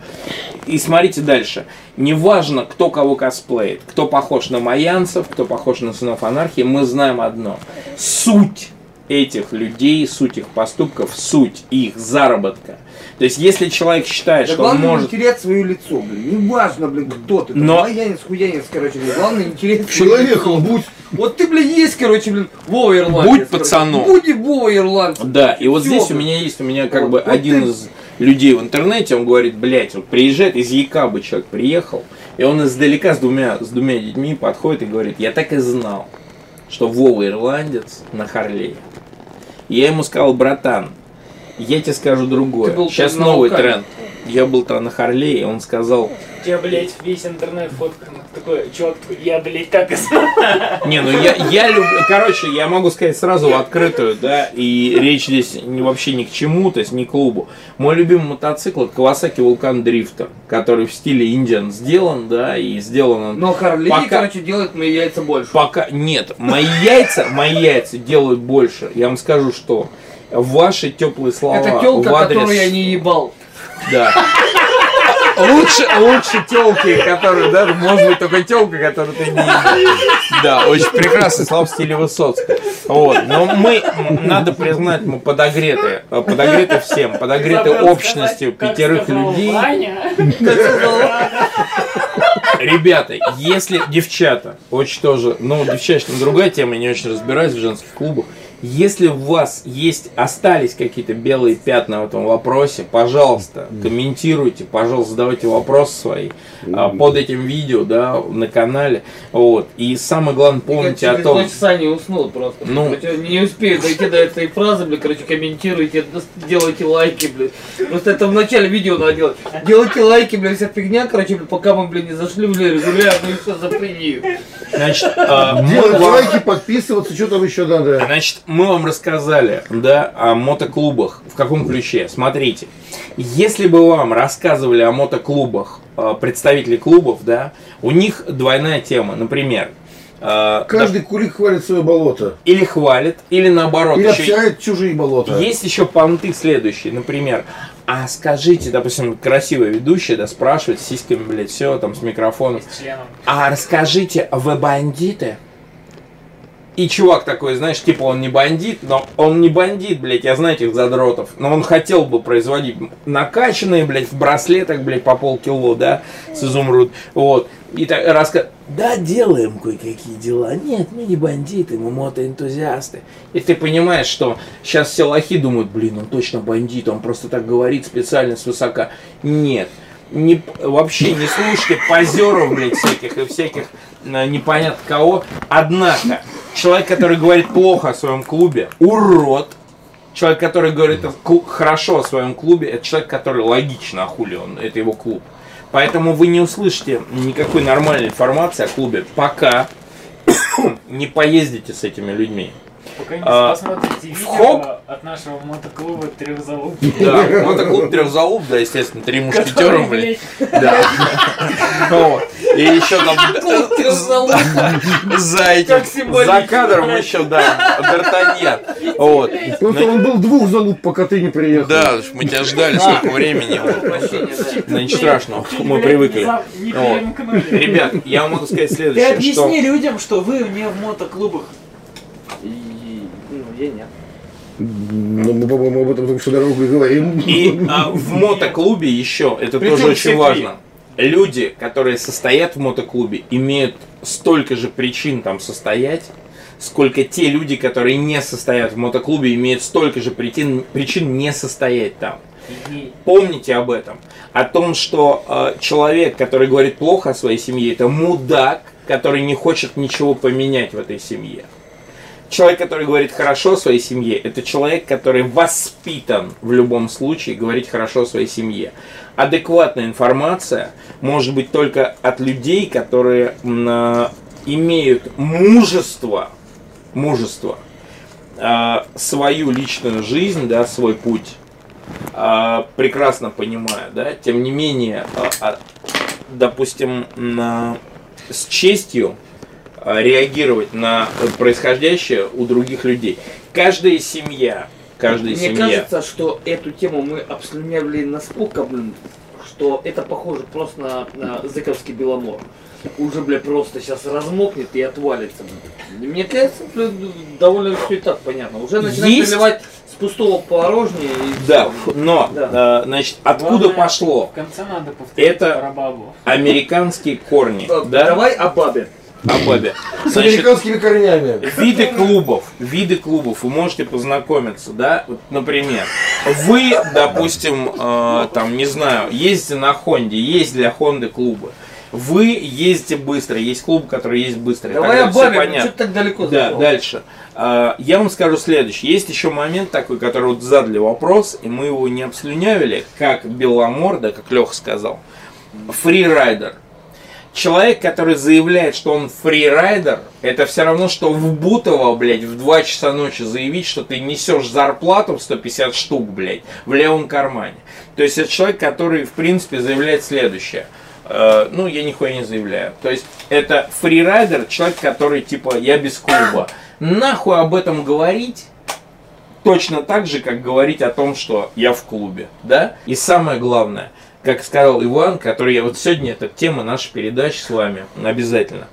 И смотрите дальше. Неважно, кто кого косплеит, кто похож на майянцев, кто похож на сынов анархии, мы знаем одно. Суть этих людей, суть их поступков, суть их заработка. То есть, если человек считает, Да что он главное может... не терять свое лицо, блин. Не важно, блин, кто ты. Но- Но... Янец, хуянец, короче, блин. Главное не терять свое Человеком будь. Вот ты, блин, есть, короче, блин, Вова Ирландец. Будь короче. пацаном. Будь Вова Ирландец. Да, и вот Всё, здесь у блин. меня есть, у меня как Вот, бы вот один ты- из людей в интернете, он говорит, блядь, вот приезжает из Якабы человек приехал, и он издалека с двумя, с двумя детьми подходит и говорит, я так и знал, что Вова ирландец на Харлее. Я ему сказал, братан, я тебе скажу другое. Ты был Сейчас новый тренд. Я был там на Харлее, и он сказал, У тебя, блядь, весь интернет фотка такой, чувак, такой, я, блядь, так и знал. Не, ну я, я люблю, короче, я могу сказать сразу в открытую, да, и речь здесь не, вообще ни к чему, то есть ни к клубу. Мой любимый мотоцикл это Kawasaki Vulcan Drifter, который в стиле Indian сделан, да, и сделан он Но Харли, Пока- короче, делает мои яйца больше. Пока нет, мои яйца, мои яйца делают больше. Я вам скажу, что ваши теплые слова Это телка, в адрес, которую я не ебал. да. Лучше, лучше телки, которые, да, может быть только телка, которую ты не. Да, очень прекрасный слова в стиле Высоцкого. Вот, но мы, надо признать, мы подогреты, подогреты всем, подогреты общностью пятерых людей. Ребята, если девчата, очень тоже, ну, девчачная другая тема, я не очень разбираюсь в женских клубах. Если у вас есть, остались какие-то белые пятна в этом вопросе, пожалуйста, комментируйте, пожалуйста, задавайте вопросы свои а, под этим видео, да, на канале. Вот. И самое главное, помните о том, полчаса не уснул просто. Ну. Короче, не успею дойти до этой фразы, блин, короче, комментируйте, делайте лайки, блин. Просто это в начале видео надо делать. Делайте лайки, блин, вся фигня, короче, блин, пока мы, блин, не зашли в регулярную все за Значит, э, мы Делать лайки, подписываться, что там еще надо. Значит, мы вам рассказали, да, о мотоклубах. В каком ключе? Смотрите, если бы вам рассказывали о мотоклубах э, представители клубов, да, у них двойная тема. Например, э, Каждый кулик хвалит свое болото. или хвалит, или наоборот. Или еще обсирает чужие болота. Есть еще понты следующие, например, а скажите, допустим, красивая ведущая, да, спрашивает с сиськами, блядь, все, там, с микрофоном. С членом. А расскажите, вы бандиты? И чувак такой, знаешь, типа он не бандит, но он не бандит, блядь, я знаю этих задротов. Но он хотел бы производить накачанные, блядь, в браслетах, блядь, по полкило, да, с изумруд. Вот. И так раска... Да, делаем кое-какие дела. Нет, мы не бандиты, мы мотоэнтузиасты. И ты понимаешь, что сейчас все лохи думают, блин, он точно бандит, он просто так говорит специально свысока. Нет. Не, вообще не слушайте позеров, блядь, всяких и всяких э, непонятно кого. Однако, человек, который говорит плохо о своем клубе, урод. Человек, который говорит хорошо о своем клубе, это человек, который логично, хули он, это его клуб. Поэтому вы не услышите никакой нормальной информации о клубе, пока не поездите с этими людьми. Пока не А, посмотрите видео хоп. от нашего мотоклуба трехзалуп. Да, мотоклуб трехзалуб, да, естественно, три мушкетера, блядь, Да. И еще там за этим, за кадром еще, да, Д'Артаньян. Вот. Просто он был двух залуп, пока ты не приехал. Да, мы тебя ждали столько времени. Да ничего страшного, мы привыкли. Ребят, я вам могу сказать Ты следующее, что... объясни людям, что вы не в мотоклубах. Ну, я нет. Ну, мы, по-моему, об этом только что дорогу и говорим. И а, в мотоклубе еще, это Причем тоже очень важно, люди, которые состоят в мотоклубе, имеют столько же причин там состоять, сколько те люди, которые не состоят в мотоклубе, имеют столько же причин, причин не состоять там. Помните об этом. О том, что э, человек, который говорит плохо о своей семье, это мудак, который не хочет ничего поменять в этой семье. Человек, который говорит хорошо своей семье, это человек, который воспитан в любом случае говорить хорошо своей семье. Адекватная информация может быть только от людей, которые э, имеют мужество, мужество, э, свою личную жизнь, да, свой путь а, прекрасно понимаю, да, тем не менее, а, а, допустим, с честью а, реагировать на происходящее у других людей. Каждая семья, каждая Мне семья. кажется, что эту тему мы обслюнявили насколько, блин, что это похоже просто на, на зыковский беломор. Уже, бля, просто сейчас размокнет и отвалится. блин. Мне кажется, блин, довольно все и так понятно. Уже начинают Есть- переливать с пустого порожнее. и Да, но, Да. а, значит, откуда Главное, пошло? В конце надо повторить Это- про бабу. Американские корни, Э, да, Давай о бабе. О бабе. С американскими корнями. Виды клубов, виды клубов, вы можете познакомиться, да, Вот, например, вы, допустим, э, там, не знаю, ездите на Хонде, есть для Хонды клубы, вы ездите быстро, есть клуб, который ездит быстро, Давай о бабе, понятно. что так далеко Да, зашел? дальше. А, Я вам скажу следующее. Есть еще момент такой, который вот задали вопрос, и мы его не обслюнявили, как Беломор, да, как Леха сказал. Фрирайдер. Человек, который заявляет, что он фрирайдер, это все равно, что в Бутово, блядь, в 2 часа ночи заявить, что ты несешь зарплату в 150 штук, блядь, в левом кармане. То есть это человек, который, в принципе, заявляет следующее. Э, ну, я нихуя не заявляю. То есть это фрирайдер, человек, который, типа, я без клуба. Нахуй об этом говорить, точно так же, как говорить о том, что я в клубе, да? И самое главное, как сказал Иван, который я вот сегодня, это тема нашей передачи с вами, обязательно.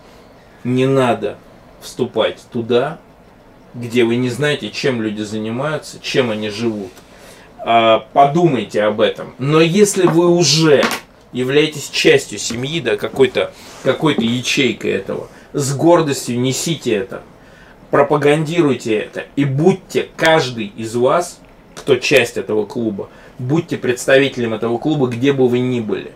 Не надо вступать туда, где вы не знаете, чем люди занимаются, чем они живут. А, Подумайте об этом. Но если вы уже являетесь частью семьи, да, какой-то какой-то ячейкой этого, с гордостью несите это, пропагандируйте это и будьте каждый из вас, кто часть этого клуба, будьте представителем этого клуба, где бы вы ни были.